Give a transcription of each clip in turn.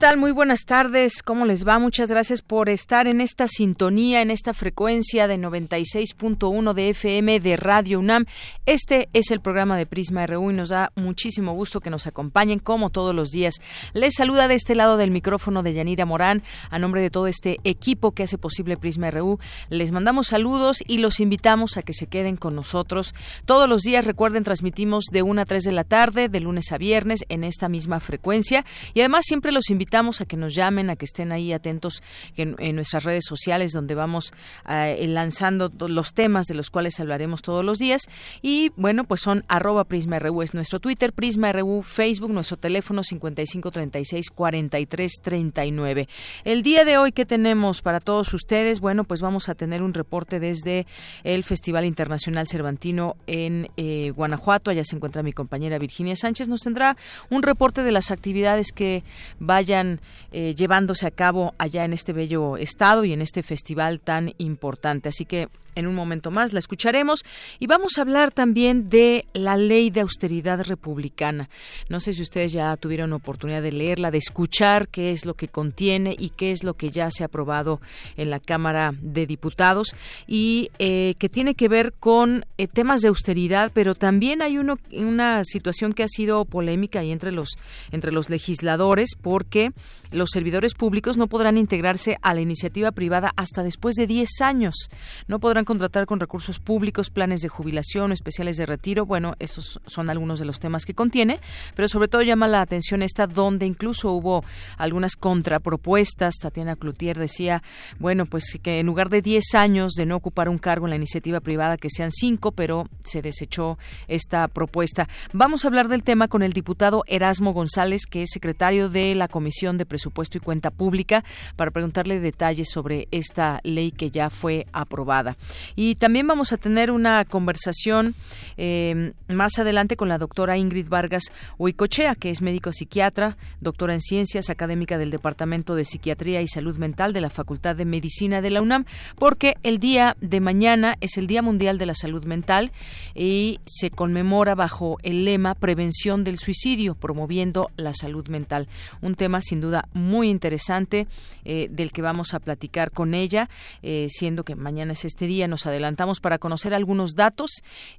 Tal? Muy buenas tardes. ¿Cómo les va? Muchas gracias por estar en esta sintonía, en esta frecuencia de 96.1 de FM de Radio UNAM. Este es el programa de Prisma RU y nos da muchísimo gusto que nos acompañen como todos los días. Les saluda de este lado del micrófono de Yanira Morán a nombre de todo este equipo que hace posible Prisma RU. Les mandamos saludos y los invitamos a que se queden con nosotros. Todos los días, recuerden, transmitimos de 1 a 3 de la tarde, de lunes a viernes, en esta misma frecuencia. Y además siempre los invitamos a que nos llamen, a que estén ahí atentos en, nuestras redes sociales donde vamos eh, lanzando los temas de los cuales hablaremos todos los días. Y bueno, pues son arroba Prisma RU es nuestro Twitter, Prisma RU, Facebook, nuestro teléfono 5536 4339. El día de hoy que tenemos para todos ustedes, bueno, pues vamos a tener un reporte desde el Festival Internacional Cervantino en eh, Guanajuato. Allá se encuentra mi compañera Virginia Sánchez. Nos tendrá un reporte de las actividades que va eh, llevándose a cabo allá en este bello estado y en este festival tan importante. Así que en un momento más la escucharemos y vamos a hablar también de la ley de austeridad republicana. No sé si ustedes ya tuvieron oportunidad de leerla, de escuchar qué es lo que contiene y qué es lo que ya se ha aprobado en la Cámara de Diputados y eh, que tiene que ver con eh, temas de austeridad, pero también hay uno, una situación que ha sido polémica ahí entre los entre los legisladores porque los servidores públicos no podrán integrarse a la iniciativa privada hasta después de 10 años. No podrán contratar con recursos públicos planes de jubilación especiales de retiro. Bueno, estos son algunos de los temas que contiene, pero sobre todo llama la atención esta donde incluso hubo algunas contrapropuestas. Tatiana Cloutier decía, bueno, pues que en lugar de 10 años de no ocupar un cargo en la iniciativa privada, que sean 5, pero se desechó esta propuesta. Vamos a hablar del tema con el diputado Erasmo González, que es secretario de la Comisión de Presupuesto y Cuenta Pública, para preguntarle detalles sobre esta ley que ya fue aprobada. Y también vamos a tener una conversación eh, más adelante con la doctora Ingrid Vargas Huicochea, que es médico psiquiatra, doctora en ciencias, académica del Departamento de Psiquiatría y Salud Mental de la Facultad de Medicina de la UNAM, porque el día de mañana es el Día Mundial de la Salud Mental y se conmemora bajo el lema Prevención del Suicidio, promoviendo la salud mental. Un tema sin duda muy interesante eh, del que vamos a platicar con ella, eh, siendo que mañana es este día nos adelantamos para conocer algunos datos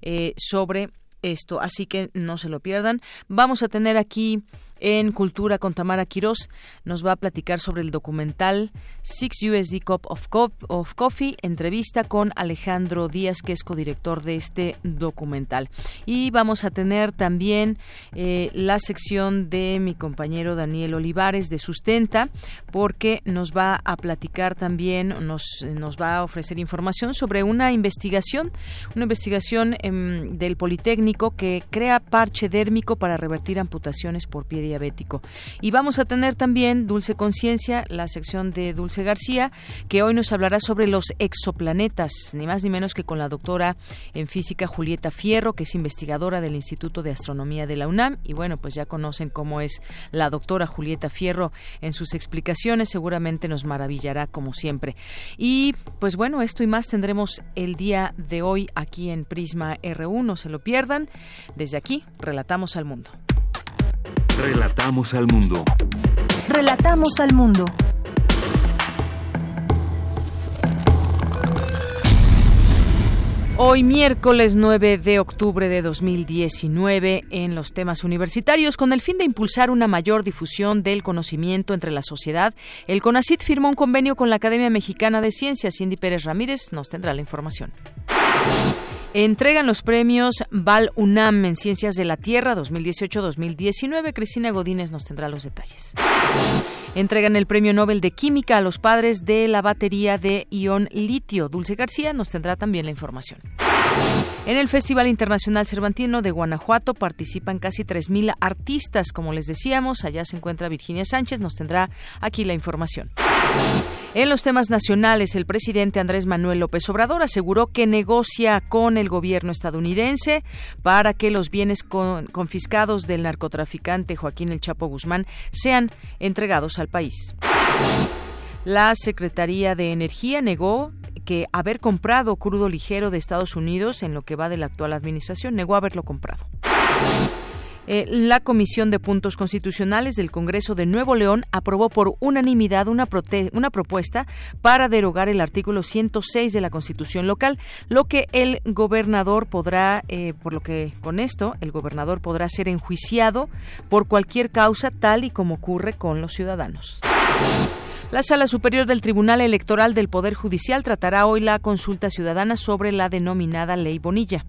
eh, sobre esto, así que no se lo pierdan. Vamos a tener aquí en Cultura con Tamara Quirós. Nos va a platicar sobre el documental Six USD Cup of, Coffee, entrevista con Alejandro Díaz, que es codirector de este documental. Y vamos a tener también eh, la sección de mi compañero Daniel Olivares de Sustenta, porque nos va a platicar también, nos, nos va a ofrecer información sobre una investigación, una investigación em, del Politécnico que crea parche dérmico para revertir amputaciones por pie diabético. Y vamos a tener también Dulce Conciencia, la sección de Dulce García, que hoy nos hablará sobre los exoplanetas, ni más ni menos que con la doctora en física Julieta Fierro, que es investigadora del Instituto de Astronomía de la UNAM. Y bueno, pues ya conocen cómo es la doctora Julieta Fierro en sus explicaciones, seguramente nos maravillará como siempre. Y pues bueno, esto y más tendremos el día de hoy aquí en Prisma R1, no se lo pierdan. Desde aquí, relatamos al mundo. Relatamos al mundo. Relatamos al mundo. Hoy miércoles 9 de octubre de 2019 en los temas universitarios con el fin de impulsar una mayor difusión del conocimiento entre la sociedad, el CONACIT firmó un convenio con la Academia Mexicana de Ciencias. Cindy Pérez Ramírez nos tendrá la información. Entregan los premios Val UNAM en Ciencias de la Tierra 2018-2019. Cristina Godínez nos tendrá los detalles. Entregan el Premio Nobel de Química a los padres de la batería de ion litio. Dulce García nos tendrá también la información. En el Festival Internacional Cervantino de Guanajuato participan casi 3.000 artistas. Como les decíamos, allá se encuentra Virginia Sánchez, nos tendrá aquí la información. En los temas nacionales, el presidente Andrés Manuel López Obrador aseguró que negocia con el gobierno estadounidense para que los bienes confiscados del narcotraficante Joaquín El Chapo Guzmán sean entregados al país. La Secretaría de Energía negó que haber comprado crudo ligero de Estados Unidos en lo que va de la actual administración, negó haberlo comprado. Eh, la Comisión de Puntos Constitucionales del Congreso de Nuevo León aprobó por unanimidad una, propuesta para derogar el artículo 106 de la Constitución local, lo que el gobernador podrá, eh, por lo que con esto, el gobernador podrá ser enjuiciado por cualquier causa tal y como ocurre con los ciudadanos. La Sala Superior del Tribunal Electoral del Poder Judicial tratará hoy la consulta ciudadana sobre la denominada Ley Bonilla.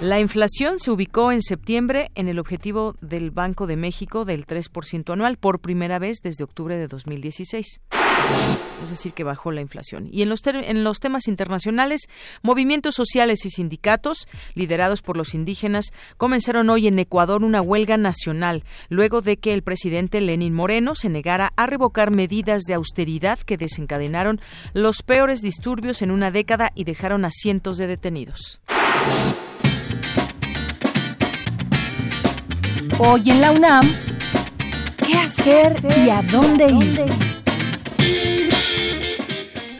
La inflación se ubicó en septiembre en el objetivo del Banco de México del 3% anual por primera vez desde octubre de 2016. Es decir, que bajó la inflación. Y en los, temas internacionales, movimientos sociales y sindicatos, liderados por los indígenas, comenzaron hoy en Ecuador una huelga nacional, luego de que el presidente Lenín Moreno se negara a revocar medidas de austeridad que desencadenaron los peores disturbios en una década y dejaron a cientos de detenidos. Hoy en la UNAM, ¿qué hacer y a dónde ir?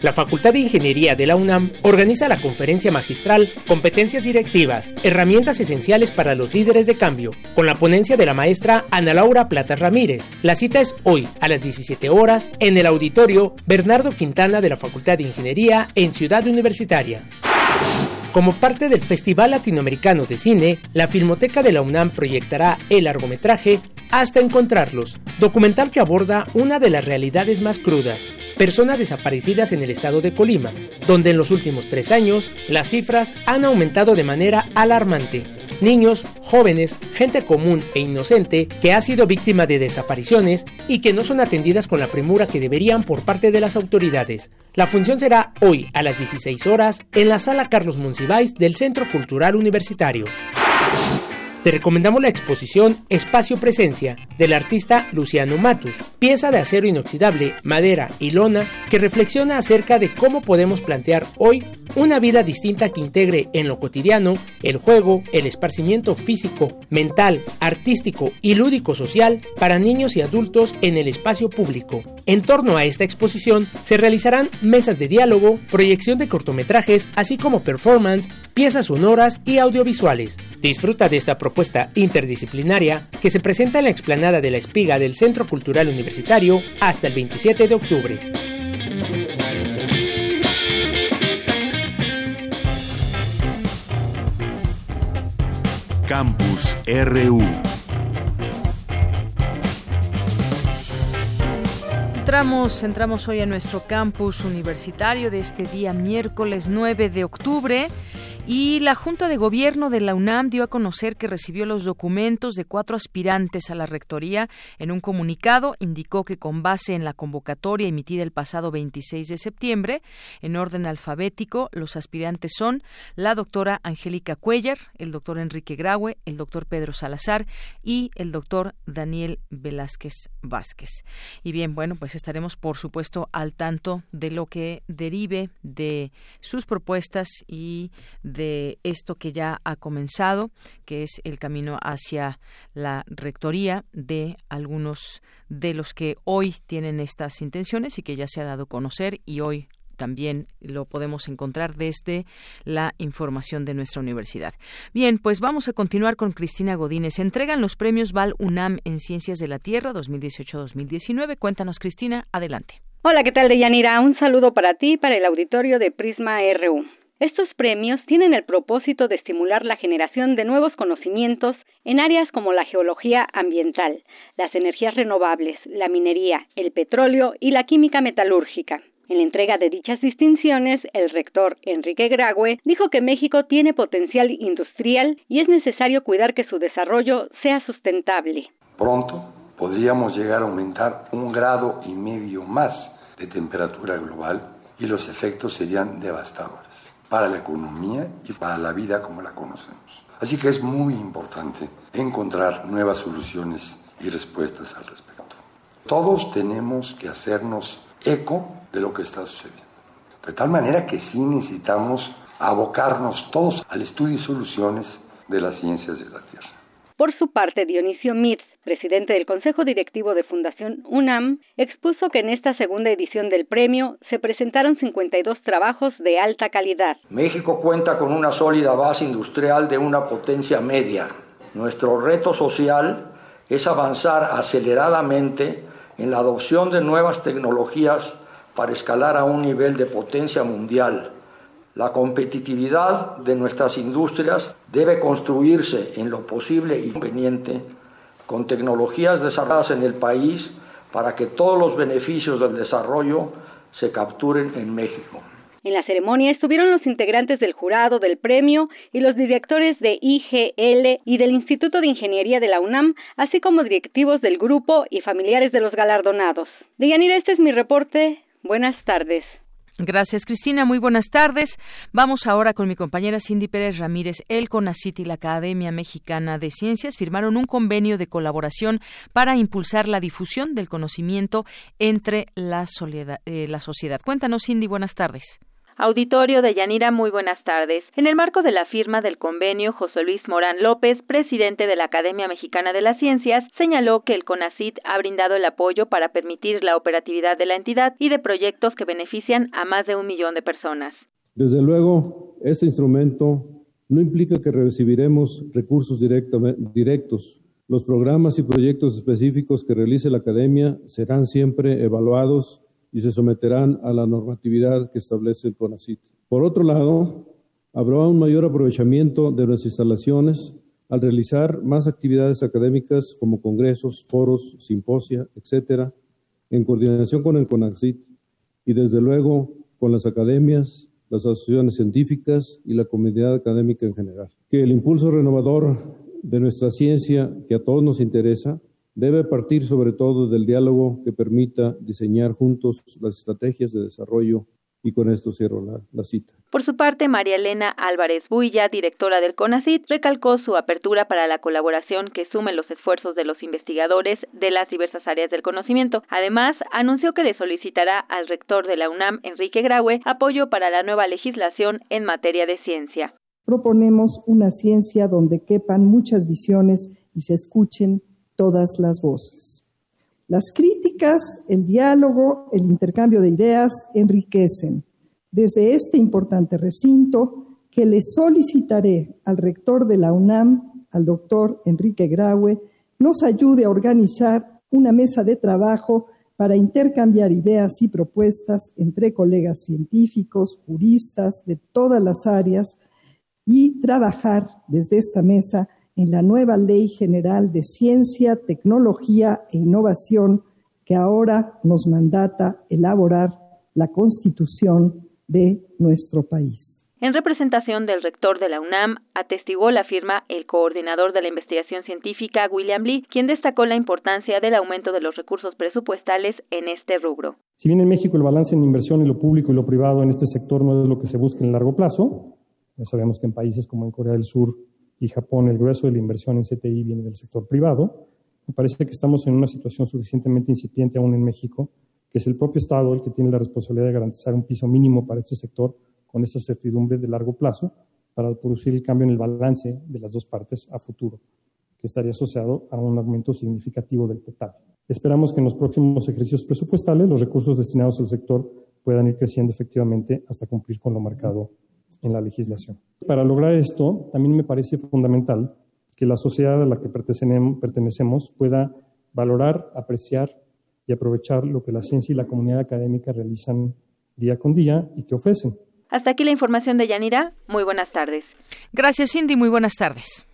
La Facultad de Ingeniería de la UNAM organiza la conferencia magistral Competencias directivas, herramientas esenciales para los líderes de cambio, con la ponencia de la maestra Ana Laura Plata Ramírez. La cita es hoy a las 17 horas en el auditorio Bernardo Quintana de la Facultad de Ingeniería en Ciudad Universitaria. Como parte del Festival Latinoamericano de Cine, la Filmoteca de la UNAM proyectará el largometraje Hasta Encontrarlos, documental que aborda una de las realidades más crudas, personas desaparecidas en el estado de Colima, donde en los últimos tres años las cifras han aumentado de manera alarmante niños, jóvenes, gente común e inocente que ha sido víctima de desapariciones y que no son atendidas con la premura que deberían por parte de las autoridades. La función será hoy a las 16 horas en la sala Carlos Del Centro Cultural Universitario. Te recomendamos la exposición Espacio Presencia del artista Luciano Matus, pieza de acero inoxidable, madera y lona que reflexiona acerca de cómo podemos plantear hoy una vida distinta que integre en lo cotidiano el juego, el esparcimiento físico, mental, artístico y lúdico social para niños y adultos en el espacio público. En torno a esta exposición se realizarán mesas de diálogo, proyección de cortometrajes, así como performance, piezas sonoras y audiovisuales. Disfruta de esta propuesta interdisciplinaria que se presenta en la explanada de la Espiga del Centro Cultural Universitario hasta el 27 de octubre. Campus RU. Entramos, entramos hoy a nuestro campus universitario de este día miércoles 9 de octubre y la Junta de Gobierno de la UNAM dio a conocer que recibió los documentos de cuatro aspirantes a la rectoría. En un comunicado indicó que con base en la convocatoria emitida el pasado 26 de septiembre, en orden alfabético, los aspirantes son la doctora Angélica Cuellar, el doctor Enrique Graue, el doctor Pedro Salazar y el doctor Daniel Velázquez Vázquez. Y bien, bueno, pues estaremos por supuesto al tanto de lo que derive de sus propuestas y de esto que ya ha comenzado, que es el camino hacia la rectoría de algunos de los que hoy tienen estas intenciones y que ya se ha dado a conocer y hoy también lo podemos encontrar desde la información de nuestra universidad. Bien, pues vamos a continuar con Cristina Godínez. Entregan los premios Val UNAM en Ciencias de la Tierra 2018-2019. Cuéntanos, Cristina, adelante. Hola, ¿qué tal, Deyanira? Un saludo para ti y para el auditorio de Prisma RU. Estos premios tienen el propósito de estimular la generación de nuevos conocimientos en áreas como la geología ambiental, las energías renovables, la minería, el petróleo y la química metalúrgica. En la entrega de dichas distinciones, el rector Enrique Graue dijo que México tiene potencial industrial y es necesario cuidar que su desarrollo sea sustentable. Pronto podríamos llegar a aumentar un grado y medio más de temperatura global y los efectos serían devastadores para la economía y para la vida como la conocemos. Así que es muy importante encontrar nuevas soluciones y respuestas al respecto. Todos tenemos que hacernos eco de lo que está sucediendo. De tal manera que sí necesitamos abocarnos todos al estudio y soluciones de las ciencias de la Tierra. Por su parte, Dionisio Mitz, presidente del Consejo Directivo de Fundación UNAM, expuso que en esta segunda edición del premio se presentaron 52 trabajos de alta calidad. México cuenta con una sólida base industrial de una potencia media. Nuestro reto social es avanzar aceleradamente en la adopción de nuevas tecnologías para escalar a un nivel de potencia mundial. La competitividad de nuestras industrias debe construirse en lo posible y conveniente con tecnologías desarrolladas en el país para que todos los beneficios del desarrollo se capturen en México. En la ceremonia estuvieron los integrantes del jurado del premio y los directores de IGL y del Instituto de Ingeniería de la UNAM, así como directivos del grupo y familiares de los galardonados. Deyanira, este es mi reporte. Buenas tardes. Gracias, Cristina. Muy buenas tardes. Vamos ahora con mi compañera Cindy Pérez Ramírez. El CONACIT y la Academia Mexicana de Ciencias firmaron un convenio de colaboración para impulsar la difusión del conocimiento entre la, eh, la sociedad. Cuéntanos, Cindy. Buenas tardes. Auditorio de Yanira, muy buenas tardes. En el marco de la firma del convenio, José Luis Morán López, presidente de la Academia Mexicana de las Ciencias, señaló que el CONACIT ha brindado el apoyo para permitir la operatividad de la entidad y de proyectos que benefician a más de un millón de personas. Desde luego, este instrumento no implica que recibiremos recursos directos. Los programas y proyectos específicos que realice la Academia serán siempre evaluados y se someterán a la normatividad que establece el CONACIT. Por otro lado, habrá un mayor aprovechamiento de nuestras instalaciones al realizar más actividades académicas como congresos, foros, simposia, etcétera, en coordinación con el CONACIT y desde luego con las academias, las asociaciones científicas y la comunidad académica en general. Que el impulso renovador de nuestra ciencia, que a todos nos interesa, debe partir sobre todo del diálogo que permita diseñar juntos las estrategias de desarrollo y con esto cierro la, cita. Por su parte, María Elena Álvarez Builla, directora del CONACIT, recalcó su apertura para la colaboración que sume los esfuerzos de los investigadores de las diversas áreas del conocimiento. Además, anunció que le solicitará al rector de la UNAM, Enrique Graue, apoyo para la nueva legislación en materia de ciencia. Proponemos una ciencia donde quepan muchas visiones y se escuchen todas las voces. Las críticas, el diálogo, el intercambio de ideas enriquecen. Desde este importante recinto, que le solicitaré al rector de la UNAM, al doctor Enrique Graue, nos ayude a organizar una mesa de trabajo para intercambiar ideas y propuestas entre colegas científicos, juristas de todas las áreas y trabajar desde esta mesa en la nueva Ley General de Ciencia, Tecnología e Innovación que ahora nos mandata elaborar la Constitución de nuestro país. En representación del rector de la UNAM, atestiguó la firma el coordinador de la investigación científica, William Lee, quien destacó la importancia del aumento de los recursos presupuestales en este rubro. Si bien en México el balance en inversión en lo público y lo privado en este sector no es lo que se busca en el largo plazo, ya sabemos que en países como en Corea del Sur y Japón el grueso de la inversión en CTI viene del sector privado, me parece que estamos en una situación suficientemente incipiente aún en México, que es el propio Estado el que tiene la responsabilidad de garantizar un piso mínimo para este sector con esa certidumbre de largo plazo para producir el cambio en el balance de las dos partes a futuro, que estaría asociado a un aumento significativo del total. Esperamos que en los próximos ejercicios presupuestales los recursos destinados al sector puedan ir creciendo efectivamente hasta cumplir con lo marcado en la legislación. Para lograr esto, también me parece fundamental que la sociedad a la que pertenecemos pueda valorar, apreciar y aprovechar lo que la ciencia y la comunidad académica realizan día con día y que ofrecen. Hasta aquí la información de Yanira. Muy buenas tardes. Gracias, Cindy. Muy buenas tardes.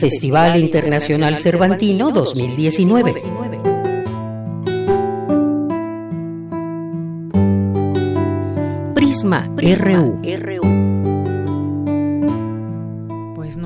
Festival Internacional Cervantino 2019. Prisma RU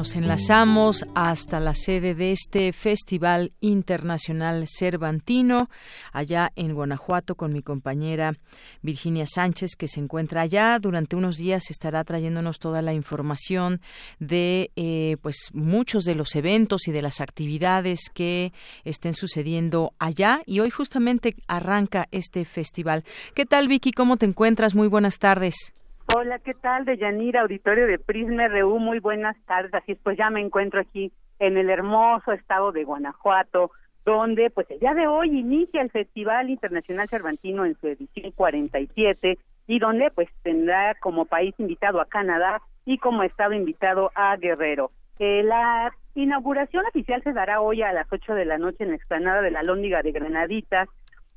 nos enlazamos hasta la sede de este Festival Internacional Cervantino, allá en Guanajuato, con mi compañera Virginia Sánchez, que se encuentra allá. Durante unos días estará trayéndonos toda la información de eh, pues muchos de los eventos y de las actividades que estén sucediendo allá. Y hoy justamente arranca este festival. ¿Qué tal, Vicky? ¿Cómo te encuentras? Muy buenas tardes. Hola, ¿qué tal? De Yanira, auditorio de Prisma RU, muy buenas tardes. Así es, pues ya me encuentro aquí en el hermoso estado de Guanajuato, donde pues el día de hoy inicia el Festival Internacional Cervantino en su edición 47 y donde pues tendrá como país invitado a Canadá y como estado invitado a Guerrero. Eh, la inauguración oficial se dará hoy a las 8 de la noche en la explanada de la Lóndiga de Granaditas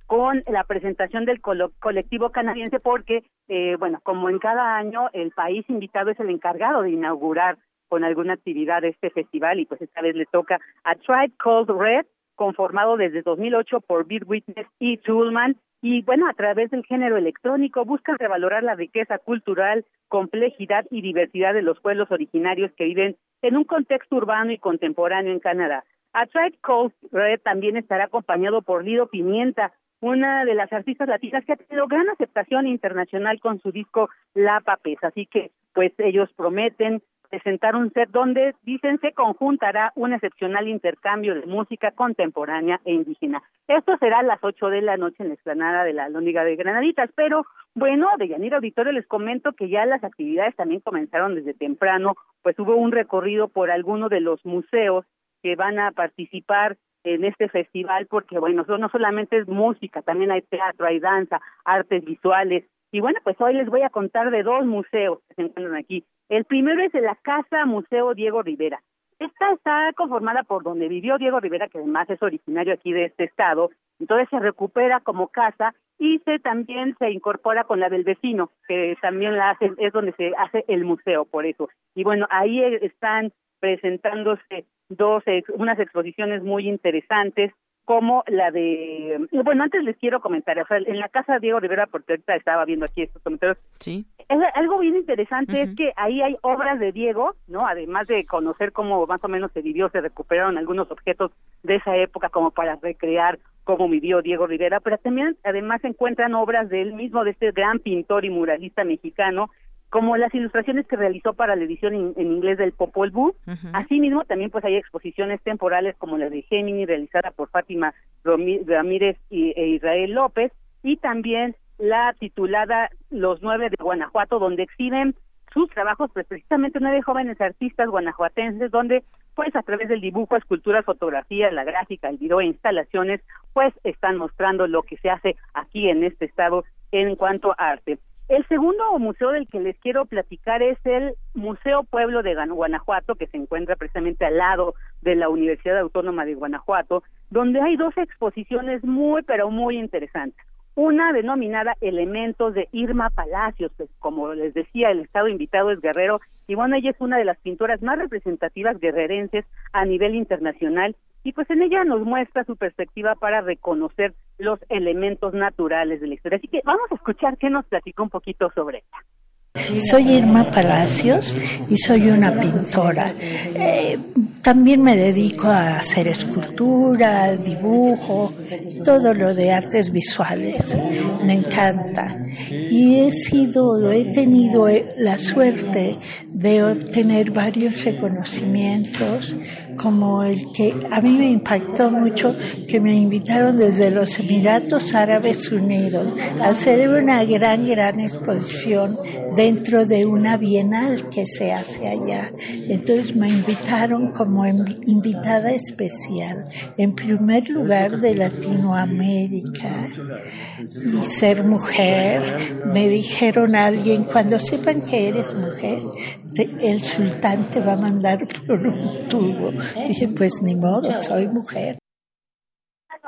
con la presentación del colectivo canadiense porque, eh, bueno, como en cada año, el país invitado es el encargado de inaugurar con alguna actividad este festival y pues esta vez le toca a Tribe Called Red, conformado desde 2008 por Beat Witness y Toolman, y bueno, a través del género electrónico buscan revalorar la riqueza cultural, complejidad y diversidad de los pueblos originarios que viven en un contexto urbano y contemporáneo en Canadá. A Tribe Called Red también estará acompañado por Lido Pimienta, una de las artistas latinas que ha tenido gran aceptación internacional con su disco La Papes. Así que, pues ellos prometen presentar un set donde, dicen, se conjuntará un excepcional intercambio de música contemporánea e indígena. Esto será a las ocho de la noche en la explanada de la Lóndiga de Granaditas, pero bueno, de Yanira Auditorio les comento que ya las actividades también comenzaron desde temprano, pues hubo un recorrido por algunos de los museos que van a participar en este festival porque bueno, no solamente es música, también hay teatro, hay danza, artes visuales y bueno, pues hoy les voy a contar de dos museos que se encuentran aquí. El primero es la Casa Museo Diego Rivera. Esta está conformada por donde vivió Diego Rivera, que además es originario aquí de este estado, entonces se recupera como casa y se también se incorpora con la del vecino, que también la hace, es donde se hace el museo, por eso. Y bueno, ahí están presentándose dos unas exposiciones muy interesantes como la de bueno antes les quiero comentar o sea, en la casa de Diego Rivera porque ahorita estaba viendo aquí estos comentarios sí. algo bien interesante es que ahí hay obras de Diego no además de conocer cómo más o menos se vivió se recuperaron algunos objetos de esa época como para recrear cómo vivió Diego Rivera pero también además se encuentran obras de él mismo de este gran pintor y muralista mexicano como las ilustraciones que realizó para la edición en, inglés del Popol Vuh. Asimismo, también pues hay exposiciones temporales como la de Gemini realizada por Fátima Ramírez y, e Israel López y también la titulada Los Nueve de Guanajuato, donde exhiben sus trabajos, pues precisamente nueve jóvenes artistas guanajuatenses, donde pues a través del dibujo, escultura, fotografía, la gráfica, el video e instalaciones, pues están mostrando lo que se hace aquí en este estado en cuanto a arte. El segundo museo del que les quiero platicar es el Museo Pueblo de Guanajuato, que se encuentra precisamente al lado de la Universidad Autónoma de Guanajuato, donde hay dos exposiciones muy, pero muy interesantes. Una denominada Elementos de Irma Palacios, pues como les decía, el estado invitado es Guerrero, y bueno, ella es una de las pintoras más representativas guerrerenses a nivel internacional y pues en ella nos muestra su perspectiva para reconocer los elementos naturales de la historia. Así que vamos a escuchar qué nos platicó un poquito sobre ella. Soy Irma Palacios y soy una pintora. Eh, también me dedico a hacer escultura, dibujo, todo lo de artes visuales. Me encanta. Y he sido, he tenido la suerte de obtener varios reconocimientos, como el que a mí me impactó mucho, que me invitaron desde los Emiratos Árabes Unidos a hacer una gran, gran exposición dentro de una bienal que se hace allá. Entonces me invitaron como invitada especial, en primer lugar de Latinoamérica. Y ser mujer, me dijeron alguien, cuando sepan que eres mujer, el sultán te va a mandar por un tubo. Dije, pues ni modo, soy mujer.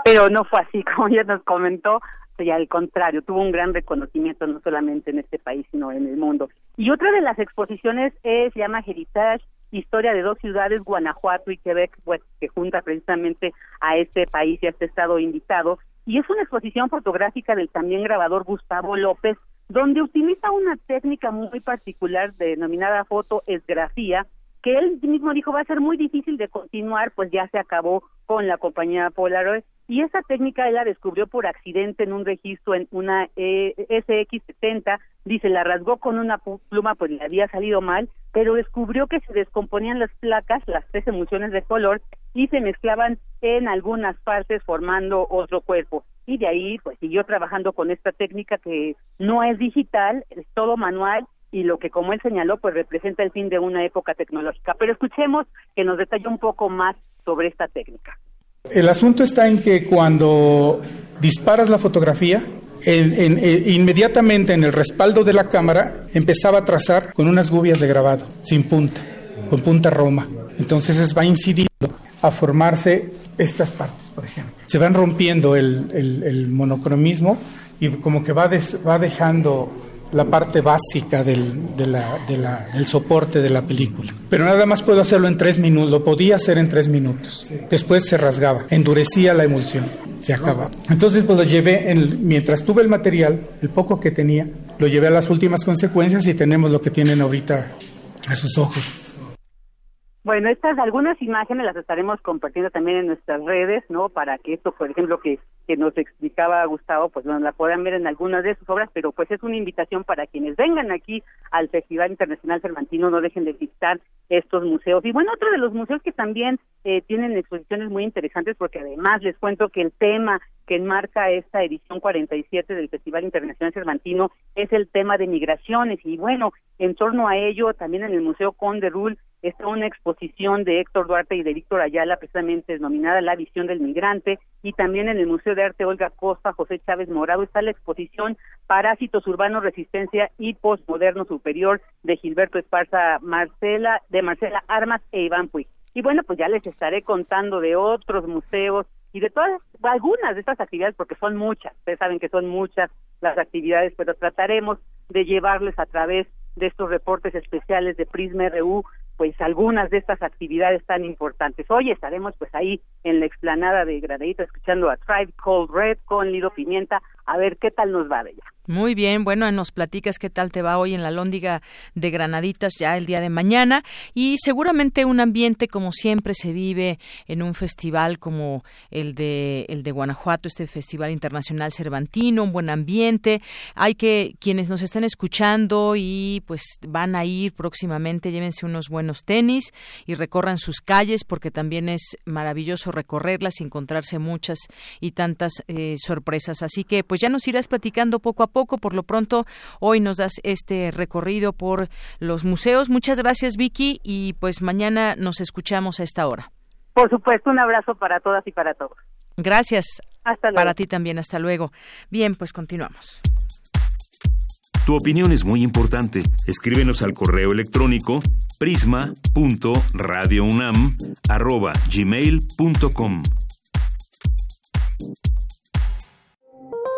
Pero no fue así, como ya nos comentó, y al contrario, tuvo un gran reconocimiento no solamente en este país, sino en el mundo. Y otra de las exposiciones es, se llama Heritage historia de dos ciudades, Guanajuato y Quebec, pues que junta precisamente a este país y a este estado invitado. Y es una exposición fotográfica del también grabador Gustavo López, donde utiliza una técnica muy particular denominada fotoesgrafía, que él mismo dijo va a ser muy difícil de continuar, pues ya se acabó con la compañía Polaroid. Y esa técnica él la descubrió por accidente en un registro en una eh, SX70. Dice, la rasgó con una pluma, pues le había salido mal, pero descubrió que se descomponían las placas, las tres emulsiones de color, y se mezclaban en algunas partes formando otro cuerpo. Y de ahí, pues siguió trabajando con esta técnica que no es digital, es todo manual y lo que como él señaló pues representa el fin de una época tecnológica. Pero escuchemos que nos detalla un poco más sobre esta técnica. El asunto está en que cuando disparas la fotografía, eh, inmediatamente en el respaldo de la cámara empezaba a trazar con unas gubias de grabado, sin punta, con punta roma. Entonces va incidiendo a formarse estas partes, por ejemplo. Se van rompiendo el, monocromismo y como que va, va dejando la parte básica del, del soporte de la película. Pero nada más puedo hacerlo en tres minutos, lo podía hacer en tres minutos. Después se rasgaba, endurecía la emulsión, se acaba. Entonces pues lo llevé, mientras tuve el material, el poco que tenía, lo llevé a las últimas consecuencias y tenemos lo que tienen ahorita a sus ojos. Bueno, estas algunas imágenes las estaremos compartiendo también en nuestras redes, ¿no? Para que esto, por ejemplo, que, que nos explicaba Gustavo, pues bueno, la puedan ver en algunas de sus obras, pero pues es una invitación para quienes vengan aquí al Festival Internacional Cervantino, no dejen de visitar estos museos. Y bueno, otro de los museos que también eh, tienen exposiciones muy interesantes, porque además les cuento que el tema que enmarca esta edición 47 del Festival Internacional Cervantino es el tema de migraciones. Y bueno, en torno a ello, también en el Museo Conde Rul está una exposición de Héctor Duarte y de Víctor Ayala, precisamente denominada La visión del migrante, y también en el Museo de Arte Olga Costa, José Chávez Morado, está la exposición Parásitos Urbanos, Resistencia y Postmoderno Superior de Gilberto Esparza Marcela, de Marcela Armas e Iván Puig. Y bueno, pues ya les estaré contando de otros museos y de todas, algunas de estas actividades, porque son muchas, ustedes saben que son muchas las actividades, pero trataremos de llevarles a través de estos reportes especiales de Prisma RU, pues algunas de estas actividades tan importantes. Hoy estaremos pues ahí en la explanada de Granadita escuchando a Tribe Cold Red con Lido Pimienta, a ver qué tal nos va de ella. Muy bien, bueno, nos platicas qué tal te va hoy en la Lóndiga de Granaditas ya el día de mañana y seguramente un ambiente como siempre se vive en un festival como el de el de Guanajuato, este Festival Internacional Cervantino, un buen ambiente. Hay que quienes nos están escuchando y pues van a ir próximamente, llévense unos buenos tenis y recorran sus calles porque también es maravilloso recorrerlas y encontrarse muchas y tantas eh, sorpresas. Así que pues ya nos irás platicando poco a poco poco. Por lo pronto, hoy nos das este recorrido por los museos. Muchas gracias, Vicky, y pues mañana nos escuchamos a esta hora. Por supuesto, un abrazo para todas y para todos. Gracias. Hasta luego. Para ti también, hasta luego. Bien, pues continuamos. Tu opinión es muy importante. Escríbenos al correo electrónico prisma.radiounam@gmail.com.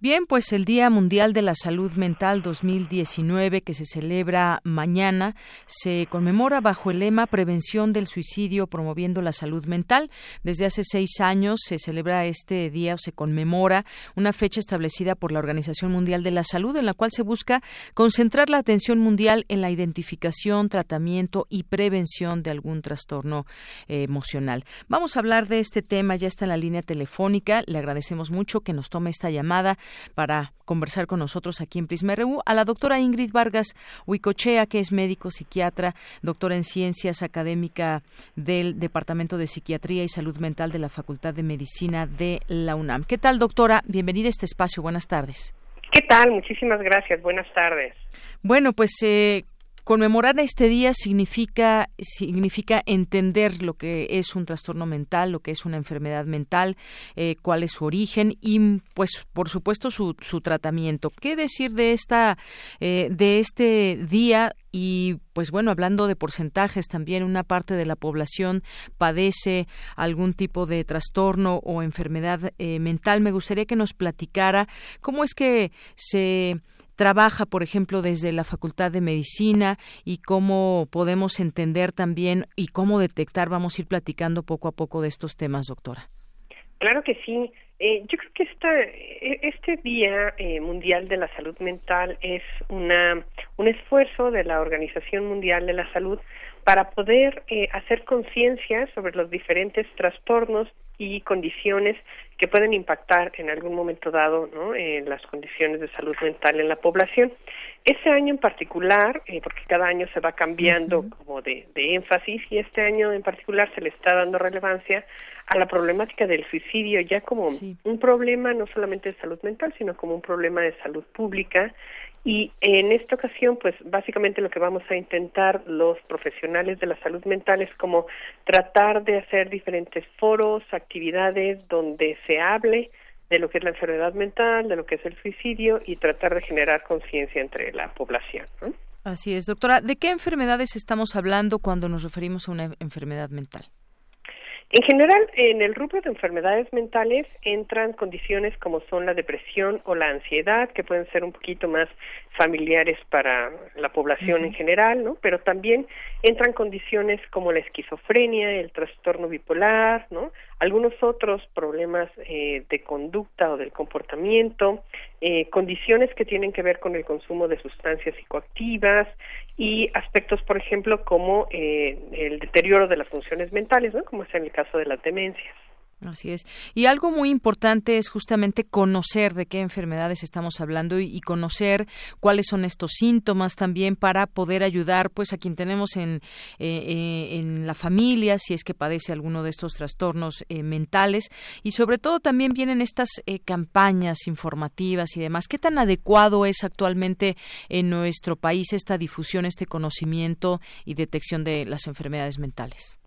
Bien, pues el Día Mundial de la Salud Mental 2019 que se celebra mañana se conmemora bajo el lema Prevención del Suicidio promoviendo la salud mental. Desde hace seis años se celebra este día o se conmemora una fecha establecida por la Organización Mundial de la Salud en la cual se busca concentrar la atención mundial en la identificación, tratamiento y prevención de algún trastorno eh, emocional. Vamos a hablar de este tema, ya está en la línea telefónica. Le agradecemos mucho que nos tome esta llamada para conversar con nosotros aquí en Prisma RU a la doctora Ingrid Vargas Huicochea, que es médico psiquiatra, doctora en ciencias académica del Departamento de Psiquiatría y Salud Mental de la Facultad de Medicina de la UNAM. ¿Qué tal, doctora? Bienvenida a este espacio. Buenas tardes. ¿Qué tal? Muchísimas gracias. Buenas tardes. Bueno, pues eh, conmemorar este día significa significa entender lo que es un trastorno mental, lo que es una enfermedad mental, eh, cuál es su origen y, pues, por supuesto, su, su tratamiento. ¿Qué decir de esta eh, de este día y pues bueno, hablando de porcentajes, también una parte de la población padece algún tipo de trastorno o enfermedad eh, mental. Me gustaría que nos platicara cómo es que se trabaja, por ejemplo, desde la Facultad de Medicina y cómo podemos entender también y cómo detectar. Vamos a ir platicando poco a poco de estos temas, doctora. Claro que sí. Eh, yo creo que esta, e, este Día eh, Mundial de la Salud Mental es una, un esfuerzo de la Organización Mundial de la Salud para poder eh, hacer conciencia sobre los diferentes trastornos y condiciones que pueden impactar en algún momento dado ¿no? en las condiciones de salud mental en la población. Este año en particular, eh, porque cada año se va cambiando como de, énfasis, y este año en particular se le está dando relevancia a la problemática del suicidio ya como un problema no solamente de salud mental, sino como un problema de salud pública. Y en esta ocasión, pues básicamente lo que vamos a intentar los profesionales de la salud mental es como tratar de hacer diferentes foros, actividades donde se hable de lo que es la enfermedad mental, de lo que es el suicidio y tratar de generar conciencia entre la población. Así es, doctora. ¿De qué enfermedades estamos hablando cuando nos referimos a una enfermedad mental? En general, en el rubro de enfermedades mentales entran condiciones como son la depresión o la ansiedad, que pueden ser un poquito más familiares para la población en general, ¿no? Pero también entran condiciones como la esquizofrenia, el trastorno bipolar, ¿no? Algunos otros problemas eh, de conducta o del comportamiento, eh, condiciones que tienen que ver con el consumo de sustancias psicoactivas y aspectos, por ejemplo, como eh, el deterioro de las funciones mentales, ¿no? Como es en el caso de las demencias. Así es. Y algo muy importante es justamente conocer de qué enfermedades estamos hablando y, conocer cuáles son estos síntomas también para poder ayudar pues a quien tenemos en, eh, eh, en la familia si es que padece alguno de estos trastornos eh, mentales y sobre todo también vienen estas campañas informativas y demás. ¿Qué tan adecuado es actualmente en nuestro país esta difusión, este conocimiento y detección de las enfermedades mentales?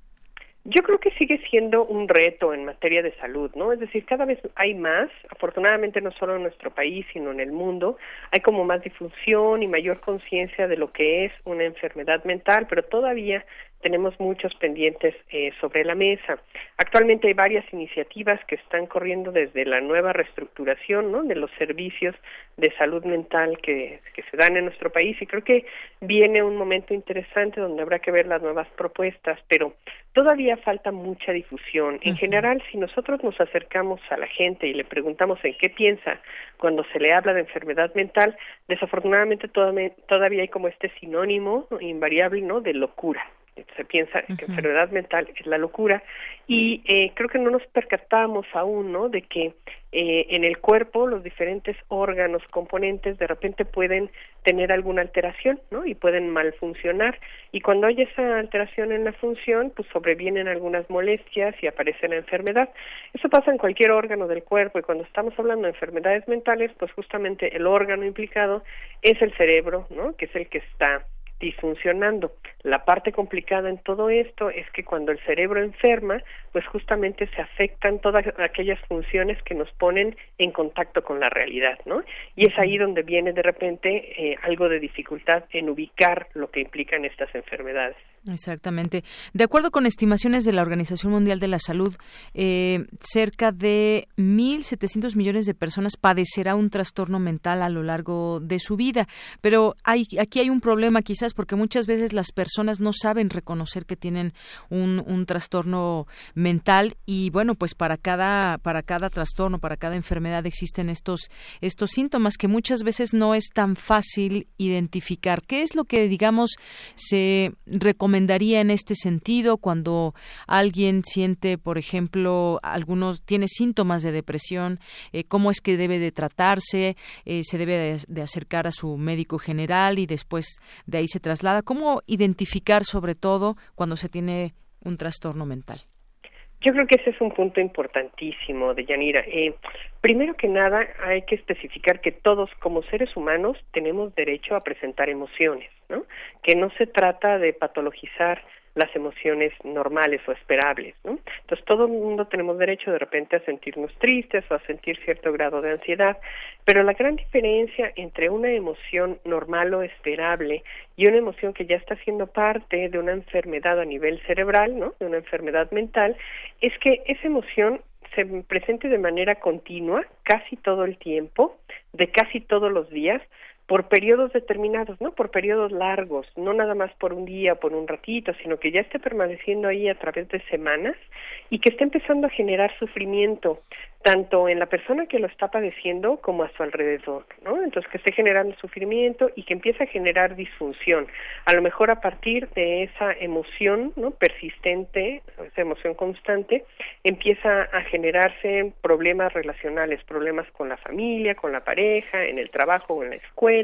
Yo creo que sigue siendo un reto en materia de salud, ¿no? Es decir, cada vez hay más, afortunadamente no solo en nuestro país, sino en el mundo, hay como más difusión y mayor conciencia de lo que es una enfermedad mental, pero todavía tenemos muchos pendientes eh, sobre la mesa. Actualmente hay varias iniciativas que están corriendo desde la nueva reestructuración ¿no? de los servicios de salud mental que, que se dan en nuestro país y creo que viene un momento interesante donde habrá que ver las nuevas propuestas, pero todavía falta mucha difusión. En general, si nosotros nos acercamos a la gente y le preguntamos en qué piensa cuando se le habla de enfermedad mental, desafortunadamente todavía hay como este sinónimo invariable ¿no? de locura se piensa que enfermedad mental es la locura. Y eh, creo que no nos percatamos aún no de que eh, en el cuerpo los diferentes órganos componentes de repente pueden tener alguna alteración no y pueden mal funcionar y cuando hay esa alteración en la función pues sobrevienen algunas molestias y aparece la enfermedad. Eso pasa en cualquier órgano del cuerpo y cuando estamos hablando de enfermedades mentales pues justamente el órgano implicado es el cerebro no que es el que está disfuncionando. La parte complicada en todo esto es que cuando el cerebro enferma, pues justamente se afectan todas aquellas funciones que nos ponen en contacto con la realidad, ¿no? Y es ahí donde viene de repente eh, algo de dificultad en ubicar lo que implican estas enfermedades. Exactamente. De acuerdo con estimaciones de la Organización Mundial de la Salud, eh, cerca de 1.700 millones de personas padecerá un trastorno mental a lo largo de su vida. Pero hay, aquí hay un problema quizás porque muchas veces las personas no saben reconocer que tienen un, trastorno mental y bueno, pues para cada, para cada trastorno, para cada enfermedad existen estos, estos síntomas que muchas veces no es tan fácil identificar. ¿Qué es lo que, digamos, se recomendaría en este sentido cuando alguien siente, por ejemplo, algunos tiene síntomas de depresión, eh, cómo es que debe de tratarse, eh, se debe de, acercar a su médico general y después de ahí se traslada, cómo identificar sobre todo cuando se tiene un trastorno mental. Yo creo que ese es un punto importantísimo de Yanira. Eh, primero que nada, hay que especificar que todos como seres humanos tenemos derecho a presentar emociones, ¿no? que no se trata de patologizar las emociones normales o esperables, ¿no? Entonces todo el mundo tenemos derecho de repente a sentirnos tristes o a sentir cierto grado de ansiedad, pero la gran diferencia entre una emoción normal o esperable y una emoción que ya está siendo parte de una enfermedad a nivel cerebral, ¿no? De una enfermedad mental, es que esa emoción se presente de manera continua, casi todo el tiempo, de casi todos los días, por periodos determinados, ¿no? Por periodos largos, no nada más por un día, por un ratito, sino que ya esté permaneciendo ahí a través de semanas y que esté empezando a generar sufrimiento, tanto en la persona que lo está padeciendo como a su alrededor, ¿no? Entonces que esté generando sufrimiento y que empiece a generar disfunción, a lo mejor a partir de esa emoción, ¿no? persistente, esa emoción constante, empieza a generarse problemas relacionales, problemas con la familia, con la pareja, en el trabajo o en la escuela,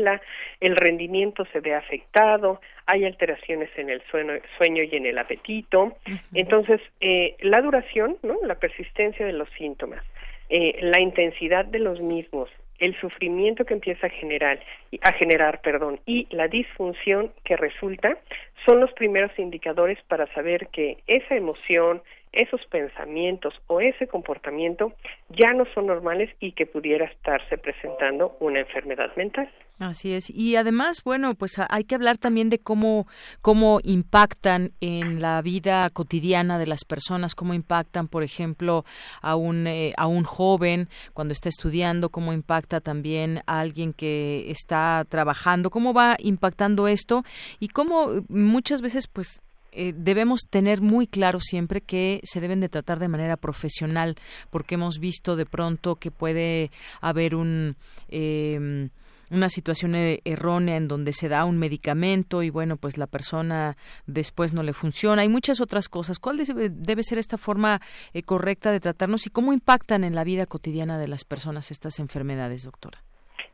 el rendimiento se ve afectado, hay alteraciones en el sueño, y en el apetito. Entonces, eh, la duración, ¿no? la persistencia de los síntomas, eh, la intensidad de los mismos, el sufrimiento que empieza a generar, a generar, perdón, y la disfunción que resulta son los primeros indicadores para saber que esa emoción, esos pensamientos o ese comportamiento ya no son normales y que pudiera estarse presentando una enfermedad mental. Así es. Y además, bueno, pues hay que hablar también de cómo, cómo impactan en la vida cotidiana de las personas, cómo impactan, por ejemplo, a un, eh, a un joven cuando está estudiando, cómo impacta también a alguien que está trabajando, cómo va impactando esto y cómo muchas veces, pues, eh, debemos tener muy claro siempre que se deben de tratar de manera profesional, porque hemos visto de pronto que puede haber un eh, una situación e-, errónea en donde se da un medicamento y bueno, pues la persona después no le funciona. Hay muchas otras cosas. ¿Cuál debe, ser esta forma eh, correcta de tratarnos y cómo impactan en la vida cotidiana de las personas estas enfermedades, doctora?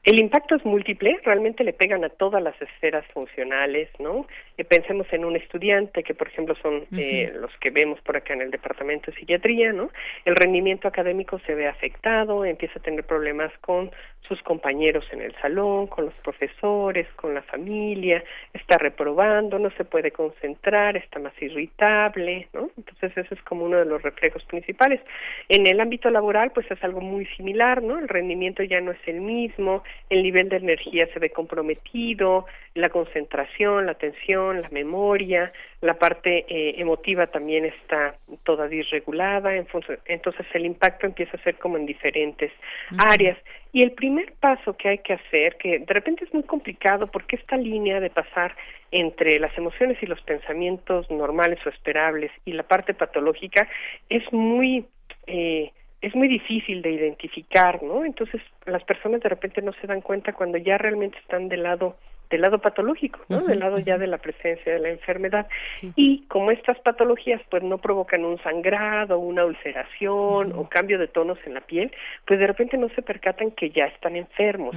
El impacto es múltiple, realmente le pegan a todas las esferas funcionales, ¿no? Eh, pensemos en un estudiante que, por ejemplo, son eh, los que vemos por acá en el departamento de psiquiatría, ¿no? El rendimiento académico se ve afectado, empieza a tener problemas con sus compañeros en el salón, con los profesores, con la familia, está reprobando, no se puede concentrar, está más irritable, ¿no? Entonces ese es como uno de los reflejos principales. En el ámbito laboral, pues es algo muy similar, ¿no? El rendimiento ya no es el mismo, el nivel de energía se ve comprometido, la concentración, la atención, la memoria, la parte eh, emotiva también está toda disregulada, entonces el impacto empieza a ser como en diferentes áreas. Y el primer paso que hay que hacer, que de repente es muy complicado porque esta línea de pasar entre las emociones y los pensamientos normales o esperables y la parte patológica es muy eh, es muy difícil de identificar, ¿no? Entonces las personas de repente no se dan cuenta cuando ya realmente están del lado del lado patológico, ¿no? del lado ya de la presencia de la enfermedad. Y como estas patologías pues no provocan un sangrado, una ulceración o cambio de tonos en la piel, pues de repente no se percatan que ya están enfermos.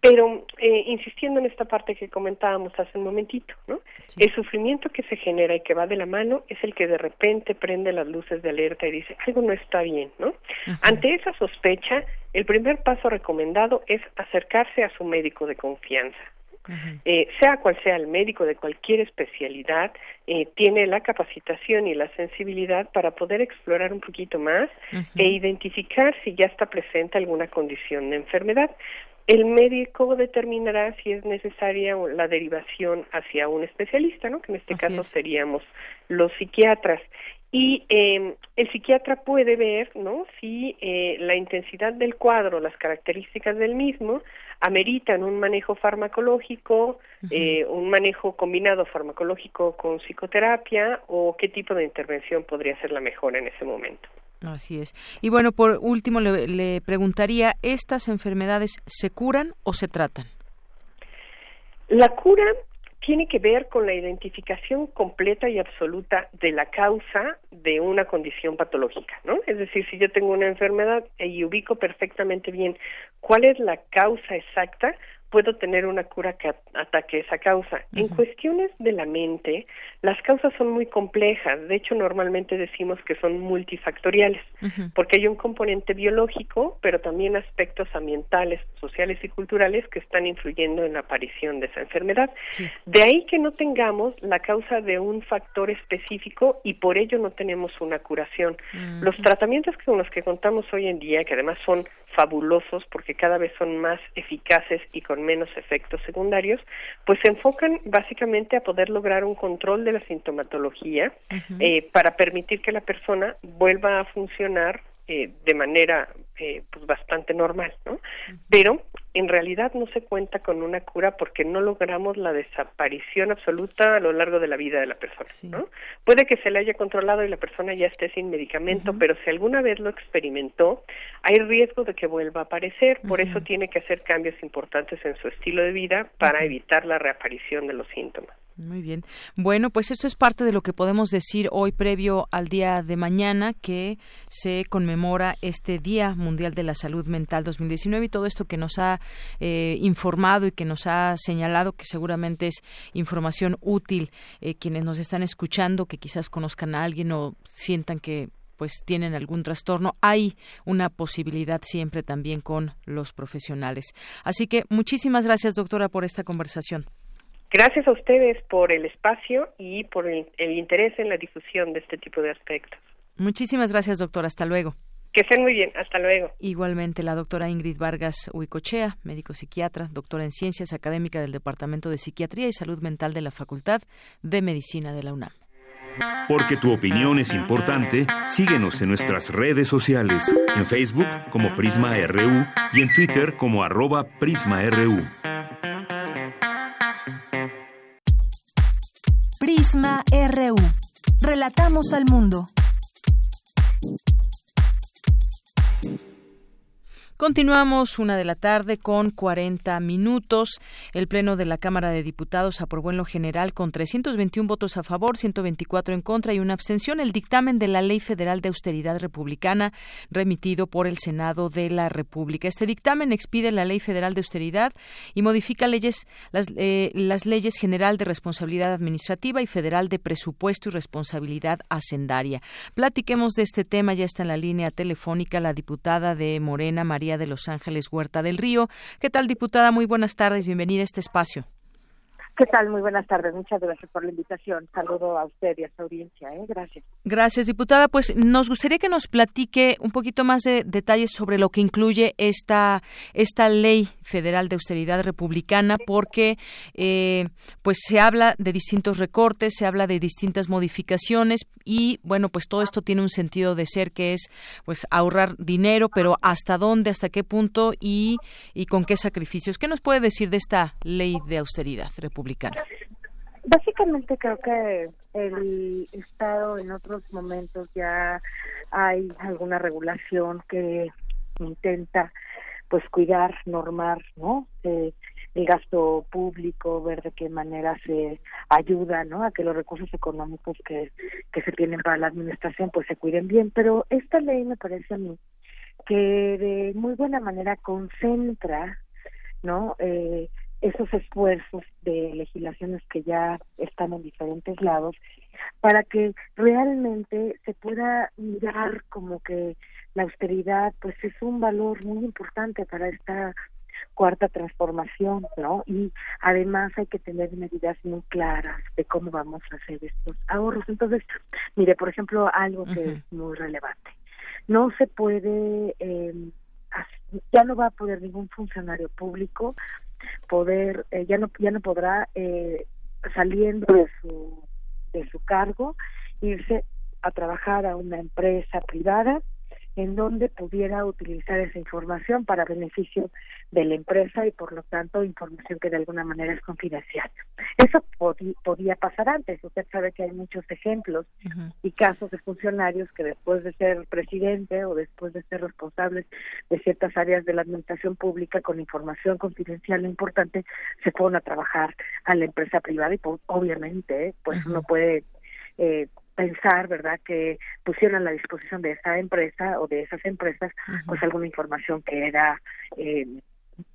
Pero eh, insistiendo en esta parte que comentábamos hace un momentito, ¿no? El sufrimiento que se genera y que va de la mano es el que de repente prende las luces de alerta y dice algo no está bien, ¿no? Ante esa sospecha, el primer paso recomendado es acercarse a su médico de confianza. Eh, sea cual sea el médico de cualquier especialidad, eh, tiene la capacitación y la sensibilidad para poder explorar un poquito más e identificar si ya está presente alguna condición de enfermedad. El médico determinará si es necesaria la derivación hacia un especialista, ¿no? Que en este caso seríamos los psiquiatras. Y eh, el psiquiatra puede ver, ¿no? Si eh, la intensidad del cuadro, las características del mismo, ameritan un manejo farmacológico, eh, un manejo combinado farmacológico con psicoterapia o qué tipo de intervención podría ser la mejor en ese momento. Así es. Y bueno, por último le, preguntaría, ¿estas enfermedades se curan o se tratan? La cura tiene que ver con la identificación completa y absoluta de la causa de una condición patológica, ¿no? Es decir, si yo tengo una enfermedad y ubico perfectamente bien cuál es la causa exacta, puedo tener una cura que ataque esa causa. En cuestiones de la mente, las causas son muy complejas. De hecho, normalmente decimos que son multifactoriales, porque hay un componente biológico, pero también aspectos ambientales, sociales y culturales que están influyendo en la aparición de esa enfermedad. De ahí que no tengamos la causa de un factor específico y por ello no tenemos una curación. Los tratamientos con los que contamos hoy en día, que además son fabulosos porque cada vez son más eficaces y con menos efectos secundarios, pues se enfocan básicamente a poder lograr un control de la sintomatología eh, para permitir que la persona vuelva a funcionar eh, de manera eh, pues bastante normal, ¿no? Pero en realidad no se cuenta con una cura porque no logramos la desaparición absoluta a lo largo de la vida de la persona, ¿no? Puede que se le haya controlado y la persona ya esté sin medicamento, pero si alguna vez lo experimentó, hay riesgo de que vuelva a aparecer, por eso tiene que hacer cambios importantes en su estilo de vida para evitar la reaparición de los síntomas. Muy bien. Bueno, pues esto es parte de lo que podemos decir hoy previo al día de mañana que se conmemora este Día Mundial de la Salud Mental 2019 y todo esto que nos ha eh, informado y que nos ha señalado que seguramente es información útil eh, quienes nos están escuchando, que quizás conozcan a alguien o sientan que pues tienen algún trastorno, hay una posibilidad siempre también con los profesionales. Así que muchísimas gracias, doctora, por esta conversación. Gracias a ustedes por el espacio y por el, interés en la difusión de este tipo de aspectos. Muchísimas gracias, doctora. Hasta luego. Que estén muy bien. Hasta luego. Igualmente, la doctora Ingrid Vargas Huicochea, médico psiquiatra, doctora en ciencias académica del Departamento de Psiquiatría y Salud Mental de la Facultad de Medicina de la UNAM. Porque tu opinión es importante, síguenos en nuestras redes sociales, en Facebook como Prisma RU y en Twitter como arroba PrismaRU. RU. Relatamos al mundo. Continuamos una de la tarde con 40 minutos. El Pleno de la Cámara de Diputados aprobó en lo general con 321 votos a favor, 124 en contra y una abstención el dictamen de la Ley Federal de Austeridad Republicana remitido por el Senado de la República. Este dictamen expide la Ley Federal de Austeridad y modifica leyes, las, eh, las leyes General de Responsabilidad Administrativa y Federal de Presupuesto y Responsabilidad Hacendaria. Platiquemos de este tema. Ya está en la línea telefónica la diputada de Morena, María de Los Ángeles Huerta del Río. ¿Qué tal, diputada? Muy buenas tardes. Bienvenida a este espacio. ¿Qué tal? Muy buenas tardes. Muchas gracias por la invitación. Saludo a usted y a su audiencia. ¿eh? Gracias. Gracias, diputada. Pues nos gustaría que nos platique un poquito más de detalles sobre lo que incluye esta, esta ley federal de austeridad republicana, porque eh, pues se habla de distintos recortes, se habla de distintas modificaciones y bueno, pues todo esto tiene un sentido de ser que es pues ahorrar dinero, pero hasta dónde, hasta qué punto y, y con qué sacrificios. ¿Qué nos puede decir de esta ley de austeridad republicana? Básicamente creo que el Estado en otros momentos ya hay alguna regulación que intenta pues cuidar, normar, ¿no? Eh, el gasto público, ver de qué manera se ayuda, ¿no? A que los recursos económicos que, que se tienen para la administración pues se cuiden bien, pero esta ley me parece a mí que de muy buena manera concentra, ¿no? Eh, esos esfuerzos de legislaciones que ya están en diferentes lados para que realmente se pueda mirar como que la austeridad pues es un valor muy importante para esta cuarta transformación, ¿no? Y además hay que tener medidas muy claras de cómo vamos a hacer estos ahorros. Entonces, mire, por ejemplo, algo que es muy relevante. No se puede, eh, ya no va a poder ningún funcionario público poder eh, ya no ya no podrá eh, saliendo de su de su cargo irse a trabajar a una empresa privada en donde pudiera utilizar esa información para beneficio de la empresa y por lo tanto información que de alguna manera es confidencial. Eso podía pasar antes. Usted sabe que hay muchos ejemplos y casos de funcionarios que después de ser presidente o después de ser responsables de ciertas áreas de la administración pública con información confidencial importante se fueron a trabajar a la empresa privada y pues, obviamente pues uno puede eh, pensar, ¿verdad?, que pusieron a la disposición de esa empresa o de esas empresas, pues alguna información que era, eh,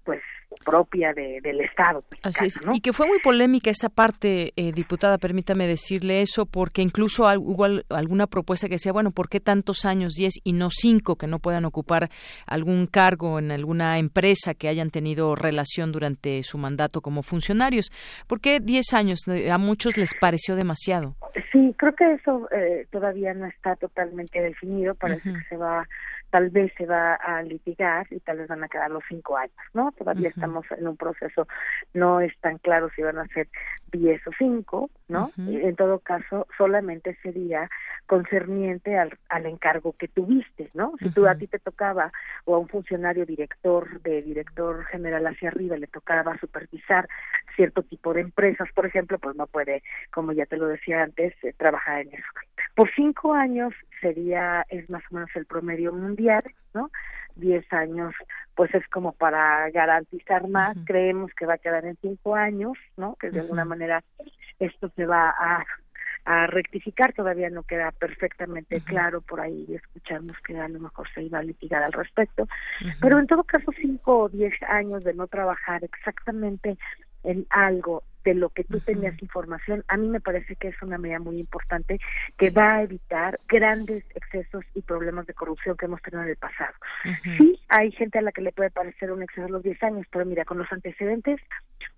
pues, propia del Estado. Así es. Y que fue muy polémica esta parte, eh, diputada, permítame decirle eso, porque incluso hubo alguna propuesta que decía, bueno, ¿por qué tantos años, 10 y no 5, que no puedan ocupar algún cargo en alguna empresa que hayan tenido relación durante su mandato como funcionarios? ¿Por qué 10 años? A muchos les pareció demasiado. Sí, creo que eso eh, todavía no está totalmente definido, parece que se va tal vez se va a litigar y tal vez van a quedar los cinco años, ¿no? Todavía estamos en un proceso, no es tan claro si van a ser diez o cinco, ¿no? En todo caso, solamente sería concerniente al, al encargo que tuviste, ¿no? Si tú a ti te tocaba o a un funcionario director de director general hacia arriba le tocaba supervisar cierto tipo de empresas, por ejemplo, pues no puede, como ya te lo decía antes, eh, trabajar en eso. Por cinco años sería, es más o menos el promedio mundial, ¿no? Diez años, pues es como para garantizar más, creemos que va a quedar en cinco años, ¿no? Que de alguna manera esto se va a a rectificar, todavía no queda perfectamente claro por ahí, escuchamos que a lo mejor se iba a litigar al respecto, pero en todo caso cinco o diez años de no trabajar exactamente en algo de lo que tú tenías información, a mí me parece que es una medida muy importante que va a evitar grandes excesos y problemas de corrupción que hemos tenido en el pasado. Sí, hay gente a la que le puede parecer un exceso los 10 años, pero mira, con los antecedentes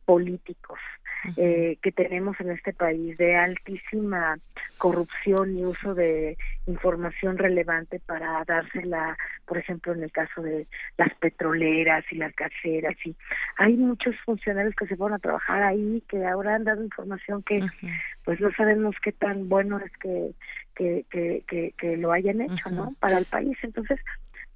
políticos, eh, que tenemos en este país de altísima corrupción y uso de información relevante para dársela, por ejemplo, en el caso de las petroleras y las gaseras. Y hay muchos funcionarios que se fueron a trabajar ahí que ahora han dado información que, pues, no sabemos qué tan bueno es que que, que, que, lo hayan hecho, ¿no? Para el país. Entonces,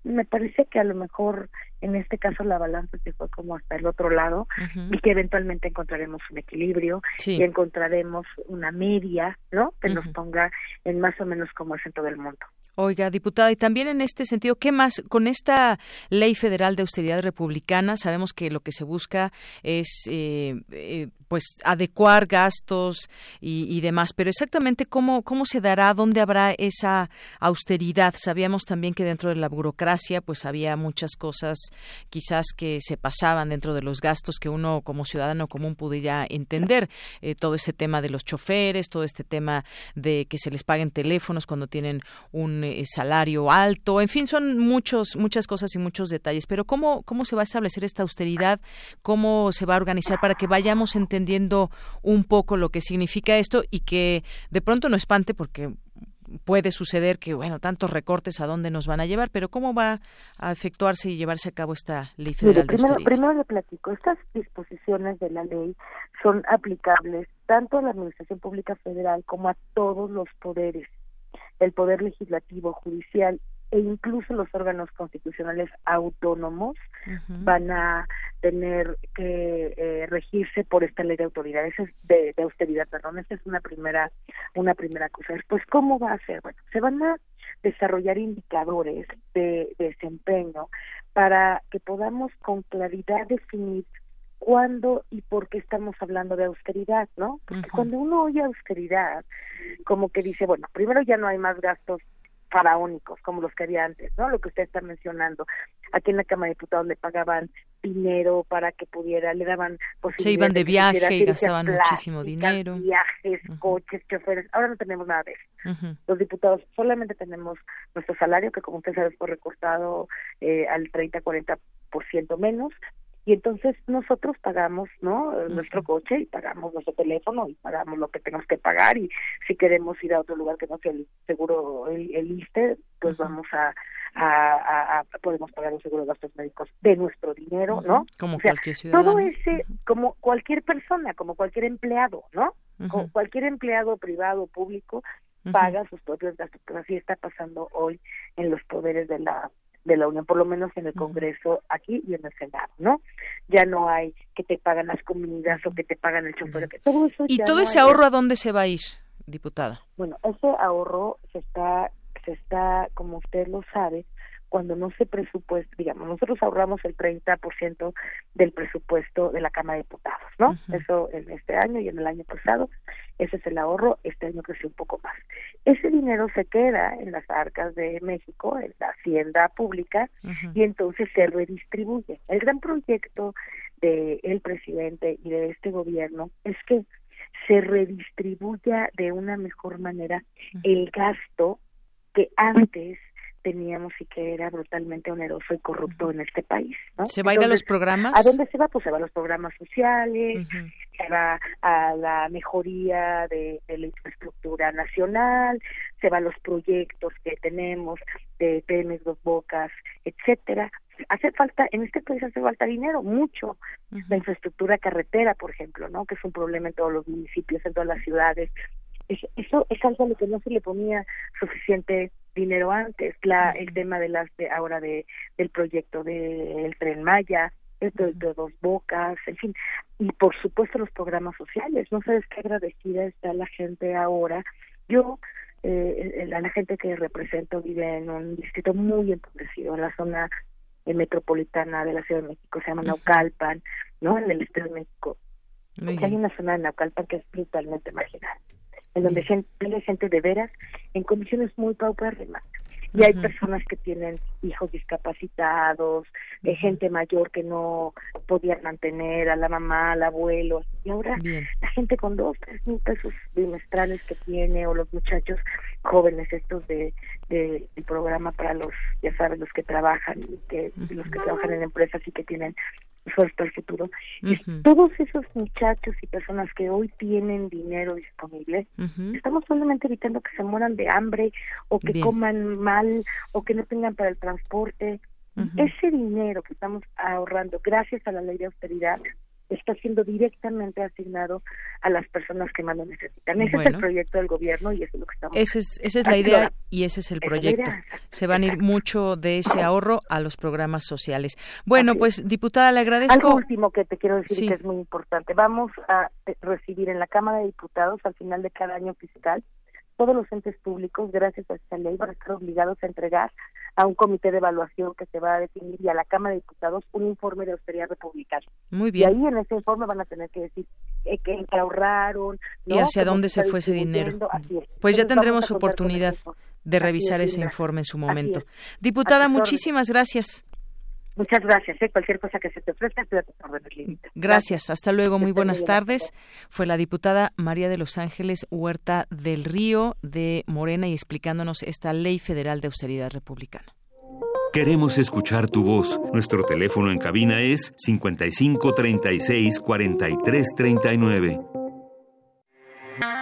me parece que a lo mejor en este caso la balanza se fue como hasta el otro lado y que eventualmente encontraremos un equilibrio y encontraremos una media, ¿no? Que nos ponga en más o menos como es en todo el mundo. Oiga, diputada, y también en este sentido, ¿qué más con esta ley federal de austeridad republicana? Sabemos que lo que se busca es, eh, eh, pues, adecuar gastos y, demás, pero exactamente cómo cómo se dará, dónde habrá esa austeridad. Sabíamos también que dentro de la burocracia, pues, había muchas cosas, quizás que se pasaban dentro de los gastos que uno como ciudadano común pudiera entender. Eh, todo ese tema de los choferes, todo este tema de que se les paguen teléfonos cuando tienen un eh, salario alto, en fin, son muchos, muchas cosas y muchos detalles. Pero ¿cómo, ¿cómo se va a establecer esta austeridad? ¿Cómo se va a organizar para que vayamos entendiendo un poco lo que significa esto y que de pronto no espante porque puede suceder que, bueno, tantos recortes a dónde nos van a llevar, pero ¿cómo va a efectuarse y llevarse a cabo esta ley federal primero, Primero le platico, estas disposiciones de la ley son aplicables tanto a la Administración Pública Federal como a todos los poderes el poder legislativo, judicial e incluso los órganos constitucionales autónomos van a tener que eh, regirse por esta ley de autoridad, de, de, austeridad, perdón, esa es una primera una primera cosa. Después, ¿cómo va a ser? Bueno, se van a desarrollar indicadores de desempeño para que podamos con claridad definir cuándo y por qué estamos hablando de austeridad, ¿no? Porque cuando uno oye austeridad, como que dice, bueno, primero ya no hay más gastos faraónicos como los que había antes, ¿no? Lo que usted está mencionando. Aquí en la Cámara de Diputados le pagaban dinero para que pudiera, le daban Se iban de viaje y gastaban muchísimo dinero. Viajes, coches, choferes. Ahora no tenemos nada de eso. Los diputados solamente tenemos nuestro salario, que como usted sabe fue recortado eh, al 30-40% menos, y entonces nosotros pagamos no nuestro coche y pagamos nuestro teléfono y pagamos lo que tenemos que pagar. Y si queremos ir a otro lugar que no sea el seguro el, el ISTE pues vamos a, a, podemos pagar un seguro de gastos médicos de nuestro dinero no como cualquier ciudadano. todo ese como cualquier persona como cualquier empleado no como cualquier empleado privado público paga sus propios gastos. Pero así está pasando hoy en los poderes de la de la Unión, por lo menos en el Congreso aquí y en el Senado, ¿no? Ya no hay que te pagan las comidas o que te pagan el chofer. todo eso ¿Y todo ese ahorro a dónde se va a ir, diputada? Bueno, ese ahorro se está, se está, como usted lo sabe, cuando no se presupuesta, digamos, nosotros ahorramos el 30% del presupuesto de la Cámara de Diputados, ¿no? Eso en este año y en el año pasado, ese es el ahorro, este año creció un poco más. Ese dinero se queda en las arcas de México, en la hacienda pública, y entonces se redistribuye. El gran proyecto del presidente y de este gobierno es que se redistribuya de una mejor manera el gasto que antes teníamos y que era brutalmente oneroso y corrupto en este país. ¿no? ¿Se va a ir a los programas? ¿A dónde se va? Pues se va a los programas sociales, se va a la mejoría de, la infraestructura nacional, se va a los proyectos que tenemos de Pemex, Dos Bocas, etcétera. Hace falta, en este país hace falta dinero, mucho. La infraestructura carretera, por ejemplo, ¿no? Que es un problema en todos los municipios, en todas las ciudades. Eso es algo a lo que no se le ponía suficiente dinero antes, la, el tema de las de ahora de del proyecto del tren Maya, el proyecto de dos bocas, en fin, y por supuesto los programas sociales. No sabes qué agradecida está la gente ahora. Yo eh, la, gente que represento vive en un distrito muy empobrecido, en la zona eh, metropolitana de la Ciudad de México, se llama Naucalpan, ¿no? En el Estado de México. hay una zona de Naucalpan que es brutalmente marginal en donde hay gente de veras en condiciones muy paupérrimas. Y hay personas que tienen hijos discapacitados, de gente mayor que no podían mantener a la mamá, al abuelo. Y ahora la gente con dos, tres mil pesos bimestrales que tiene, o los muchachos jóvenes estos de, de del programa para los, ya sabes, los que trabajan, que, los que trabajan en empresas y que tienen suerte al futuro. Todos esos muchachos y personas que hoy tienen dinero disponible, estamos solamente evitando que se mueran de hambre o que coman mal o que no tengan para el transporte. Ese dinero que estamos ahorrando gracias a la ley de austeridad está siendo directamente asignado a las personas que más lo necesitan. Ese es el proyecto del gobierno y eso es lo que estamos Ese es, esa es la idea y ese es el proyecto. Se van a ir mucho de ese ahorro a los programas sociales. Bueno, pues diputada, le agradezco. Algo último que te quiero decir que es muy importante. Vamos a recibir en la Cámara de Diputados al final de cada año fiscal todos los entes públicos, gracias a esta ley, van a estar obligados a entregar a un comité de evaluación que se va a definir y a la Cámara de Diputados un informe de austeridad republicana. Muy bien. Y ahí en ese informe van a tener que decir eh, que, ahorraron. Y hacia dónde se fue ese dinero. Pues ya tendremos oportunidad de revisar ese informe en su momento. Diputada, muchísimas gracias. Muchas gracias. ¿eh? Cualquier cosa que se te ofrezca, Gracias. Hasta luego. Muy buenas tardes. Fue la diputada María de los Ángeles Huerta del Río de Morena y explicándonos esta ley federal de austeridad republicana. Queremos escuchar tu voz. Nuestro teléfono en cabina es 55 36 43 39.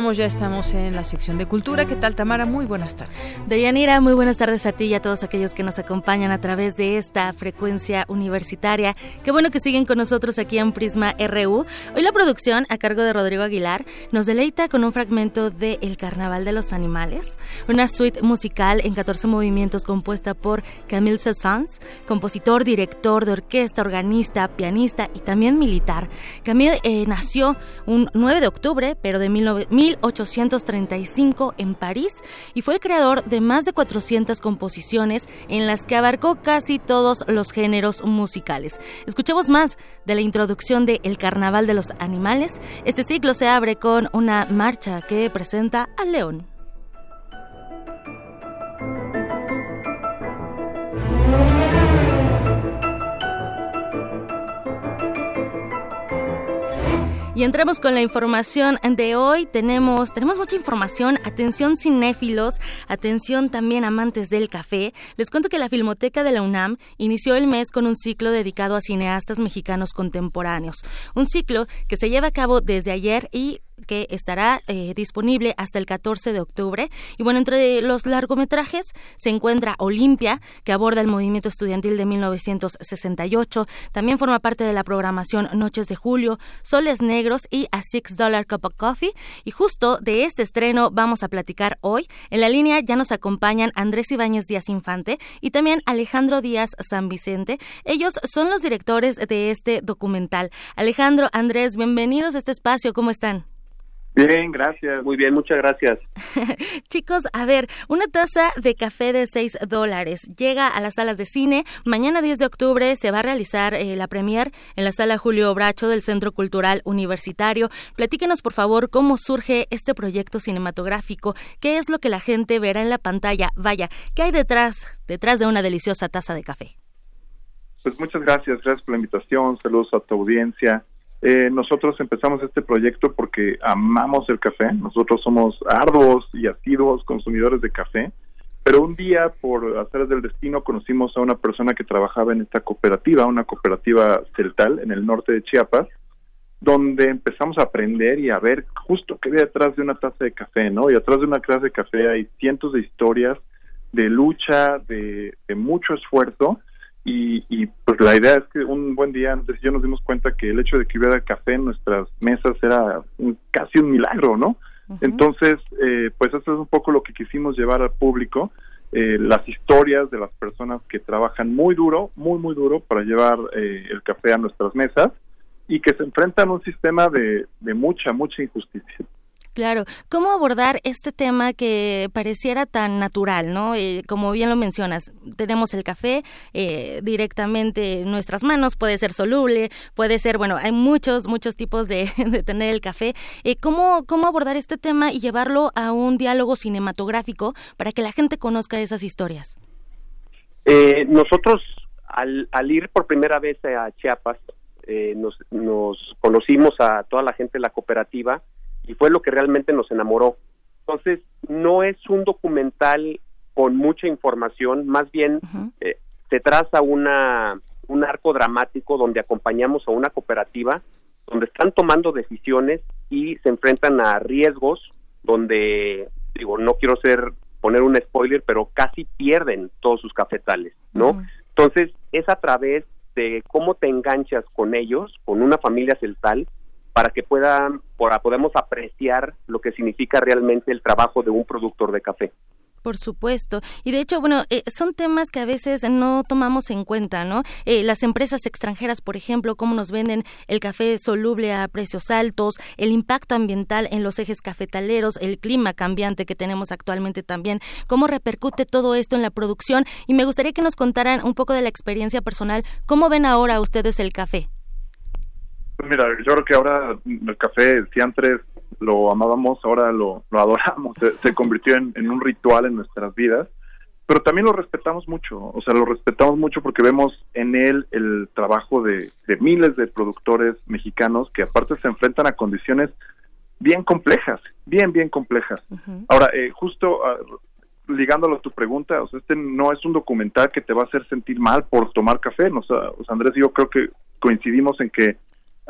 Ya estamos en la sección de cultura. ¿Qué tal, Tamara? Muy buenas tardes. Deyanira, muy buenas tardes a ti y a todos aquellos que nos acompañan a través de esta frecuencia universitaria. Qué bueno que siguen con nosotros aquí en Prisma RU. Hoy la producción, a cargo de Rodrigo Aguilar, nos deleita con un fragmento de El Carnaval de los Animales, una suite musical en 14 movimientos compuesta por Camille Saint-Saëns, compositor, director de orquesta, organista, pianista y también militar. Camille eh, nació un 9 de octubre, pero de 19, 1835 en París y fue el creador de más de 400 composiciones en las que abarcó casi todos los géneros musicales. Escuchemos más de la introducción de El Carnaval de los Animales. Este ciclo se abre con una marcha que presenta al león. Y entramos con la información de hoy. Tenemos, tenemos mucha información. Atención cinéfilos, atención también amantes del café. Les cuento que la Filmoteca de la UNAM inició el mes con un ciclo dedicado a cineastas mexicanos contemporáneos. Un ciclo que se lleva a cabo desde ayer y que estará eh, disponible hasta el 14 de octubre. Y bueno, entre los largometrajes se encuentra Olimpia, que aborda el movimiento estudiantil de 1968. También forma parte de la programación Noches de Julio, Soles Negros y A Six Dollar Cup of Coffee. Y justo de este estreno vamos a platicar hoy. En la línea ya nos acompañan Andrés Ibáñez Díaz Infante y también Alejandro Díaz San Vicente. Ellos son los directores de este documental. Alejandro, Andrés, bienvenidos a este espacio. ¿Cómo están? Bien, gracias. Muy bien, muchas gracias. Chicos, a ver, una taza de café de 6 dólares llega a las salas de cine. Mañana 10 de octubre se va a realizar eh, la premier en la sala Julio Bracho del Centro Cultural Universitario. Platíquenos, por favor, cómo surge este proyecto cinematográfico. ¿Qué es lo que la gente verá en la pantalla? Vaya, ¿qué hay detrás, detrás de una deliciosa taza de café? Pues muchas gracias, gracias por la invitación. Saludos a tu audiencia. Eh, nosotros empezamos este proyecto porque amamos el café, nosotros somos arduos y asiduos consumidores de café, pero un día por hacer del destino conocimos a una persona que trabajaba en esta cooperativa, una cooperativa celtal en el norte de Chiapas, donde empezamos a aprender y a ver justo qué había detrás de una taza de café, ¿no? Y atrás de una taza de café hay cientos de historias de lucha, de mucho esfuerzo, y, pues la idea es que un buen día antes yo nos dimos cuenta que el hecho de que hubiera café en nuestras mesas era casi un milagro, ¿no? Entonces, eh, pues eso es un poco lo que quisimos llevar al público, eh, las historias de las personas que trabajan muy duro, muy, muy duro para llevar eh, el café a nuestras mesas y que se enfrentan a un sistema de, de mucha, mucha injusticia. Claro, ¿cómo abordar este tema que pareciera tan natural, no? Eh, como bien lo mencionas, tenemos el café eh, directamente en nuestras manos, puede ser soluble, puede ser, bueno, hay muchos, muchos tipos de, tener el café. Eh, ¿cómo, ¿Cómo abordar este tema y llevarlo a un diálogo cinematográfico para que la gente conozca esas historias? nosotros, al, al, ir por primera vez a Chiapas, nos, nos conocimos a toda la gente de la cooperativa, y fue lo que realmente nos enamoró. Entonces, no es un documental con mucha información, más bien eh, se traza una, un arco dramático donde acompañamos a una cooperativa donde están tomando decisiones y se enfrentan a riesgos donde, digo, no quiero ser poner un spoiler, pero casi pierden todos sus cafetales, ¿no? Entonces, es a través de cómo te enganchas con ellos, con una familia celtal, para que puedan, para podamos apreciar lo que significa realmente el trabajo de un productor de café. Por supuesto. Y de hecho, bueno, eh, son temas que a veces no tomamos en cuenta, ¿no? Eh, las empresas extranjeras, por ejemplo, cómo nos venden el café soluble a precios altos, el impacto ambiental en los ejes cafetaleros, el clima cambiante que tenemos actualmente también, cómo repercute todo esto en la producción. Y me gustaría que nos contaran un poco de la experiencia personal. ¿Cómo ven ahora ustedes el café? Pues mira, yo creo que ahora el café, si antes lo amábamos, ahora lo, adoramos, se, convirtió en, un ritual en nuestras vidas, pero también lo respetamos mucho, o sea, lo respetamos mucho porque vemos en él el trabajo de, miles de productores mexicanos que aparte se enfrentan a condiciones bien complejas, bien, bien complejas. Ahora, eh, justo ah, ligándolo a tu pregunta, o sea, este no es un documental que te va a hacer sentir mal por tomar café, o sea, Andrés y yo creo que coincidimos en que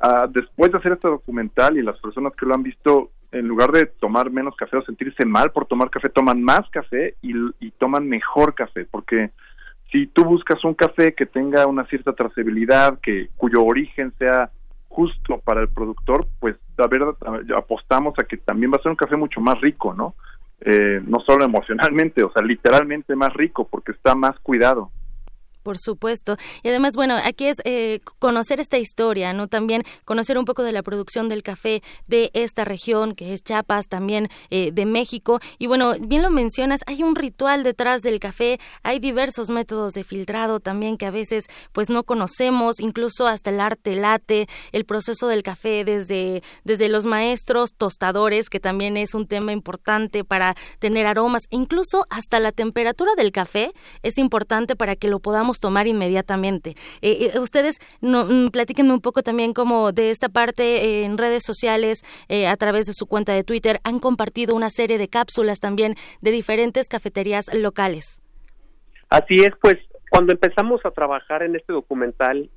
Ah, después de hacer este documental y las personas que lo han visto, en lugar de tomar menos café o sentirse mal por tomar café, toman más café y, toman mejor café, porque si tú buscas un café que tenga una cierta trazabilidad, que cuyo origen sea justo para el productor, pues a ver, apostamos a que también va a ser un café mucho más rico, ¿no? Eh, no solo emocionalmente, o sea, literalmente más rico, porque está más cuidado. Por supuesto. Y además, bueno, aquí es eh, conocer esta historia, ¿no? También conocer un poco de la producción del café de esta región, que es Chiapas, también eh, de México. Y bueno, bien lo mencionas, hay un ritual detrás del café, hay diversos métodos de filtrado también que a veces pues no conocemos, incluso hasta el arte late, el proceso del café desde, desde los maestros tostadores, que también es un tema importante para tener aromas, incluso hasta la temperatura del café es importante para que lo podamos tomar inmediatamente. Eh, ustedes, no, mm, platíquenme un poco también como de esta parte en redes sociales, a través de su cuenta de Twitter, han compartido una serie de cápsulas también de diferentes cafeterías locales. Así es, pues cuando empezamos a trabajar en este documental,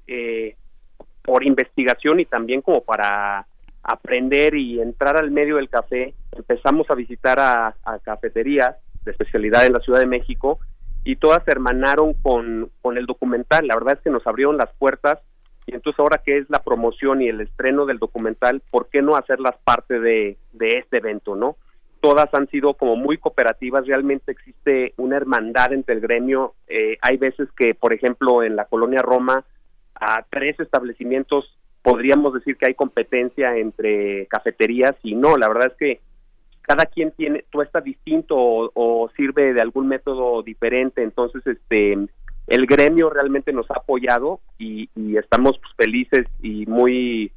por investigación y también como para aprender y entrar al medio del café, empezamos a visitar a, cafeterías de especialidad en la Ciudad de México y todas hermanaron con, con el documental. La verdad es que nos abrieron las puertas y entonces ahora que es la promoción y el estreno del documental, ¿por qué no hacerlas parte de, de este evento, no? Todas han sido como muy cooperativas, realmente existe una hermandad entre el gremio. Eh, hay veces que, por ejemplo, en la colonia Roma, a tres establecimientos podríamos decir que hay competencia entre cafeterías y no, la verdad es que cada quien tiene, tú estás distinto o, sirve de algún método diferente, entonces este el gremio realmente nos ha apoyado y, estamos pues, felices y muy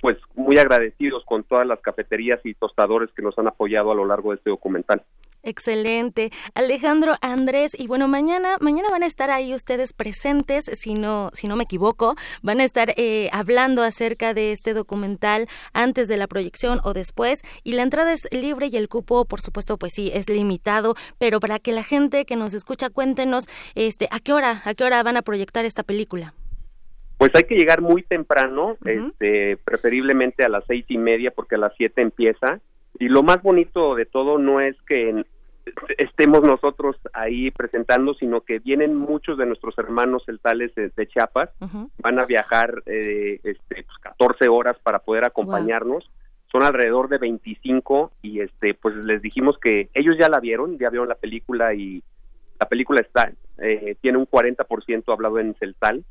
pues muy agradecidos con todas las cafeterías y tostadores que nos han apoyado a lo largo de este documental. Excelente. Alejandro, Andrés, y bueno, mañana, mañana van a estar ahí ustedes presentes, si no, si no me equivoco, van a estar eh, hablando acerca de este documental antes de la proyección o después, y la entrada es libre y el cupo, por supuesto, pues sí, es limitado, pero para que la gente que nos escucha, cuéntenos, este, a qué hora, a qué hora van a proyectar esta película. Pues hay que llegar muy temprano, este, preferiblemente a las seis y media, porque a las siete empieza y lo más bonito de todo no es que estemos nosotros ahí presentando, sino que vienen muchos de nuestros hermanos celtales de, Chiapas, van a viajar eh, este, 14 pues, horas para poder acompañarnos. Son alrededor de 25 y este pues les dijimos que ellos ya la vieron, ya vieron la película y la película está eh, tiene un 40% hablado en celtal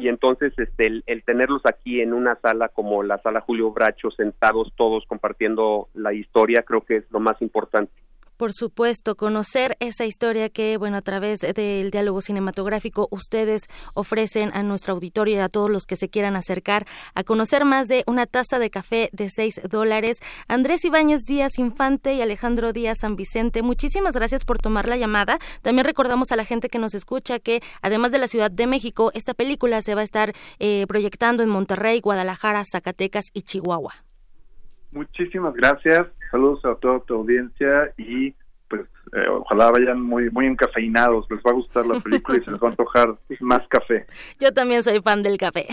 y entonces este el, tenerlos aquí en una sala como la sala Julio Bracho sentados todos compartiendo la historia creo que es lo más importante por supuesto, conocer esa historia que, bueno, a través del diálogo cinematográfico ustedes ofrecen a nuestro auditorio y a todos los que se quieran acercar a conocer más de una taza de café de seis dólares. Andrés Ibáñez Díaz Infante y Alejandro Díaz San Vicente, muchísimas gracias por tomar la llamada. También recordamos a la gente que nos escucha que, además de la Ciudad de México, esta película se va a estar eh, proyectando en Monterrey, Guadalajara, Zacatecas y Chihuahua. Muchísimas gracias. Saludos a toda tu audiencia y pues eh, ojalá vayan muy muy encafeinados, les va a gustar la película y se les va a antojar más café. Yo también soy fan del café.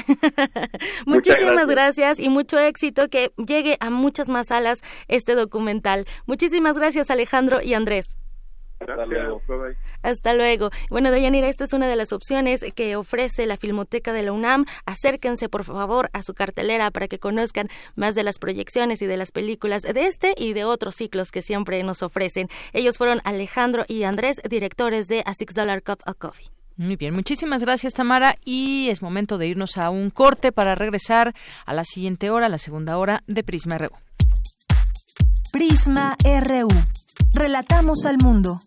Muchísimas gracias. y mucho éxito que llegue a muchas más salas este documental. Muchísimas gracias Alejandro y Andrés. Hasta luego. Hasta luego. Bueno, Deyanira, esta es una de las opciones que ofrece la Filmoteca de la UNAM. Acérquense, por favor, a su cartelera para que conozcan más de las proyecciones y de las películas de este y de otros ciclos que siempre nos ofrecen. Ellos fueron Alejandro y Andrés, directores de A Six Dollar Cup of Coffee. Muy bien, muchísimas gracias Tamara y es momento de irnos a un corte para regresar a la siguiente hora, la segunda hora de Prisma RU. Prisma RU. Relatamos al mundo.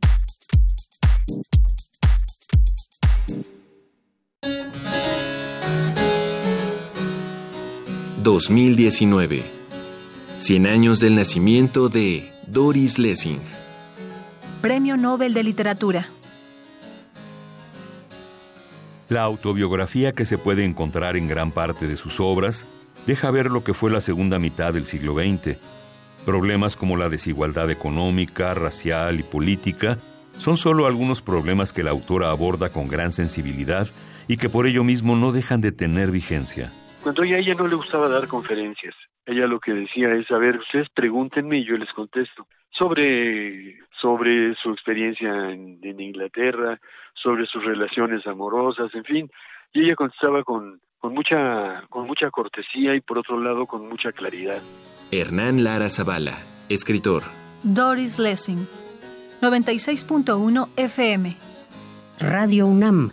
...2019... ...100 años del nacimiento de Doris Lessing... Premio Nobel de Literatura... La autobiografía que se puede encontrar en gran parte de sus obras... ...deja ver lo que fue la segunda mitad del siglo XX Problemas como la desigualdad económica, racial y política son solo algunos problemas que la autora aborda con gran sensibilidad y que por ello mismo no dejan de tener vigencia. Cuando a ella no le gustaba dar conferencias, ella lo que decía es, a ver, ustedes pregúntenme y yo les contesto sobre, sobre su experiencia en, en Inglaterra, sobre sus relaciones amorosas, en fin, y ella contestaba con, con mucha, con mucha cortesía y por otro lado con mucha claridad. Hernán Lara Zavala, escritor. Doris Lessing, 96.1 FM. Radio UNAM,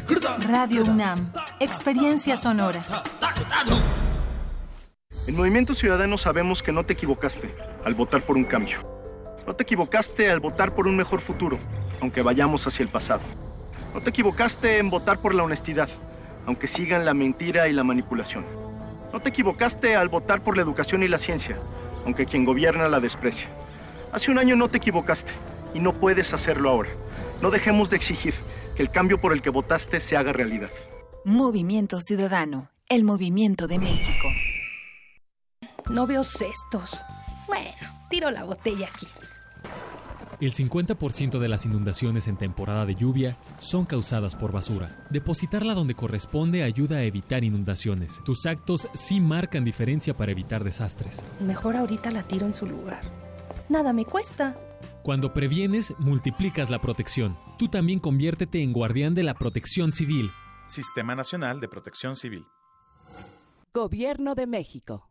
Radio UNAM, Experiencia Sonora. En Movimiento Ciudadano sabemos que no te equivocaste al votar por un cambio. No te equivocaste al votar por un mejor futuro, aunque vayamos hacia el pasado. No te equivocaste en votar por la honestidad, aunque sigan la mentira y la manipulación. No te equivocaste al votar por la educación y la ciencia, aunque quien gobierna la desprecia. Hace un año no te equivocaste y no puedes hacerlo ahora. No dejemos de exigir que el cambio por el que votaste se haga realidad. Movimiento Ciudadano, el movimiento de México. No veo cestos. Bueno, tiro la botella aquí. El 50% de las inundaciones en temporada de lluvia son causadas por basura. Depositarla donde corresponde ayuda a evitar inundaciones. Tus actos sí marcan diferencia para evitar desastres. Mejor ahorita la tiro en su lugar. Nada me cuesta. Cuando previenes, multiplicas la protección. Tú también conviértete en guardián de la protección civil. Sistema Nacional de Protección Civil. Gobierno de México.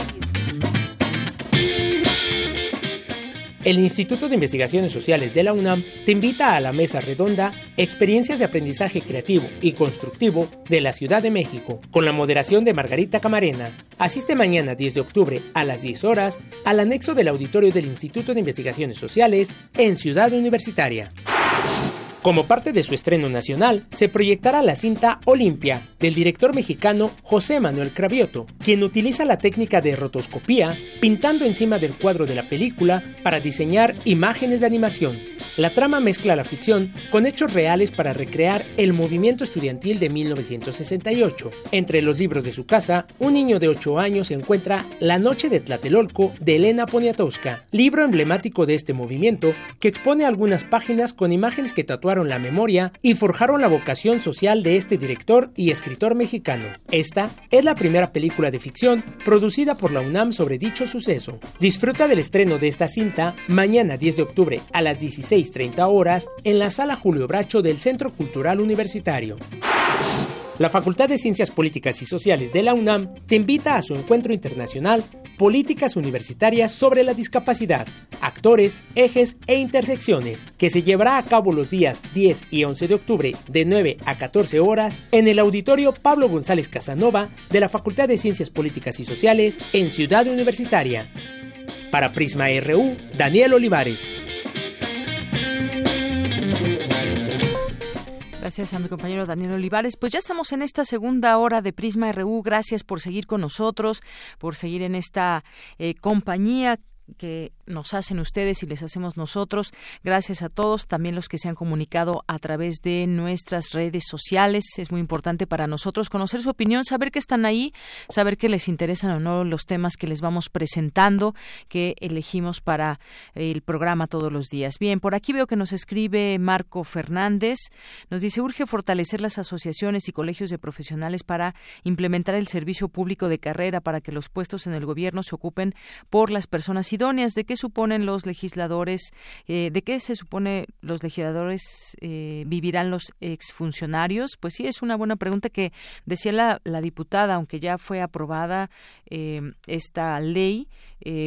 El Instituto de Investigaciones Sociales de la UNAM te invita a la mesa redonda Experiencias de Aprendizaje Creativo y Constructivo de la Ciudad de México, con la moderación de Margarita Camarena. Asiste mañana 10 de octubre a las 10 horas al anexo del auditorio del Instituto de Investigaciones Sociales en Ciudad Universitaria. Como parte de su estreno nacional, se proyectará la cinta Olimpia del director mexicano José Manuel Cravioto, quien utiliza la técnica de rotoscopía pintando encima del cuadro de la película para diseñar imágenes de animación. La trama mezcla la ficción con hechos reales para recrear el movimiento estudiantil de 1968. Entre los libros de su casa, un niño de 8 años encuentra La Noche de Tlatelolco de Elena Poniatowska, libro emblemático de este movimiento que expone algunas páginas con imágenes que tatuaron la memoria y forjaron la vocación social de este director y escritor mexicano. Esta es la primera película de ficción producida por la UNAM sobre dicho suceso. Disfruta del estreno de esta cinta mañana 10 de octubre a las 16.30 horas en la sala Julio Bracho del Centro Cultural Universitario. La Facultad de Ciencias Políticas y Sociales de la UNAM te invita a su encuentro internacional Políticas Universitarias sobre la Discapacidad, Actores, Ejes e Intersecciones, que se llevará a cabo los días 10 y 11 de octubre de 9 a 14 horas en el auditorio Pablo González Casanova de la Facultad de Ciencias Políticas y Sociales en Ciudad Universitaria. Para Prisma RU, Daniel Olivares. Gracias a mi compañero Daniel Olivares. Pues ya estamos en esta segunda hora de Prisma RU. Gracias por seguir con nosotros, por seguir en esta eh, compañía que nos hacen ustedes y les hacemos nosotros. Gracias a todos, también los que se han comunicado a través de nuestras redes sociales. Es muy importante para nosotros conocer su opinión, saber que están ahí, saber que les interesan o no los temas que les vamos presentando, que elegimos para el programa todos los días. Bien, por aquí veo que nos escribe Marco Fernández. Nos dice, urge fortalecer las asociaciones y colegios de profesionales para implementar el servicio público de carrera para que los puestos en el gobierno se ocupen por las personas idóneas. ¿De qué suponen los legisladores? Eh, ¿De qué se supone los legisladores eh, vivirán los exfuncionarios? Pues sí, es una buena pregunta que decía la, la diputada, aunque ya fue aprobada eh, esta ley.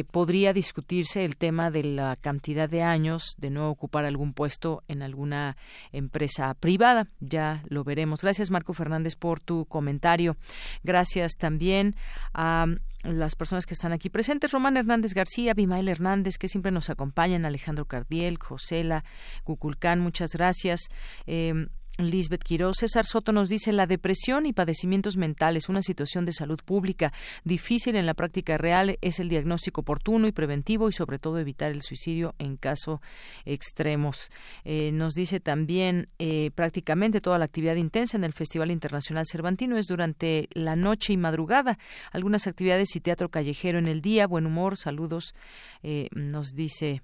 Podría discutirse el tema de la cantidad de años de no ocupar algún puesto en alguna empresa privada. Ya lo veremos. Gracias, Marco Fernández, por tu comentario. Gracias también a las personas que están aquí presentes, Román Hernández García, Bimael Hernández, que siempre nos acompañan, Alejandro Cardiel, Josela, Cuculcán, muchas gracias. Eh, Lisbeth Quiroz, César Soto nos dice la depresión y padecimientos mentales, una situación de salud pública difícil en la práctica real, es el diagnóstico oportuno y preventivo y sobre todo evitar el suicidio en caso extremos. Eh, nos dice también eh, prácticamente toda la actividad intensa en el Festival Internacional Cervantino es durante la noche y madrugada, algunas actividades y teatro callejero en el día, buen humor, saludos, eh, nos dice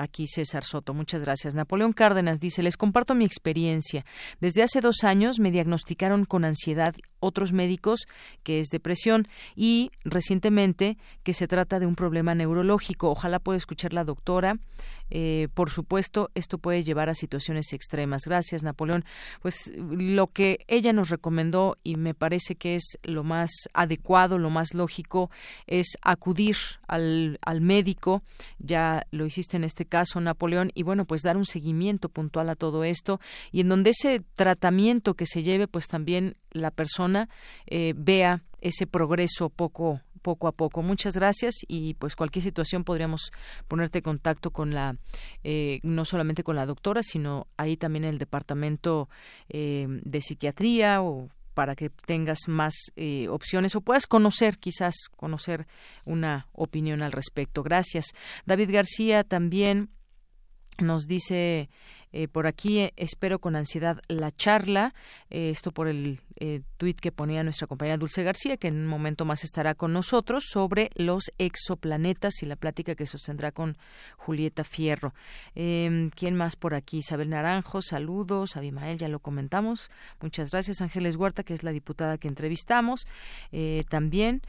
Aquí César Soto, muchas gracias. Napoleón Cárdenas dice, les comparto mi experiencia. Desde hace dos años me diagnosticaron con ansiedad otros médicos que es depresión y recientemente que se trata de un problema neurológico. Ojalá pueda escuchar la doctora eh, por supuesto, esto puede llevar a situaciones extremas. Gracias, Napoleón. Pues lo que ella nos recomendó y me parece que es lo más adecuado, lo más lógico, es acudir al, al médico. Ya lo hiciste en este caso, Napoleón, y bueno, pues dar un seguimiento puntual a todo esto y en donde ese tratamiento que se lleve, pues también la persona eh, vea ese progreso poco poco a poco. Muchas gracias y pues cualquier situación podríamos ponerte en contacto con la, eh, no solamente con la doctora, sino ahí también en el departamento eh, de psiquiatría o para que tengas más eh, opciones o puedas conocer, quizás conocer una opinión al respecto. Gracias. David García también nos dice eh, por aquí eh, espero con ansiedad la charla. Eh, esto por el tuit que ponía nuestra compañera Dulce García, que en un momento más estará con nosotros, sobre los exoplanetas y la plática que sostendrá con Julieta Fierro. Em, ¿Quién más por aquí? Isabel Naranjo, saludos. Abimael, ya lo comentamos. Muchas gracias. Ángeles Huerta, que es la diputada que entrevistamos. también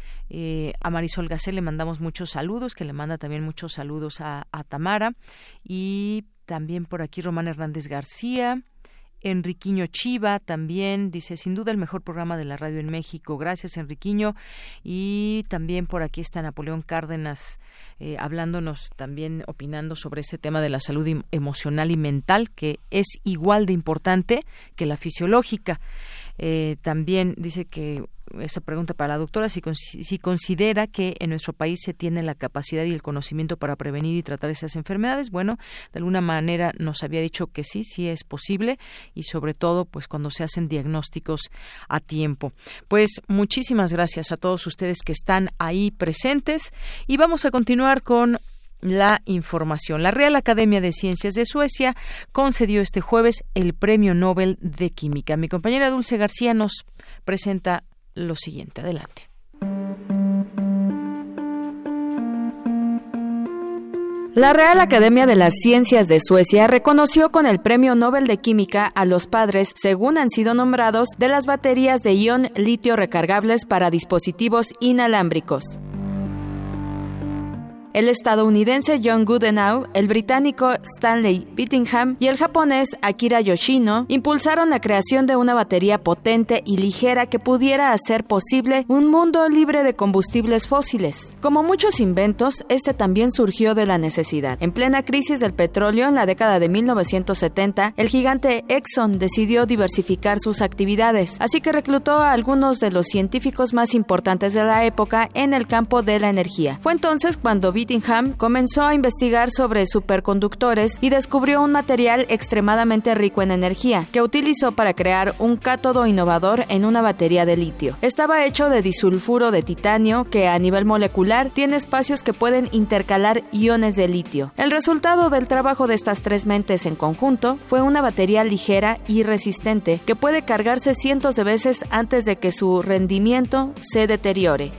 a Marisol Gacé le mandamos muchos saludos, que le manda también muchos saludos a, a Tamara. Y también por aquí Román Hernández García. Enriquiño Chiva también dice, sin duda el mejor programa de la radio en México. Gracias, Enriquiño. Y también por aquí está Napoleón Cárdenas eh, hablándonos, también opinando sobre este tema de la salud em, emocional y mental, que es igual de importante que la fisiológica. Eh, también dice que esa pregunta para la doctora, si, si, considera que en nuestro país se tiene la capacidad y el conocimiento para prevenir y tratar esas enfermedades. Bueno, de alguna manera nos había dicho que sí, sí es posible y sobre todo pues cuando se hacen diagnósticos a tiempo. Pues muchísimas gracias a todos ustedes que están ahí presentes y vamos a continuar con la información. La Real Academia de Ciencias de Suecia concedió este jueves el Premio Nobel de Química. Mi compañera Dulce García nos presenta lo siguiente. Adelante. La Real Academia de las Ciencias de Suecia reconoció con el Premio Nobel de Química a los padres, según han sido nombrados, de las baterías de ion litio recargables para dispositivos inalámbricos. El estadounidense John Goodenow, el británico Stanley Whittingham y el japonés Akira Yoshino impulsaron la creación de una batería potente y ligera que pudiera hacer posible un mundo libre de combustibles fósiles. Como muchos inventos, este también surgió de la necesidad. En plena crisis del petróleo en la década de 1970, el gigante Exxon decidió diversificar sus actividades, así que reclutó a algunos de los científicos más importantes de la época en el campo de la energía. Fue entonces cuando Bittingham comenzó a investigar sobre superconductores y descubrió un material extremadamente rico en energía que utilizó para crear un cátodo innovador en una batería de litio. Estaba hecho de disulfuro de titanio que a nivel molecular tiene espacios que pueden intercalar iones de litio. El resultado del trabajo de estas tres mentes en conjunto fue una batería ligera y resistente que puede cargarse cientos de veces antes de que su rendimiento se deteriore.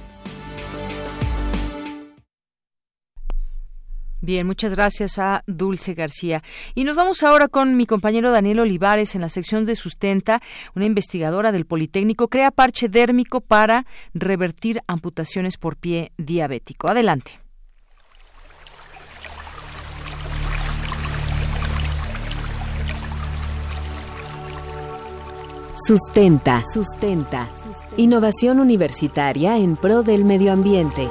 Bien, muchas gracias a Dulce García. Y nos vamos ahora con mi compañero Daniel Olivares en la sección de Sustenta. Una investigadora del Politécnico crea parche dérmico para revertir amputaciones por pie diabético. Adelante. Sustenta. Sustenta. Innovación universitaria en pro del medio ambiente.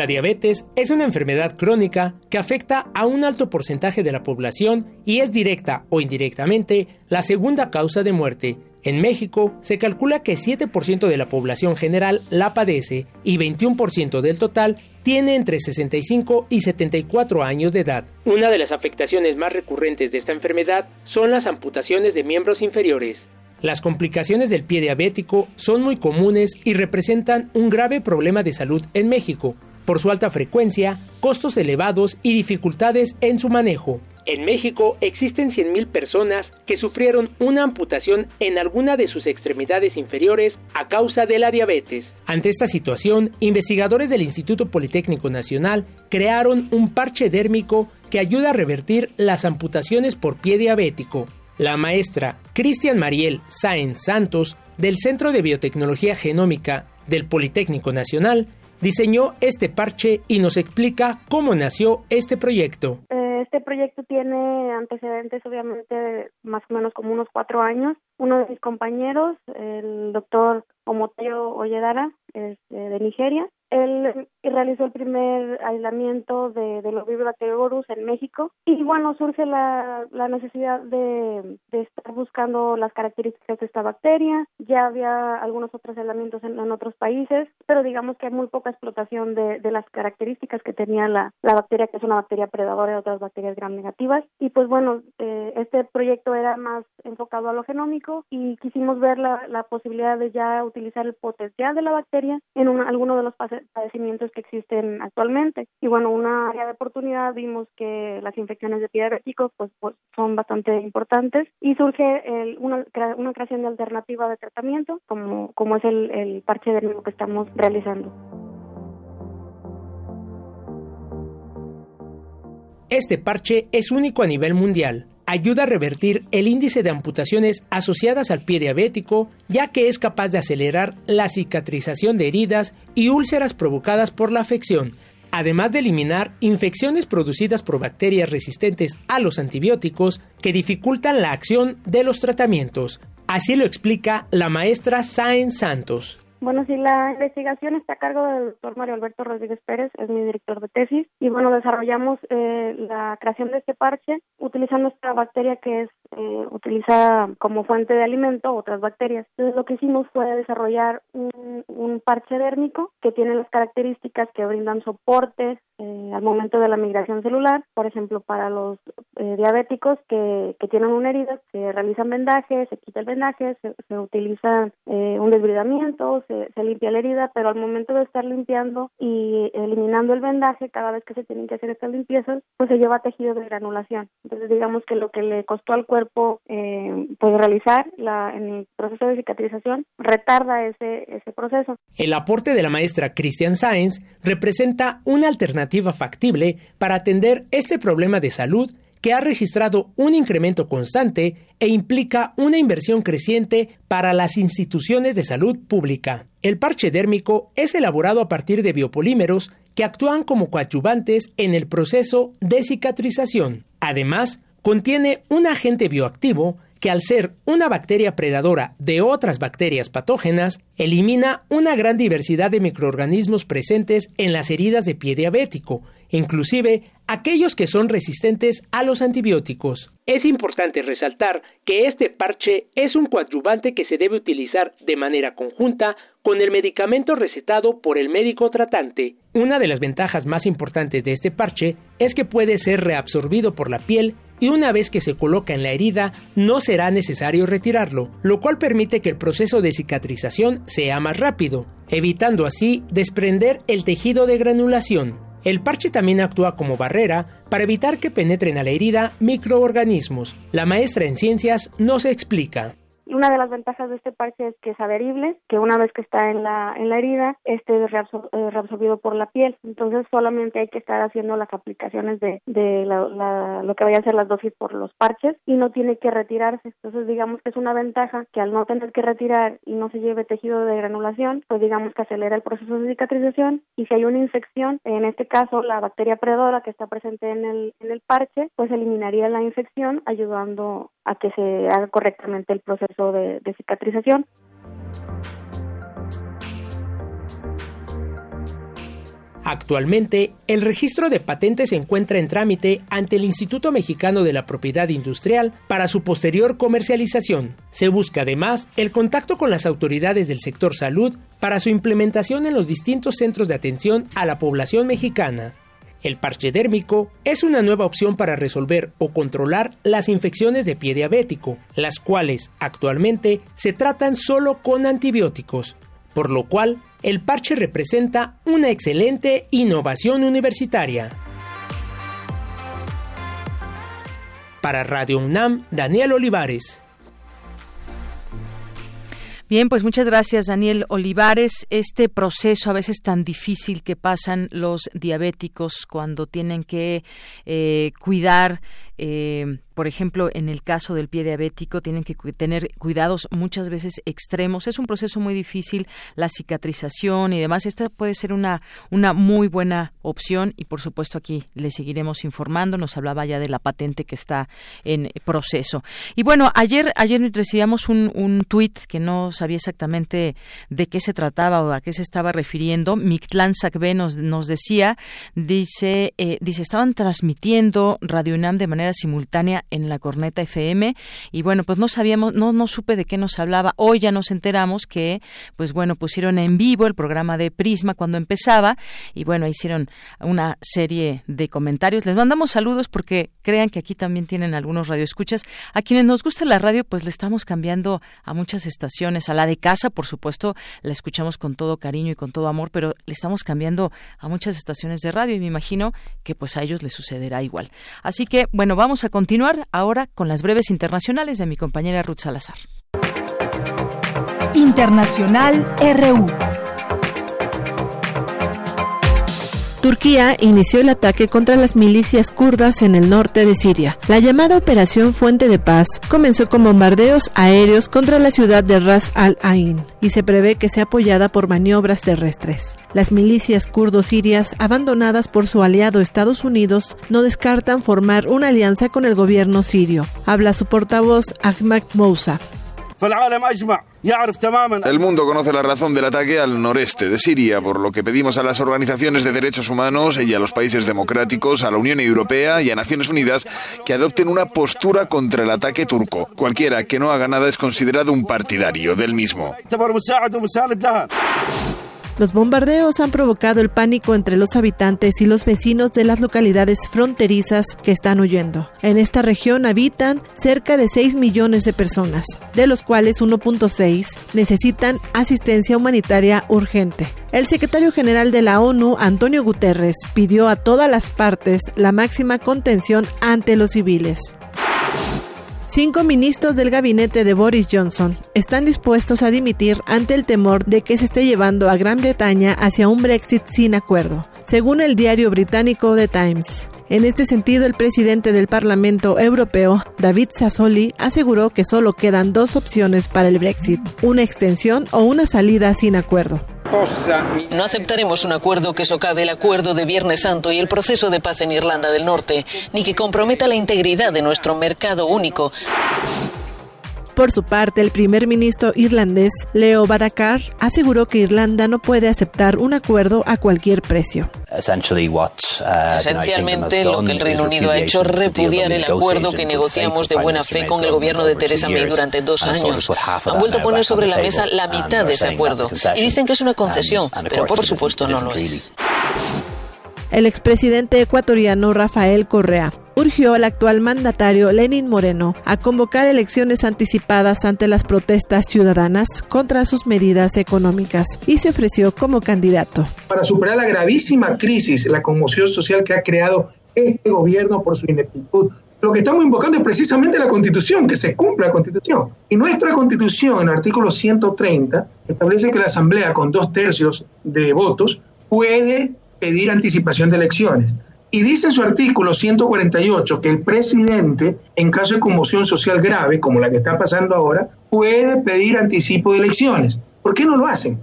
La diabetes es una enfermedad crónica que afecta a un alto porcentaje de la población y es directa o indirectamente la segunda causa de muerte. En México se calcula que 7% de la población general la padece y 21% del total tiene entre 65 y 74 años de edad. Una de las afectaciones más recurrentes de esta enfermedad son las amputaciones de miembros inferiores. Las complicaciones del pie diabético son muy comunes y representan un grave problema de salud en México, por su alta frecuencia, costos elevados y dificultades en su manejo. En México existen 100.000 personas que sufrieron una amputación en alguna de sus extremidades inferiores a causa de la diabetes. Ante esta situación, investigadores del Instituto Politécnico Nacional crearon un parche dérmico que ayuda a revertir las amputaciones por pie diabético. La maestra Cristian Mariel Sáenz Santos, del Centro de Biotecnología Genómica del Politécnico Nacional, diseñó este parche y nos explica cómo nació este proyecto. Eh, este proyecto tiene antecedentes, obviamente, más o menos como unos cuatro años. Uno de mis compañeros, el doctor Omotayo Oyedara, es de Nigeria, él realizó el primer aislamiento de, de los Bacteriorus en México y bueno, surge la, la necesidad de, de, estar buscando las características de esta bacteria. Ya había algunos otros aislamientos en, otros países, pero digamos que hay muy poca explotación de, de las características que tenía la, la, bacteria, que es una bacteria predadora de otras bacterias gram negativas. Y pues bueno, eh, este proyecto era más enfocado a lo genómico y quisimos ver la, la posibilidad de ya utilizar el potencial de la bacteria en un, alguno de los padecimientos que existen actualmente. Y bueno, una área de oportunidad vimos que las infecciones de pie diabético pues, pues, son bastante importantes y surge el, una, una creación de alternativa de tratamiento como, como es el, el parche mismo que estamos realizando. Este parche es único a nivel mundial ayuda a revertir el índice de amputaciones asociadas al pie diabético, ya que es capaz de acelerar la cicatrización de heridas y úlceras provocadas por la afección, además de eliminar infecciones producidas por bacterias resistentes a los antibióticos que dificultan la acción de los tratamientos. Así lo explica la maestra Sáenz Santos. Bueno, sí, la investigación está a cargo del doctor Mario Alberto Rodríguez Pérez, es mi director de tesis, y bueno, desarrollamos eh, la creación de este parche utilizando esta bacteria que es eh, utiliza como fuente de alimento otras bacterias. Entonces, lo que hicimos fue desarrollar un, un parche dérmico que tiene las características que brindan soportes eh, al momento de la migración celular, por ejemplo, para los eh, diabéticos que, que tienen una herida, se realizan vendajes, se quita el vendaje, se, se utiliza eh, un desbridamiento, se, limpia la herida, pero al momento de estar limpiando y eliminando el vendaje, cada vez que se tienen que hacer estas limpiezas, pues se lleva tejido de granulación. Entonces, digamos que lo que le costó al cuerpo eh, pues realizar la, en el proceso de cicatrización retarda ese, ese proceso. El aporte de la maestra Christian Sáenz representa una alternativa factible para atender este problema de salud que ha registrado un incremento constante e implica una inversión creciente para las instituciones de salud pública. El parche dérmico es elaborado a partir de biopolímeros que actúan como coadyuvantes en el proceso de cicatrización. Además, contiene un agente bioactivo que al ser una bacteria predadora de otras bacterias patógenas, elimina una gran diversidad de microorganismos presentes en las heridas de pie diabético, inclusive aquellos que son resistentes a los antibióticos. Es importante resaltar que este parche es un coadyuvante que se debe utilizar de manera conjunta con el medicamento recetado por el médico tratante. Una de las ventajas más importantes de este parche es que puede ser reabsorbido por la piel y una vez que se coloca en la herida no será necesario retirarlo, lo cual permite que el proceso de cicatrización sea más rápido, evitando así desprender el tejido de granulación. El parche también actúa como barrera para evitar que penetren a la herida microorganismos. La maestra en ciencias no se explica. Una de las ventajas de este parche es que es adherible, que una vez que está en la, en la herida, este es eh, reabsorbido por la piel. Entonces solamente hay que estar haciendo las aplicaciones de, de lo que vayan a ser las dosis por los parches y no tiene que retirarse. Entonces digamos que es una ventaja que al no tener que retirar y no se lleve tejido de granulación, pues digamos que acelera el proceso de cicatrización y si hay una infección, en este caso la bacteria predadora que está presente en el, en el parche, pues eliminaría la infección ayudando a que se haga correctamente el proceso de, cicatrización. Actualmente, el registro de patentes se encuentra en trámite ante el Instituto Mexicano de la Propiedad Industrial para su posterior comercialización. Se busca además el contacto con las autoridades del sector salud para su implementación en los distintos centros de atención a la población mexicana. El parche dérmico es una nueva opción para resolver o controlar las infecciones de pie diabético, las cuales actualmente se tratan solo con antibióticos, por lo cual el parche representa una excelente innovación universitaria. Para Radio UNAM, Daniel Olivares. Bien, pues muchas gracias, Daniel Olivares. Este proceso a veces tan difícil que pasan los diabéticos cuando tienen que eh, cuidar eh, por ejemplo, en el caso del pie diabético, tienen que tener cuidados muchas veces extremos. Es un proceso muy difícil, la cicatrización y demás. Esta puede ser una, una muy buena opción y, por supuesto, aquí le seguiremos informando. Nos hablaba ya de la patente que está en proceso. Y bueno, ayer, ayer recibíamos un, un tuit que no sabía exactamente de qué se trataba o a qué se estaba refiriendo. Mictlán Sacbe nos, nos decía, dice, eh, dice, estaban transmitiendo Radio UNAM de manera simultánea en la Corneta FM y bueno, pues no sabíamos, no, no supe de qué nos hablaba. Hoy ya nos enteramos que, pues bueno, pusieron en vivo el programa de Prisma cuando empezaba y bueno, hicieron una serie de comentarios. Les mandamos saludos porque crean que aquí también tienen algunos radioescuchas. A quienes nos gusta la radio, pues le estamos cambiando a muchas estaciones. A la de casa, por supuesto, la escuchamos con todo cariño y con todo amor, pero le estamos cambiando a muchas estaciones de radio y me imagino que pues a ellos les sucederá igual. Así que, bueno, vamos a continuar ahora con las breves internacionales de mi compañera Ruth Salazar. Internacional RU. Turquía inició el ataque contra las milicias kurdas en el norte de Siria. La llamada Operación Fuente de Paz comenzó con bombardeos aéreos contra la ciudad de Ras al-Ain y se prevé que sea apoyada por maniobras terrestres. Las milicias kurdo-sirias, abandonadas por su aliado Estados Unidos, no descartan formar una alianza con el gobierno sirio. Habla su portavoz Ahmad Moussa. El mundo conoce la razón del ataque al noreste de Siria, por lo que pedimos a las organizaciones de derechos humanos y a los países democráticos, a la Unión Europea y a Naciones Unidas que adopten una postura contra el ataque turco. Cualquiera que no haga nada es considerado un partidario del mismo. Los bombardeos han provocado el pánico entre los habitantes y los vecinos de las localidades fronterizas que están huyendo. En esta región habitan cerca de 6 millones de personas, de los cuales 1.6 necesitan asistencia humanitaria urgente. El secretario general de la ONU, Antonio Guterres, pidió a todas las partes la máxima contención ante los civiles. Cinco ministros del gabinete de Boris Johnson están dispuestos a dimitir ante el temor de que se esté llevando a Gran Bretaña hacia un Brexit sin acuerdo, según el diario británico The Times. En este sentido, el presidente del Parlamento Europeo, David Sassoli, aseguró que solo quedan dos opciones para el Brexit, una extensión o una salida sin acuerdo. No aceptaremos un acuerdo que socave el acuerdo de Viernes Santo y el proceso de paz en Irlanda del Norte, ni que comprometa la integridad de nuestro mercado único. Por su parte, el primer ministro irlandés, Leo Varadkar, aseguró que Irlanda no puede aceptar un acuerdo a cualquier precio. Uh, Esencialmente, lo que el Reino Unido ha hecho es repudiar el acuerdo que negociamos de buena fe con el gobierno de Theresa May durante dos años. Han vuelto a poner sobre la mesa la mitad de ese acuerdo y dicen que es una concesión, pero por supuesto no lo es. El expresidente ecuatoriano Rafael Correa urgió al actual mandatario Lenin Moreno a convocar elecciones anticipadas ante las protestas ciudadanas contra sus medidas económicas y se ofreció como candidato. Para superar la gravísima crisis, la conmoción social que ha creado este gobierno por su ineptitud, lo que estamos invocando es precisamente la constitución, que se cumpla la constitución. Y nuestra constitución, en el artículo 130, establece que la Asamblea, con dos tercios de votos, puede pedir anticipación de elecciones. Y dice en su artículo 148 que el presidente, en caso de conmoción social grave, como la que está pasando ahora, puede pedir anticipo de elecciones. ¿Por qué no lo hacen?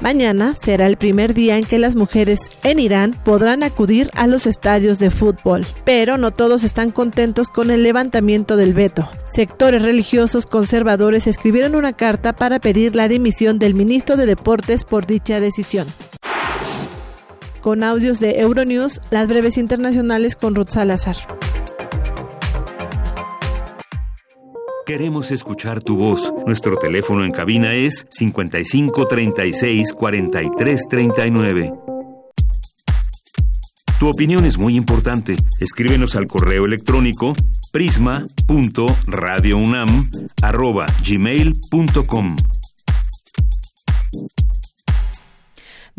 Mañana será el primer día en que las mujeres en Irán podrán acudir a los estadios de fútbol, pero no todos están contentos con el levantamiento del veto. Sectores religiosos conservadores escribieron una carta para pedir la dimisión del ministro de Deportes por dicha decisión con audios de Euronews, las breves internacionales con Ruth Salazar. Queremos escuchar tu voz. Nuestro teléfono en cabina es 55 36 43 39. Tu opinión es muy importante. Escríbenos al correo electrónico prisma.radiounam@gmail.com.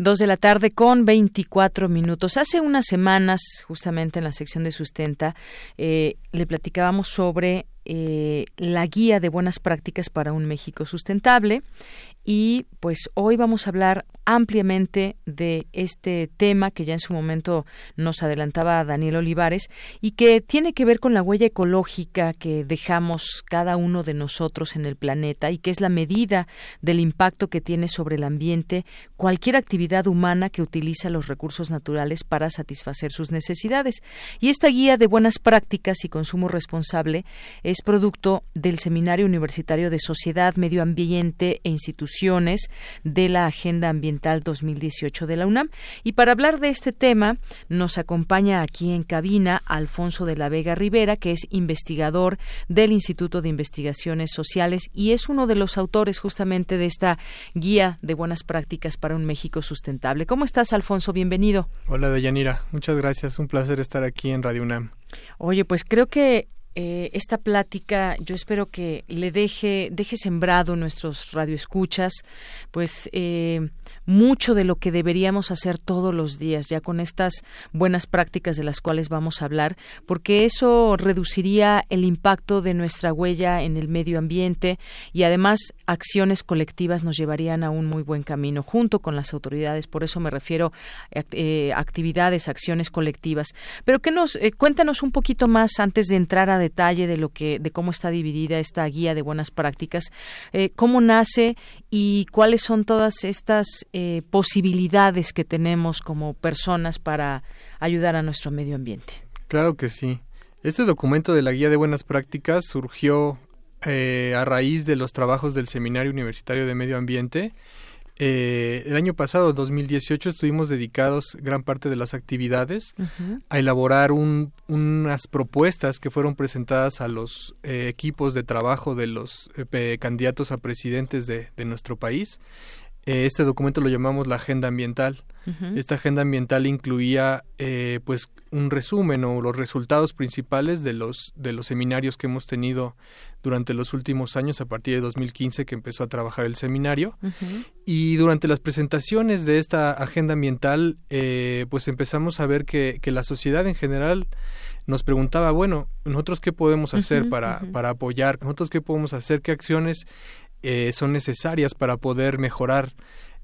Dos de la tarde con 24 minutos. Hace unas semanas, justamente en la sección de sustenta, eh, le platicábamos sobre eh, la guía de buenas prácticas para un México sustentable y pues hoy vamos a hablar ampliamente de este tema que ya en su momento nos adelantaba Daniel Olivares y que tiene que ver con la huella ecológica que dejamos cada uno de nosotros en el planeta y que es la medida del impacto que tiene sobre el ambiente cualquier actividad humana que utiliza los recursos naturales para satisfacer sus necesidades. Y esta guía de buenas prácticas y consumo responsable es producto del Seminario Universitario de Sociedad, Medio Ambiente e Instituciones de la Agenda Ambiental 2018 de la UNAM. Y para hablar de este tema nos acompaña aquí en cabina Alfonso de la Vega Rivera, que es investigador del Instituto de Investigaciones Sociales y es uno de los autores justamente de esta guía de buenas prácticas para un México sustentable. ¿Cómo estás, Alfonso? Bienvenido. Hola, Deyanira. Muchas gracias. Un placer estar aquí en Radio UNAM. Oye, pues creo que eh, esta plática yo espero que le deje deje sembrado nuestros radioescuchas pues eh, mucho de lo que deberíamos hacer todos los días ya con estas buenas prácticas de las cuales vamos a hablar porque eso reduciría el impacto de nuestra huella en el medio ambiente y además acciones colectivas nos llevarían a un muy buen camino junto con las autoridades. Por eso me refiero a eh, actividades acciones colectivas. Pero que nos cuéntanos un poquito más antes de entrar a detalle de lo que de cómo está dividida esta guía de buenas prácticas, eh, cómo nace y cuáles son todas estas eh, posibilidades que tenemos como personas para ayudar a nuestro medio ambiente. Claro que sí. Este documento de la guía de buenas prácticas surgió eh, a raíz de los trabajos del Seminario Universitario de Medio Ambiente eh, el año pasado, 2018, estuvimos dedicados gran parte de las actividades a elaborar unas propuestas que fueron presentadas a los eh, equipos de trabajo de los eh, candidatos a presidentes de, de nuestro país. este documento lo llamamos la Agenda Ambiental. Esta agenda ambiental incluía eh, pues un resumen o los resultados principales de los de los seminarios que hemos tenido durante los últimos años a partir de 2015 que empezó a trabajar el seminario. Y durante las presentaciones de esta agenda ambiental eh, pues empezamos a ver que, que, la sociedad en general nos preguntaba bueno nosotros qué podemos hacer para para apoyar nosotros qué podemos hacer qué acciones eh, son necesarias para poder mejorar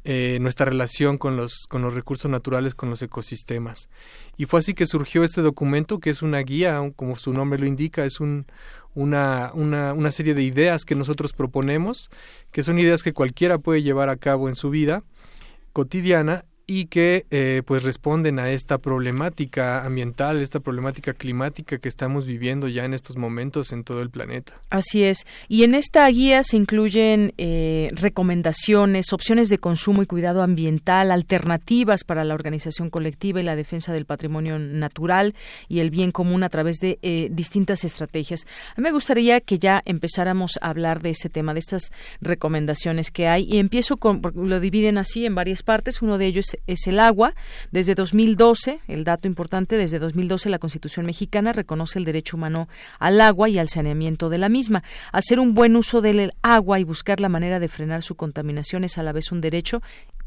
eh, nuestra relación con los, con los recursos naturales, con los ecosistemas. Y fue así que surgió este documento, que es una guía, como su nombre lo indica, es un, una, una, una serie de ideas que nosotros proponemos, que son ideas que cualquiera puede llevar a cabo en su vida cotidiana y que eh, pues responden a esta problemática ambiental, esta problemática climática que estamos viviendo ya en estos momentos en todo el planeta. Así es. Y en esta guía se incluyen eh, recomendaciones, opciones de consumo y cuidado ambiental, alternativas para la organización colectiva y la defensa del patrimonio natural y el bien común a través de eh, distintas estrategias. A mí me gustaría que ya empezáramos a hablar de ese tema, de estas recomendaciones que hay. Y empiezo con, lo dividen así en varias partes. Uno de ellos es, el agua. Desde 2012, el dato importante, desde 2012 la Constitución mexicana reconoce el derecho humano al agua y al saneamiento de la misma. Hacer un buen uso del agua y buscar la manera de frenar su contaminación es a la vez un derecho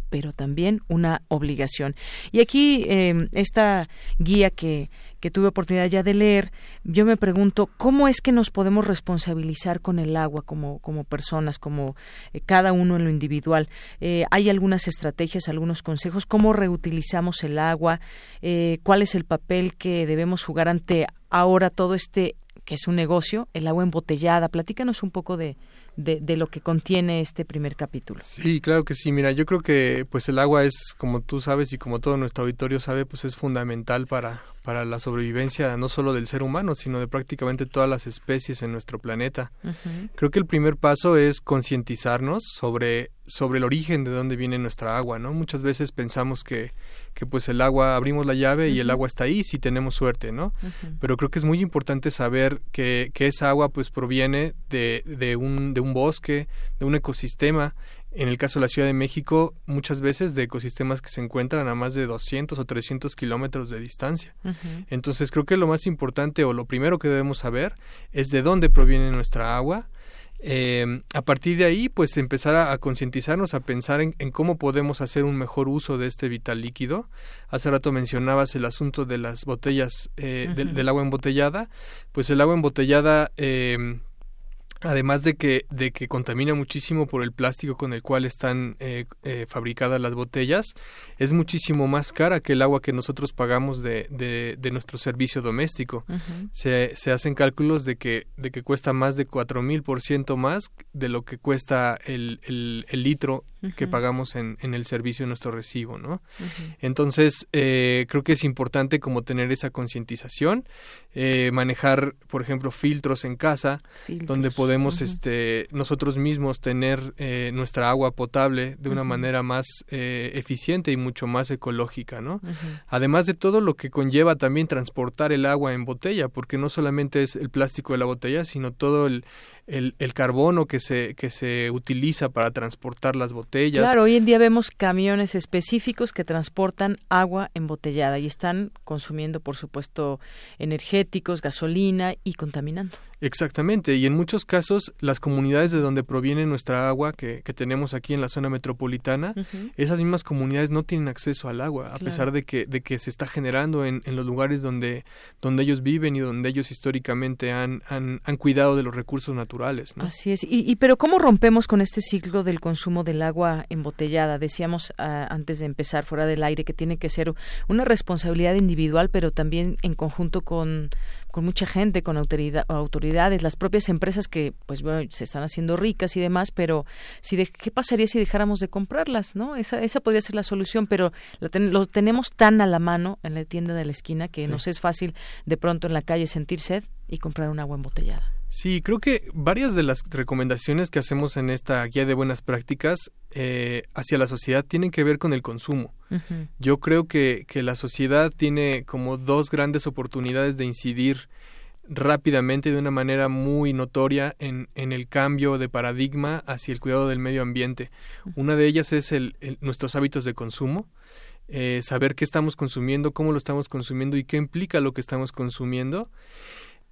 pero también una obligación. Y aquí eh, esta guía que que tuve oportunidad ya de leer, yo me pregunto cómo es que nos podemos responsabilizar con el agua como, como personas, como eh, cada uno en lo individual. Eh, hay algunas estrategias, algunos consejos, cómo reutilizamos el agua, eh, cuál es el papel que debemos jugar ante ahora todo este que es un negocio, el agua embotellada. Platícanos un poco de, de, de, lo que contiene este primer capítulo. Sí, claro que sí. Mira, yo creo que pues el agua es, como tú sabes y como todo nuestro auditorio sabe, pues es fundamental para, para la sobrevivencia no solo del ser humano, sino de prácticamente todas las especies en nuestro planeta. Creo que el primer paso es concientizarnos sobre, sobre el origen de dónde viene nuestra agua, ¿no? Muchas veces pensamos que, que pues el agua, abrimos la llave y el agua está ahí si tenemos suerte, ¿no? Pero creo que es muy importante saber que, que esa agua pues proviene de, de, un, de un bosque, de un ecosistema, en el caso de la Ciudad de México, muchas veces de ecosistemas que se encuentran a más de 200 o 300 kilómetros de distancia. Entonces creo que lo más importante o lo primero que debemos saber es de dónde proviene nuestra agua. Eh, a partir de ahí, pues empezar a, concientizarnos, a pensar en, cómo podemos hacer un mejor uso de este vital líquido. Hace rato mencionabas el asunto de las botellas, eh, del, agua embotellada. Pues el agua embotellada eh, además de que, de que contamina muchísimo por el plástico con el cual están eh, eh, fabricadas las botellas, es muchísimo más cara que el agua que nosotros pagamos de, de, nuestro servicio doméstico. se, se, hacen cálculos de que, de que cuesta más de cuatro mil por ciento más de lo que cuesta el, el, el litro que pagamos en, en, el servicio de nuestro recibo, ¿no? Entonces, eh, creo que es importante como tener esa concientización, eh, manejar, por ejemplo, filtros en casa, donde podemos este, nosotros mismos tener eh, nuestra agua potable de una manera más eh, eficiente y mucho más ecológica, ¿no? Además de todo lo que conlleva también transportar el agua en botella, porque no solamente es el plástico de la botella, sino todo el, el, el, carbono que se, que se utiliza para transportar las botellas. Claro, hoy en día vemos camiones específicos que transportan agua embotellada y están consumiendo, por supuesto, energéticos, gasolina y contaminando. Exactamente, y en muchos casos las comunidades de donde proviene nuestra agua que, que tenemos aquí en la zona metropolitana, esas mismas comunidades no tienen acceso al agua, a pesar de que, de que se está generando en, en, los lugares donde, donde ellos viven y donde ellos históricamente han, han, han cuidado de los recursos naturales. Así es, y, y, pero ¿cómo rompemos con este ciclo del consumo del agua embotellada? Decíamos uh, antes de empezar fuera del aire que tiene que ser una responsabilidad individual, pero también en conjunto con con mucha gente, con autoridad, autoridades, las propias empresas que pues bueno, se están haciendo ricas y demás, pero si de, qué pasaría si dejáramos de comprarlas, ¿no? Esa esa podría ser la solución, pero lo tenemos tan a la mano en la tienda de la esquina que nos es fácil de pronto en la calle sentir sed y comprar un agua embotellada. Sí, creo que varias de las recomendaciones que hacemos en esta guía de buenas prácticas eh, hacia la sociedad tienen que ver con el consumo. Yo creo que, que la sociedad tiene como dos grandes oportunidades de incidir rápidamente de una manera muy notoria en, en, el cambio de paradigma hacia el cuidado del medio ambiente. Una de ellas es el, nuestros hábitos de consumo, eh, saber qué estamos consumiendo, cómo lo estamos consumiendo y qué implica lo que estamos consumiendo.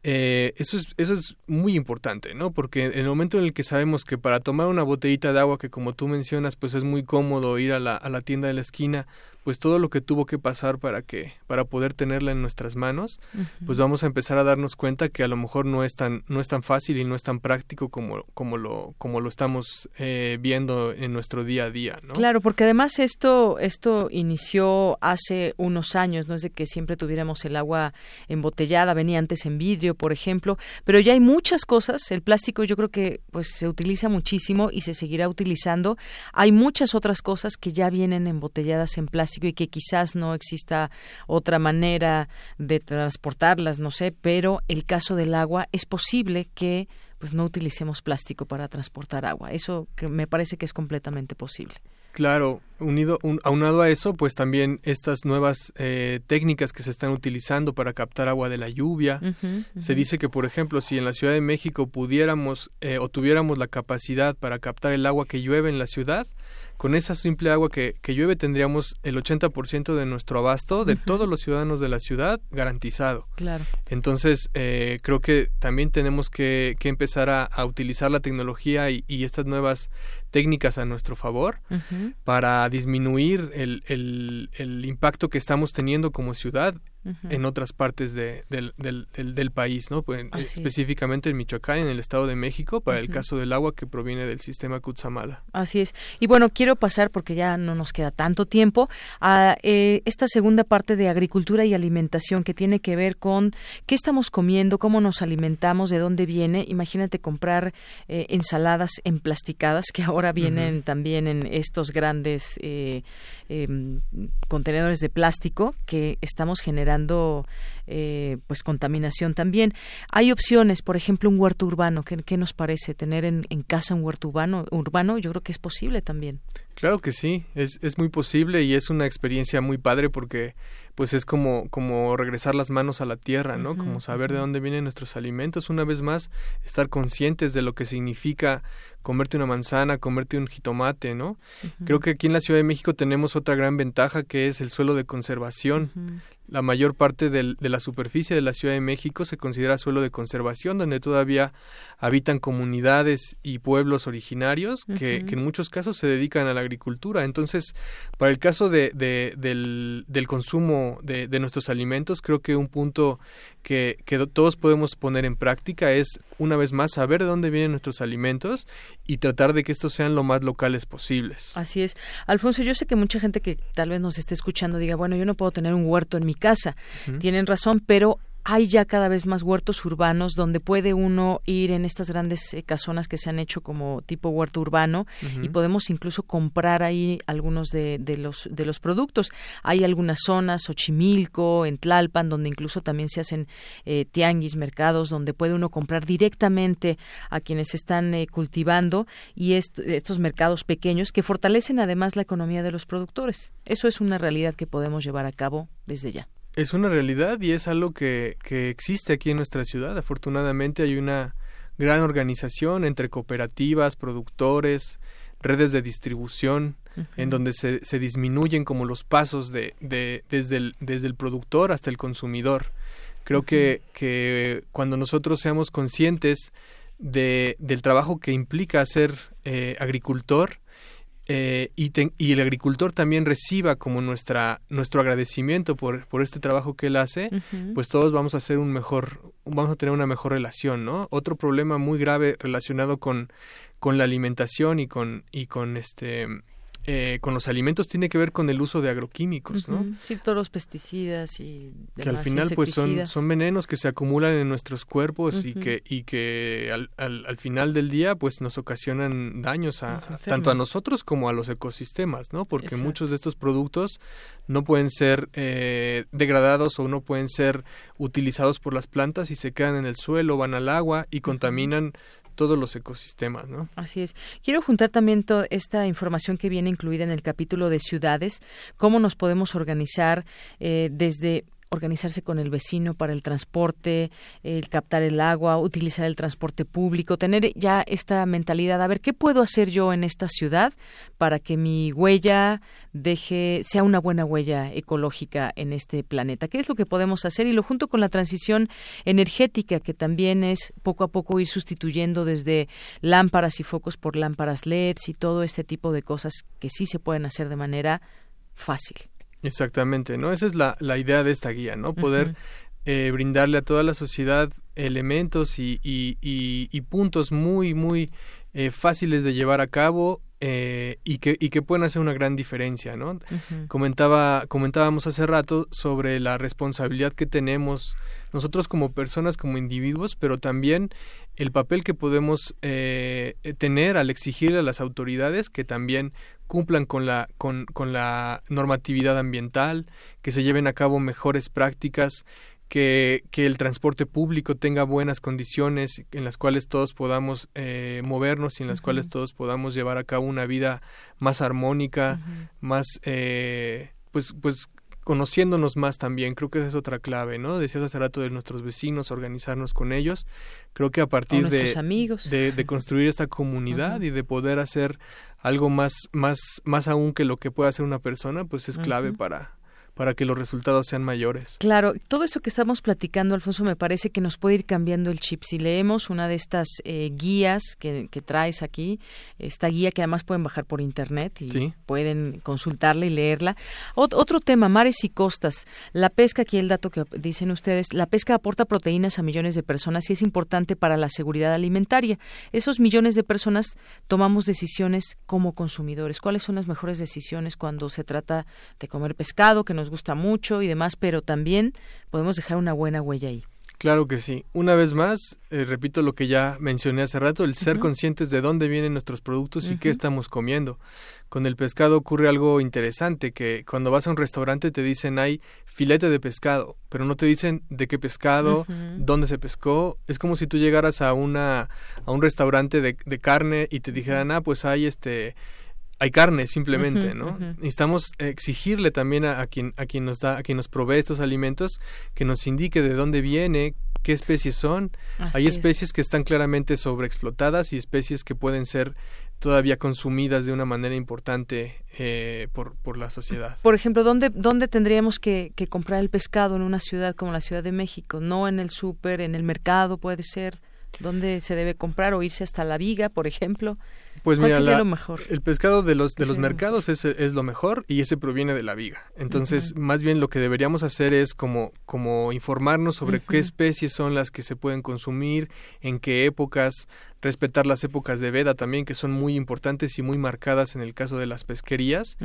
Eh, eso, es, eso es muy importante, ¿no? Porque en el momento en el que sabemos que para tomar una botellita de agua, que como tú mencionas, pues es muy cómodo ir a la, a la tienda de la esquina, pues todo lo que tuvo que pasar para que para poder tenerla en nuestras manos pues vamos a empezar a darnos cuenta que a lo mejor no es tan no es tan fácil y no es tan práctico como como lo como lo estamos eh, viendo en nuestro día a día ¿no? claro porque además esto esto inició hace unos años no es de que siempre tuviéramos el agua embotellada venía antes en vidrio por ejemplo pero ya hay muchas cosas el plástico yo creo que pues se utiliza muchísimo y se seguirá utilizando hay muchas otras cosas que ya vienen embotelladas en plástico plástico y que quizás no exista otra manera de transportarlas, no sé, pero el caso del agua es posible que pues no utilicemos plástico para transportar agua. Eso que me parece que es completamente posible. Claro, unido, aunado a eso, pues también estas nuevas eh, técnicas que se están utilizando para captar agua de la lluvia. Se dice que, por ejemplo, si en la Ciudad de México pudiéramos eh, o tuviéramos la capacidad para captar el agua que llueve en la ciudad, con esa simple agua que, que llueve tendríamos el 80% de nuestro abasto de todos los ciudadanos de la ciudad garantizado. Claro. Entonces, eh, creo que también tenemos que, que empezar a, a, utilizar la tecnología y, y, estas nuevas técnicas a nuestro favor para disminuir el, el, el impacto que estamos teniendo como ciudad en otras partes de, del, del, del, país, ¿no? Pues, específicamente en Michoacán, en el Estado de México, para el caso del agua que proviene del sistema Cutzamala. Así es. Y bueno, quiero pasar, porque ya no nos queda tanto tiempo, a eh, esta segunda parte de agricultura y alimentación que tiene que ver con qué estamos comiendo, cómo nos alimentamos, de dónde viene. Imagínate comprar eh, ensaladas emplasticadas que ahora vienen también en estos grandes eh, em, contenedores de plástico que estamos generando eh, pues contaminación también. Hay opciones, por ejemplo, un huerto urbano. ¿Qué, nos parece tener en, en, casa un huerto urbano? Urbano, yo creo que es posible también. Claro que sí, es, es muy posible y es una experiencia muy padre porque pues es como, como regresar las manos a la tierra, ¿no? como saber de dónde vienen nuestros alimentos, una vez más, estar conscientes de lo que significa comerte una manzana, comerte un jitomate, ¿no? Creo que aquí en la Ciudad de México tenemos otra gran ventaja que es el suelo de conservación. La mayor parte del, de la superficie de la Ciudad de México se considera suelo de conservación, donde todavía habitan comunidades y pueblos originarios que, que en muchos casos se dedican a la agricultura. Entonces, para el caso de, de, del, del consumo de, nuestros alimentos, creo que un punto que, que, todos podemos poner en práctica es, una vez más, saber de dónde vienen nuestros alimentos y tratar de que estos sean lo más locales posibles. Así es. Alfonso, yo sé que mucha gente que tal vez nos esté escuchando diga, bueno, yo no puedo tener un huerto en mi casa. Tienen razón, pero hay ya cada vez más huertos urbanos donde puede uno ir en estas grandes eh, casonas que se han hecho como tipo huerto urbano y podemos incluso comprar ahí algunos de, los de los productos. Hay algunas zonas, Xochimilco, en Tlalpan, donde incluso también se hacen eh, tianguis, mercados, donde puede uno comprar directamente a quienes están eh, cultivando y estos mercados pequeños que fortalecen además la economía de los productores. Eso es una realidad que podemos llevar a cabo desde ya. Es una realidad y es algo que, que existe aquí en nuestra ciudad. Afortunadamente hay una gran organización entre cooperativas, productores, redes de distribución, en donde se, se, disminuyen como los pasos de, de, desde, el, desde el productor hasta el consumidor. Creo que, que cuando nosotros seamos conscientes de, del trabajo que implica ser eh, agricultor, eh, y, y, el agricultor también reciba como nuestra nuestro agradecimiento por, por este trabajo que él hace, pues todos vamos a hacer un mejor, vamos a tener una mejor relación, ¿no? Otro problema muy grave relacionado con, con la alimentación y con, y con este eh, con los alimentos tiene que ver con el uso de agroquímicos, ¿no? Sí, todos los pesticidas y que al final pues son, son venenos que se acumulan en nuestros cuerpos y que y que al, al, final del día pues nos ocasionan daños a, tanto a nosotros como a los ecosistemas, ¿no? Porque muchos de estos productos no pueden ser eh, degradados o no pueden ser utilizados por las plantas y se quedan en el suelo, van al agua y contaminan todos los ecosistemas, ¿no? Así es. Quiero juntar también toda esta información que viene incluida en el capítulo de ciudades, cómo nos podemos organizar eh, desde organizarse con el vecino para el transporte, el captar el agua, utilizar el transporte público, tener ya esta mentalidad, a ver, ¿qué puedo hacer yo en esta ciudad para que mi huella deje, sea una buena huella ecológica en este planeta? ¿Qué es lo que podemos hacer? Y lo junto con la transición energética, que también es poco a poco ir sustituyendo desde lámparas y focos por lámparas LEDs y todo este tipo de cosas que sí se pueden hacer de manera fácil. Exactamente, ¿no? Esa es la, la idea de esta guía, ¿no? Poder eh, brindarle a toda la sociedad elementos y, y, y, puntos muy, muy eh, fáciles de llevar a cabo eh, y, que, y que pueden hacer una gran diferencia, ¿no? Comentaba, comentábamos hace rato sobre la responsabilidad que tenemos nosotros como personas, como individuos, pero también el papel que podemos tener al exigirle a las autoridades que también cumplan con la, con, con la normatividad ambiental, que se lleven a cabo mejores prácticas, que, que, el transporte público tenga buenas condiciones en las cuales todos podamos eh, movernos y en las cuales todos podamos llevar a cabo una vida más armónica, más, eh, pues, pues conociéndonos más también, creo que esa es otra clave, ¿no? Decías hace rato de nuestros vecinos, organizarnos con ellos, creo que a partir de, amigos. de, construir esta comunidad y de poder hacer algo más, más, más aún que lo que puede hacer una persona, pues es clave para, para que los resultados sean mayores. Claro, todo esto que estamos platicando, Alfonso, me parece que nos puede ir cambiando el chip. Si leemos una de estas eh, guías que, traes aquí, esta guía que además pueden bajar por internet y pueden consultarla y leerla. otro tema, mares y costas. La pesca, aquí el dato que dicen ustedes, la pesca aporta proteínas a millones de personas y es importante para la seguridad alimentaria. Esos millones de personas tomamos decisiones como consumidores. ¿Cuáles son las mejores decisiones cuando se trata de comer pescado, que nos gusta mucho y demás, pero también podemos dejar una buena huella ahí. Claro que sí. Una vez más, eh, repito lo que ya mencioné hace rato, el ser conscientes de dónde vienen nuestros productos y qué estamos comiendo. Con el pescado ocurre algo interesante, que cuando vas a un restaurante te dicen hay filete de pescado, pero no te dicen de qué pescado, dónde se pescó. Es como si tú llegaras a, una, a un restaurante de, de carne y te dijeran, ah, pues hay este hay carne simplemente, ¿no? Necesitamos exigirle también a, quien a quien nos da a quien nos provee estos alimentos que nos indique de dónde viene, qué especies son. hay especies que están claramente sobreexplotadas y especies que pueden ser todavía consumidas de una manera importante eh, por, por la sociedad. Por ejemplo, ¿dónde, dónde tendríamos que, que comprar el pescado en una ciudad como la Ciudad de México? No en el súper, en el mercado puede ser. ¿Dónde se debe comprar o irse hasta la viga, por ejemplo? Pues mira, el pescado de los de los mercados es, es, lo mejor y ese proviene de la viga. Entonces, más bien lo que deberíamos hacer es como como informarnos sobre qué especies son las que se pueden consumir, en qué épocas, respetar las épocas de veda también, que son muy importantes y muy marcadas en el caso de las pesquerías,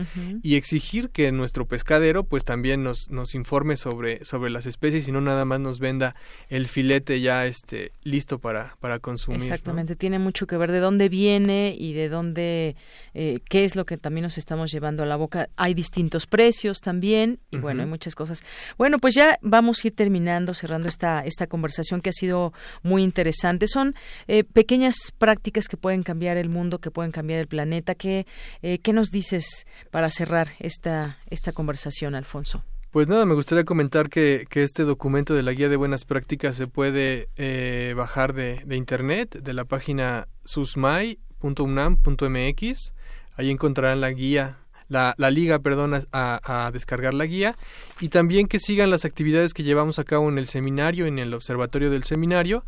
y exigir que nuestro pescadero pues también nos, nos informe sobre, sobre las especies y no nada más nos venda el filete ya este, listo para, para consumir. Exactamente, tiene mucho que ver de dónde viene y de dónde, eh, qué es lo que también nos estamos llevando a la boca. Hay distintos precios también, y bueno, hay muchas cosas. Bueno, pues ya vamos a ir terminando, cerrando esta, esta conversación que ha sido muy interesante. Son eh, pequeñas prácticas que pueden cambiar el mundo, que pueden cambiar el planeta. ¿Qué, eh, qué nos dices para cerrar esta, esta conversación, Alfonso? Pues nada, me gustaría comentar que, que, este documento de la guía de buenas prácticas se puede eh, bajar de, internet, de la página susmai.unam.mx. Ahí encontrarán la guía, la, la liga, perdón, a, a, descargar la guía. Y también que sigan las actividades que llevamos a cabo en el seminario, en el observatorio del seminario,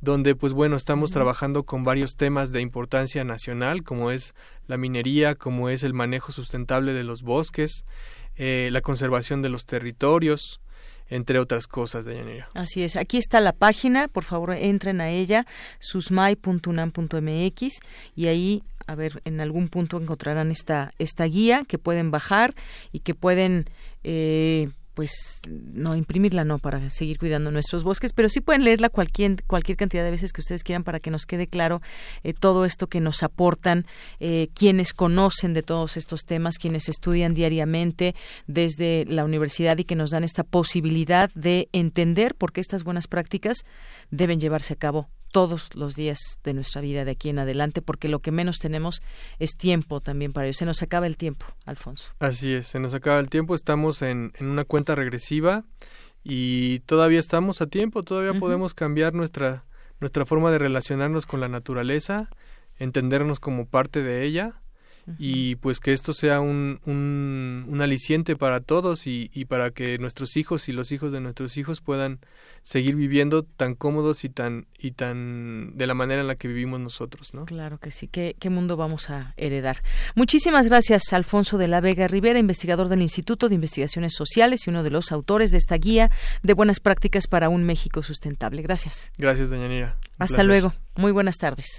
donde pues bueno estamos trabajando con varios temas de importancia nacional como es la minería como es el manejo sustentable de los bosques eh, la conservación de los territorios entre otras cosas, de Así es. Aquí está la página, por favor entren a ella, susmai.unam.mx y ahí, a ver, en algún punto encontrarán esta, esta guía que pueden bajar y que pueden eh, pues no imprimirla no para seguir cuidando nuestros bosques, pero sí pueden leerla cualquier cualquier cantidad de veces que ustedes quieran para que nos quede claro eh, todo esto que nos aportan eh, quienes conocen de todos estos temas, quienes estudian diariamente desde la universidad y que nos dan esta posibilidad de entender por qué estas buenas prácticas deben llevarse a cabo todos los días de nuestra vida de aquí en adelante, porque lo que menos tenemos es tiempo también para ello. Se nos acaba el tiempo, Alfonso. Así es, se nos acaba el tiempo, estamos en, en una cuenta regresiva y todavía estamos a tiempo, todavía podemos cambiar nuestra, nuestra forma de relacionarnos con la naturaleza, entendernos como parte de ella y pues que esto sea un, un, aliciente para todos y, y, para que nuestros hijos y los hijos de nuestros hijos puedan seguir viviendo tan cómodos y tan y tan de la manera en la que vivimos nosotros, ¿no? Claro que sí. ¿Qué, qué mundo vamos a heredar? Muchísimas gracias, Alfonso de la Vega Rivera, investigador del Instituto de Investigaciones Sociales y uno de los autores de esta guía de buenas prácticas para un México sustentable. Gracias. Gracias, Dañanira. Hasta luego. Muy buenas tardes.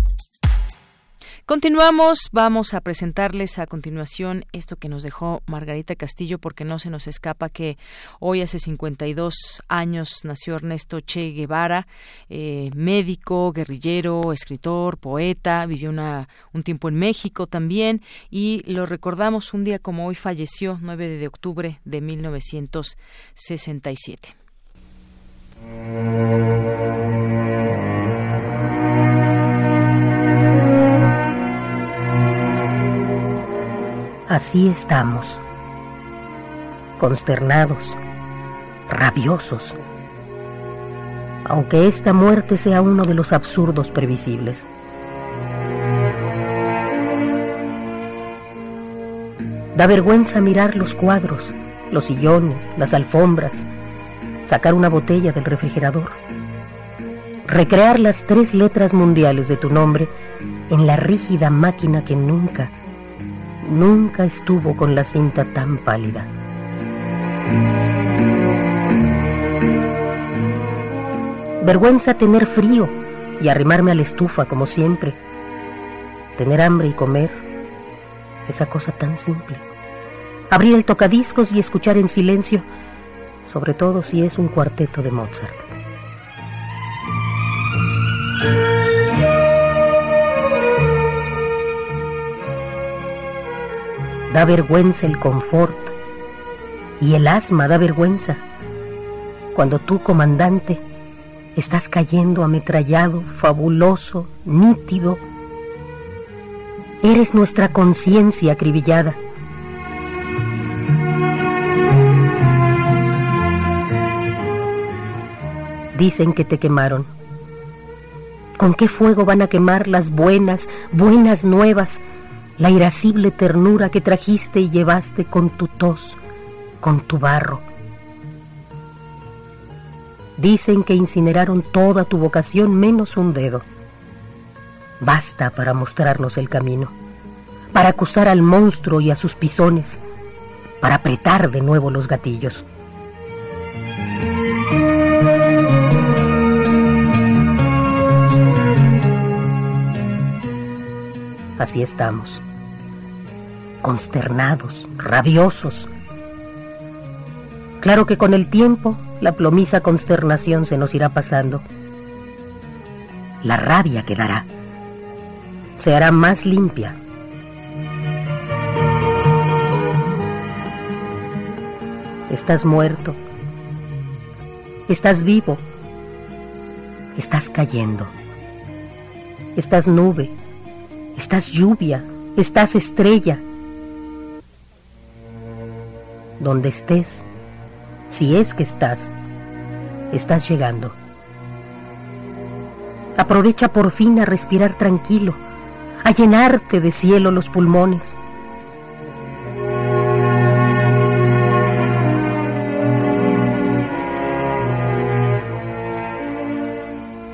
Continuamos, vamos a presentarles a continuación esto que nos dejó Margarita Castillo porque no se nos escapa que hoy hace 52 años nació Ernesto Che Guevara, eh, médico, guerrillero, escritor, poeta, vivió una, un tiempo en México también y lo recordamos un día como hoy falleció, 9 de octubre de 1967. Así estamos, consternados, rabiosos, aunque esta muerte sea uno de los absurdos previsibles. Da vergüenza mirar los cuadros, los sillones, las alfombras, sacar una botella del refrigerador, recrear las tres letras mundiales de tu nombre en la rígida máquina que nunca, nunca estuvo con la cinta tan pálida. Vergüenza tener frío y arrimarme a la estufa como siempre. Tener hambre y comer, esa cosa tan simple. Abrir el tocadiscos y escuchar en silencio, sobre todo si es un cuarteto de Mozart. Da vergüenza el confort y el asma da vergüenza cuando tú, comandante, estás cayendo ametrallado, fabuloso, nítido. Eres nuestra conciencia acribillada. Dicen que te quemaron. ¿Con qué fuego van a quemar las buenas, buenas nuevas la irascible ternura que trajiste y llevaste con tu tos, con tu barro. Dicen que incineraron toda tu vocación menos un dedo. Basta para mostrarnos el camino, para acusar al monstruo y a sus pisones, para apretar de nuevo los gatillos. Así estamos consternados, rabiosos. Claro que con el tiempo la plomiza consternación se nos irá pasando. La rabia quedará. Se hará más limpia. Estás muerto. Estás vivo. Estás cayendo. Estás nube. Estás lluvia. Estás estrella donde estés, si es que estás, estás llegando. Aprovecha por fin a respirar tranquilo, a llenarte de cielo los pulmones.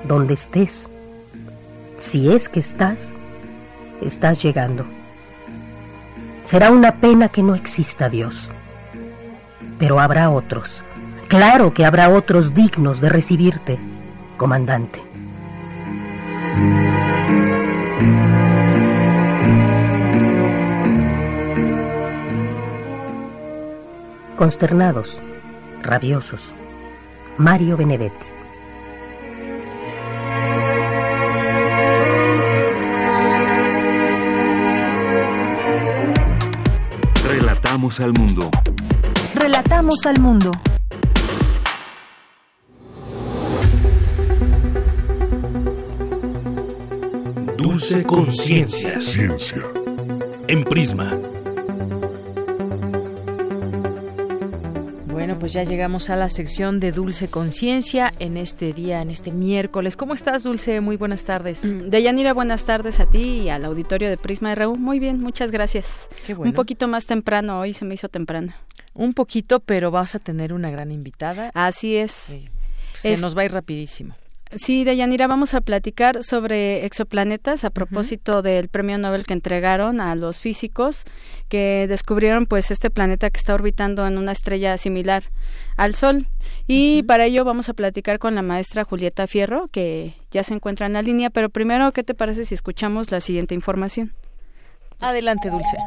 Donde estés, si es que estás, estás llegando. Será una pena que no exista Dios pero habrá otros. Claro que habrá otros dignos de recibirte, comandante. Consternados, rabiosos, Mario Benedetti. Relatamos al mundo. Relatamos al mundo. Dulce Conciencia. Ciencia. En Prisma. Bueno, pues ya llegamos a la sección de Dulce Conciencia en este día, en este miércoles. ¿Cómo estás, Dulce? Muy buenas tardes. Mm, Deyanira, buenas tardes a ti y al auditorio de Prisma RU. Muy bien, muchas gracias. Qué bueno. Un poquito más temprano, hoy se me hizo temprano. Un poquito, pero vas a tener una gran invitada. Así es. Sí. Se nos va a ir rapidísimo. Sí, Deyanira, vamos a platicar sobre exoplanetas a propósito del premio Nobel que entregaron a los físicos que descubrieron pues este planeta que está orbitando en una estrella similar al Sol. Y para ello vamos a platicar con la maestra Julieta Fierro, que ya se encuentra en la línea, pero primero, ¿qué te parece si escuchamos la siguiente información? Adelante, Dulce.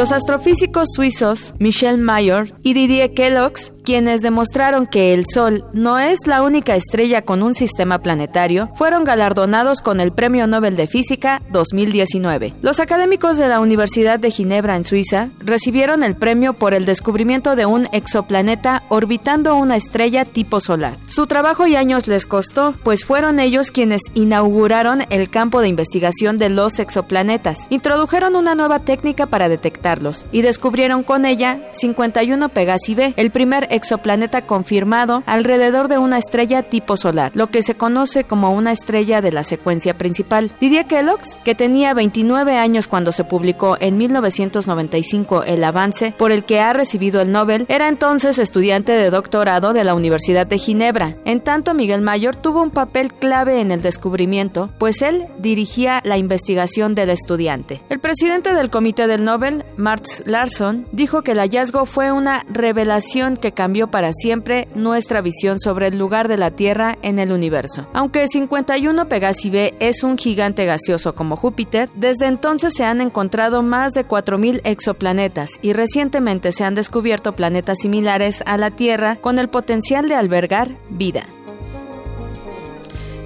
Los astrofísicos suizos Michel Mayor y Didier Kellogg's quienes demostraron que el Sol no es la única estrella con un sistema planetario, fueron galardonados con el Premio Nobel de Física 2019. Los académicos de la Universidad de Ginebra en Suiza recibieron el premio por el descubrimiento de un exoplaneta orbitando una estrella tipo solar. Su trabajo y años les costó, pues fueron ellos quienes inauguraron el campo de investigación de los exoplanetas, introdujeron una nueva técnica para detectarlos y descubrieron con ella 51 Pegasi B, el primer exoplaneta confirmado alrededor de una estrella tipo solar, lo que se conoce como una estrella de la secuencia principal. Didier Kellogg's, que tenía 29 años cuando se publicó en 1995 el avance por el que ha recibido el Nobel, era entonces estudiante de doctorado de la Universidad de Ginebra. En tanto, Miguel Mayor tuvo un papel clave en el descubrimiento, pues él dirigía la investigación del estudiante. El presidente del Comité del Nobel, Marx Larsson, dijo que el hallazgo fue una revelación que cambió para siempre nuestra visión sobre el lugar de la Tierra en el universo. Aunque 51 Pegasi B es un gigante gaseoso como Júpiter, desde entonces se han encontrado más de 4.000 exoplanetas y recientemente se han descubierto planetas similares a la Tierra con el potencial de albergar vida.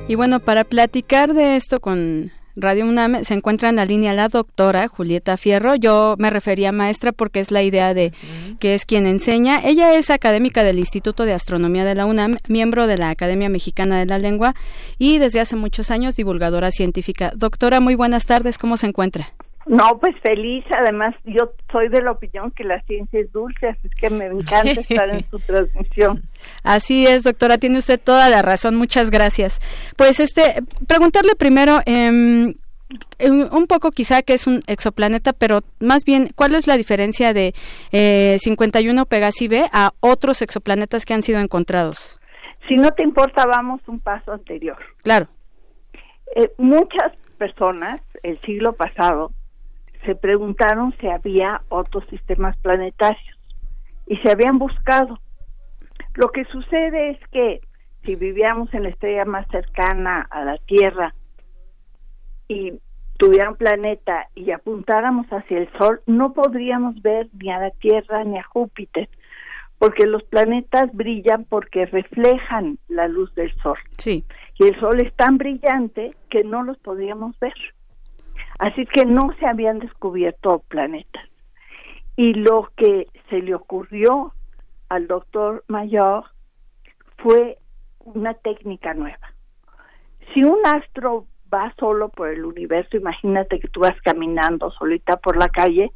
Y bueno, para platicar de esto con Radio UNAM se encuentra en la línea la doctora Julieta Fierro. Yo me refería a maestra porque es la idea de que es quien enseña. Ella es académica del Instituto de Astronomía de la UNAM, miembro de la Academia Mexicana de la Lengua y desde hace muchos años divulgadora científica. Doctora, muy buenas tardes. ¿Cómo se encuentra? No, pues feliz. Además, yo soy de la opinión que la ciencia es dulce, así que me encanta estar en su transmisión. Así es, doctora, tiene usted toda la razón. Muchas gracias. Pues, este, preguntarle primero, eh, un poco quizá que es un exoplaneta, pero más bien, ¿cuál es la diferencia de eh, 51 Pegasi B a otros exoplanetas que han sido encontrados? Si no te importa, vamos un paso anterior. Claro. Eh, muchas personas el siglo pasado se preguntaron si había otros sistemas planetarios y se habían buscado. Lo que sucede es que si vivíamos en la estrella más cercana a la Tierra y tuviera un planeta y apuntáramos hacia el Sol, no podríamos ver ni a la Tierra ni a Júpiter, porque los planetas brillan porque reflejan la luz del Sol. Sí. Y el Sol es tan brillante que no los podríamos ver. Así que no se habían descubierto planetas. Y lo que se le ocurrió al doctor Mayor fue una técnica nueva. Si un astro va solo por el universo, imagínate que tú vas caminando solita por la calle,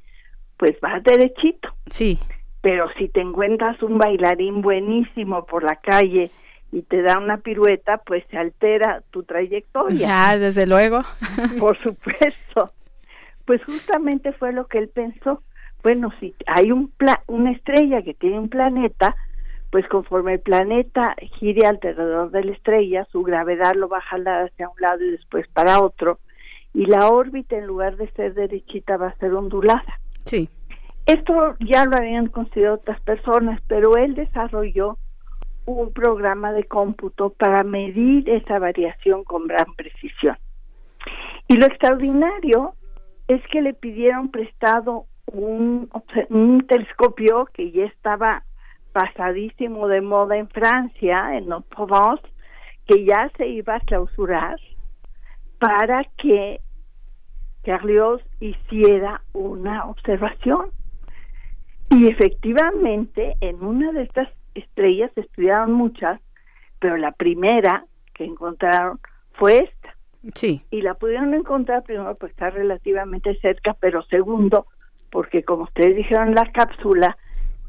pues vas derechito. Sí. Pero si te encuentras un bailarín buenísimo por la calle y te da una pirueta, pues se altera tu trayectoria. Ya, desde luego. Por supuesto. Pues justamente fue lo que él pensó. Bueno, si hay un una estrella que tiene un planeta, pues conforme el planeta gire alrededor de la estrella, su gravedad lo va a jalar hacia un lado y después para otro, y la órbita en lugar de ser derechita va a ser ondulada. Sí. Esto ya lo habían considerado otras personas, pero él desarrolló un programa de cómputo para medir esa variación con gran precisión. Y lo extraordinario es que le pidieron prestado un, un telescopio que ya estaba pasadísimo de moda en Francia, en Provence, que ya se iba a clausurar para que Carlios hiciera una observación. Y efectivamente, en una de estas estrellas se estudiaron muchas, pero la primera que encontraron fue esta. Sí. Y la pudieron encontrar primero porque está relativamente cerca, pero segundo, porque como ustedes dijeron en la cápsula,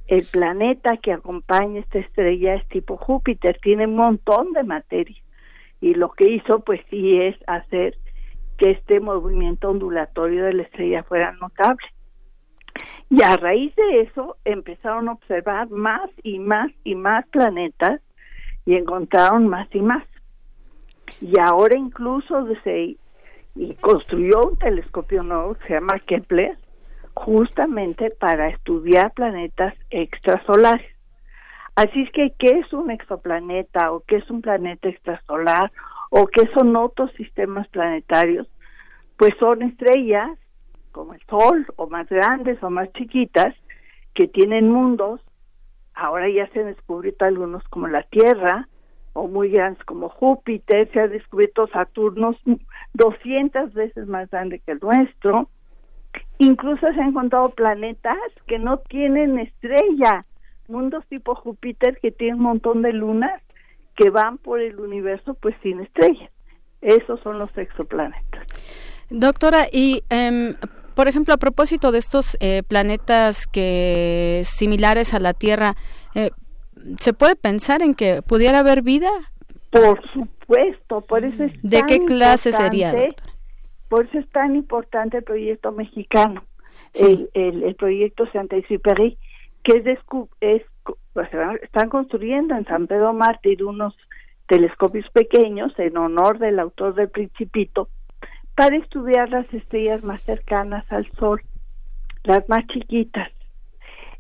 el planeta que acompaña esta estrella es tipo Júpiter, tiene un montón de materia. Y lo que hizo, pues sí, es hacer que este movimiento ondulatorio de la estrella fuera notable. Y a raíz de eso empezaron a observar más y más y más planetas y encontraron más y más. Y ahora incluso se y construyó un telescopio nuevo que se llama Kepler justamente para estudiar planetas extrasolares. Así es que, ¿qué es un exoplaneta o qué es un planeta extrasolar o qué son otros sistemas planetarios? Pues son estrellas como el Sol o más grandes o más chiquitas que tienen mundos. Ahora ya se han descubierto algunos como la Tierra o muy grandes como Júpiter. Se ha descubierto Saturno 200 veces más grande que el nuestro. Incluso se han encontrado planetas que no tienen estrella, mundos tipo Júpiter que tienen un montón de lunas que van por el universo pues sin estrella. Esos son los exoplanetas. Doctora, y em, por ejemplo, a propósito de estos eh, planetas que similares a la Tierra, eh, ¿se puede pensar en que pudiera haber vida? Por supuesto, por eso es ¿De qué clase sería? Por eso es tan importante el proyecto mexicano, el, el, proyecto Saint-Exupéry, que es, es pues, están construyendo en San Pedro Mártir unos telescopios pequeños en honor del autor del Principito para estudiar las estrellas más cercanas al Sol, las más chiquitas.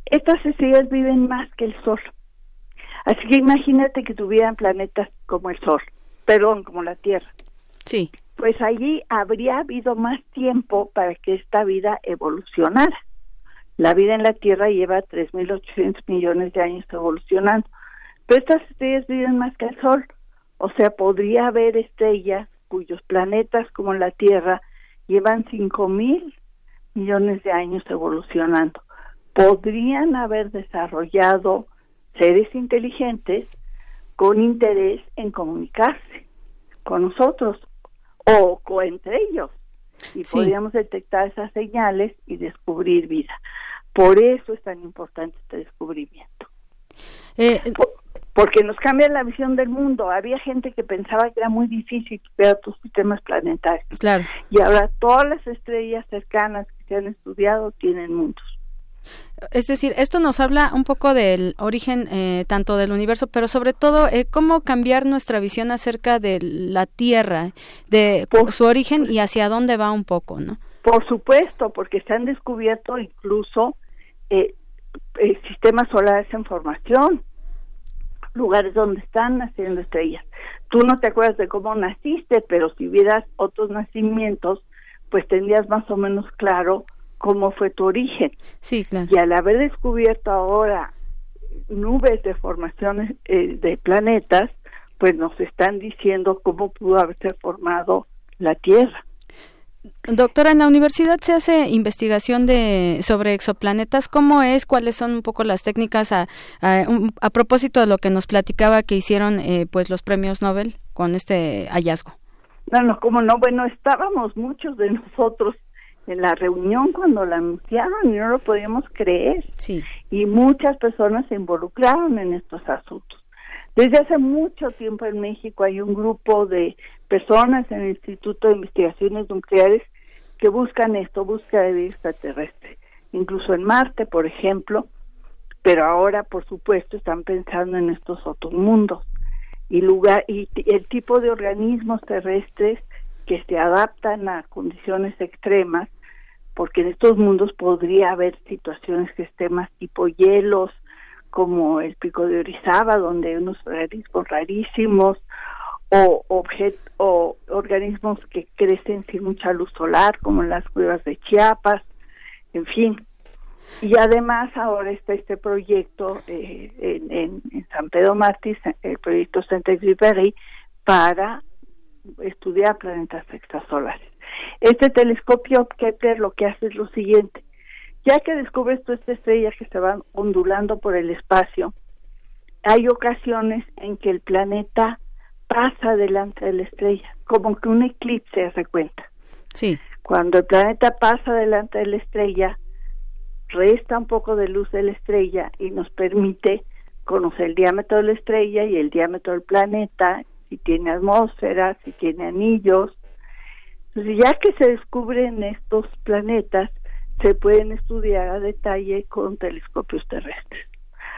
Estas estrellas viven más que el Sol. Así que imagínate que tuvieran planetas como el Sol, perdón, como la Tierra. Sí. Pues allí habría habido más tiempo para que esta vida evolucionara. La vida en la Tierra lleva 3.800 millones de años evolucionando, pero estas estrellas viven más que el Sol. O sea, podría haber estrellas cuyos planetas como la Tierra llevan cinco mil millones de años evolucionando. Podrían haber desarrollado seres inteligentes con interés en comunicarse con nosotros o, entre ellos y podríamos detectar esas señales y descubrir vida. Por eso es tan importante este descubrimiento. Eh, porque nos cambia la visión del mundo. Había gente que pensaba que era muy difícil ver otros sistemas planetarios. Claro. Y ahora todas las estrellas cercanas que se han estudiado tienen mundos. Es decir, esto nos habla un poco del origen eh, tanto del universo, pero sobre todo eh, cómo cambiar nuestra visión acerca de la Tierra, de su origen y hacia dónde va un poco, ¿no? Por supuesto, porque se han descubierto incluso eh, sistemas solares en formación lugares donde están naciendo estrellas. Tú no te acuerdas de cómo naciste, pero si vieras otros nacimientos, pues tendrías más o menos claro cómo fue tu origen. Sí, claro. Y al haber descubierto ahora nubes de formaciones eh, de planetas, pues nos están diciendo cómo pudo haberse formado la Tierra. Doctora, en la universidad se hace investigación de sobre exoplanetas. ¿Cómo es? ¿Cuáles son un poco las técnicas a, a, propósito de lo que nos platicaba que hicieron eh, pues los premios Nobel con este hallazgo? No, no, como no, bueno, estábamos muchos de nosotros en la reunión cuando la anunciaron y no lo podíamos creer. Sí. Y muchas personas se involucraron en estos asuntos. Desde hace mucho tiempo en México hay un grupo de personas en el Instituto de Investigaciones Nucleares que buscan esto, busca de vida extraterrestre, incluso en Marte, por ejemplo, pero ahora, por supuesto, están pensando en estos otros mundos. Y lugar y el tipo de organismos terrestres que se adaptan a condiciones extremas, porque en estos mundos podría haber situaciones que estén más tipo hielos, como el pico de Orizaba, donde hay unos organismos rarísimos, o, o organismos que crecen sin mucha luz solar, como en las cuevas de Chiapas, en fin. Y además ahora está este proyecto eh, en, en, San Pedro Mártir, el proyecto Saint-Exupéry, para estudiar planetas extrasolares. Este telescopio Kepler lo que hace es lo siguiente. Ya que descubres tú esta estrella que se van ondulando por el espacio, hay ocasiones en que el planeta pasa delante de la estrella, como que un eclipse se cuenta. Sí. Cuando el planeta pasa delante de la estrella, resta un poco de luz de la estrella y nos permite conocer el diámetro de la estrella y el diámetro del planeta, si tiene atmósfera, si tiene anillos. Entonces, ya que se descubren estos planetas, se pueden estudiar a detalle con telescopios terrestres.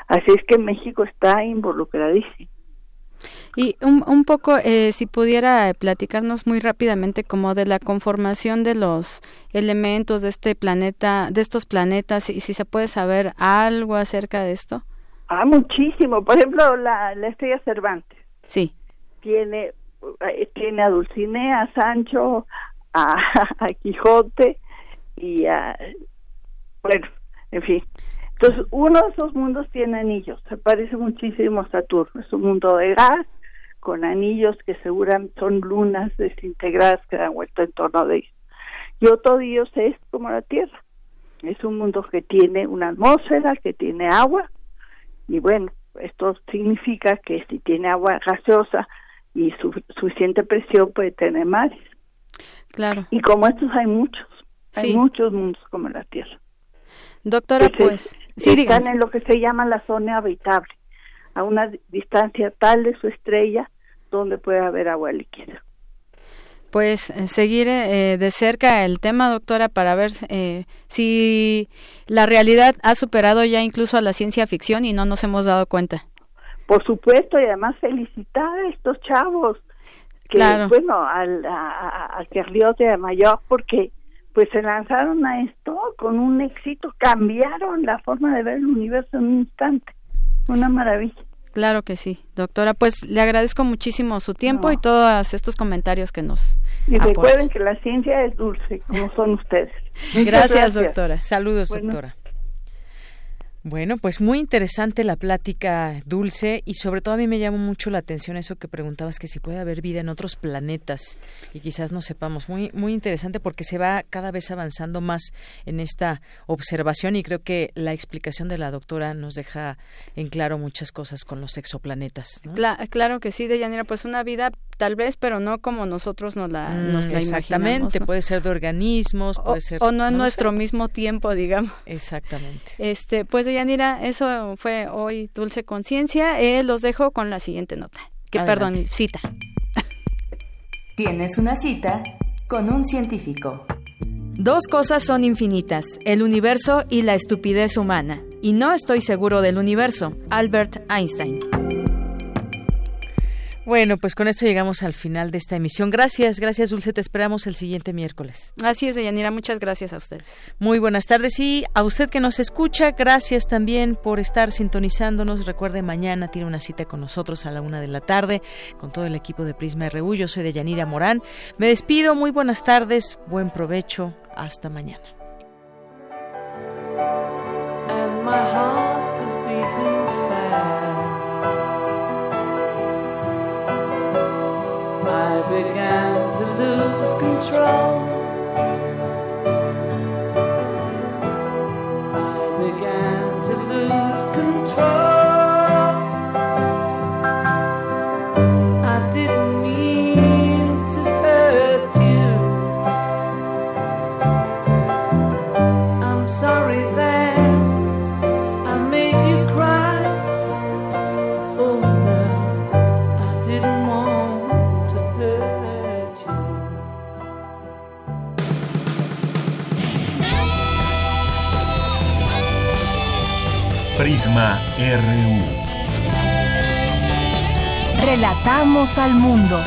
Así es que México está involucradísimo. Y un, un poco, eh, si pudiera platicarnos muy rápidamente como de la conformación de los elementos de este planeta, de estos planetas, y si se puede saber algo acerca de esto. Ah, muchísimo. Por ejemplo, la, la estrella Cervantes. Sí. Tiene, eh, tiene a Dulcinea, a Sancho, a, a Quijote y a... Bueno, en fin. Entonces, uno de esos mundos tiene anillos, se parece muchísimo a Saturno, es un mundo de gas, con anillos que seguramente son lunas desintegradas que dan vuelta en torno de ellos. Y otro dios es como la Tierra, es un mundo que tiene una atmósfera, que tiene agua, y bueno, esto significa que si tiene agua gaseosa y suficiente presión puede tener mares. Claro. Y como estos hay muchos, hay muchos mundos como la Tierra. Doctora, pues, sí, están en lo que se llama la zona habitable, a una distancia tal de su estrella donde puede haber agua líquida. Pues eh, seguir eh, de cerca el tema, doctora, para ver eh, si la realidad ha superado ya incluso a la ciencia ficción y no nos hemos dado cuenta. Por supuesto, y además felicitar a estos chavos que, bueno, al, a, a, de Mayor, porque pues se lanzaron a esto con un éxito, cambiaron la forma de ver el universo en un instante. Una maravilla. Claro que sí, doctora. Pues le agradezco muchísimo su tiempo y todos estos comentarios que nos. Y recuerden que la ciencia es dulce, como son ustedes. Gracias, doctora. Saludos, doctora. Bueno, pues muy interesante la plática dulce y sobre todo a mí me llamó mucho la atención eso que preguntabas que si puede haber vida en otros planetas y quizás no sepamos. Muy muy interesante porque se va cada vez avanzando más en esta observación y creo que la explicación de la doctora nos deja en claro muchas cosas con los exoplanetas. claro que sí, Deyanira, pues una vida tal vez, pero no como nosotros nos la, mm, nos Exactamente, puede ser de organismos, puede ser... O no en nuestro mismo tiempo, digamos. Exactamente. Este, pues Yanira, eso fue hoy Dulce Conciencia. Eh, los dejo con la siguiente nota. Que, perdón, cita. Tienes una cita con un científico. Dos cosas son infinitas, el universo y la estupidez humana. Y no estoy seguro del universo. Albert Einstein. Bueno, pues con esto llegamos al final de esta emisión. Gracias, gracias Dulce, te esperamos el siguiente miércoles. Así es, Deyanira, muchas gracias a ustedes. Muy buenas tardes y a usted que nos escucha, gracias también por estar sintonizándonos. Recuerde, mañana tiene una cita con nosotros a la una de la tarde con todo el equipo de Prisma RU. Yo soy Deyanira Morán. Me despido, muy buenas tardes, buen provecho, hasta mañana. I began to lose control. RU. Relatamos al mundo.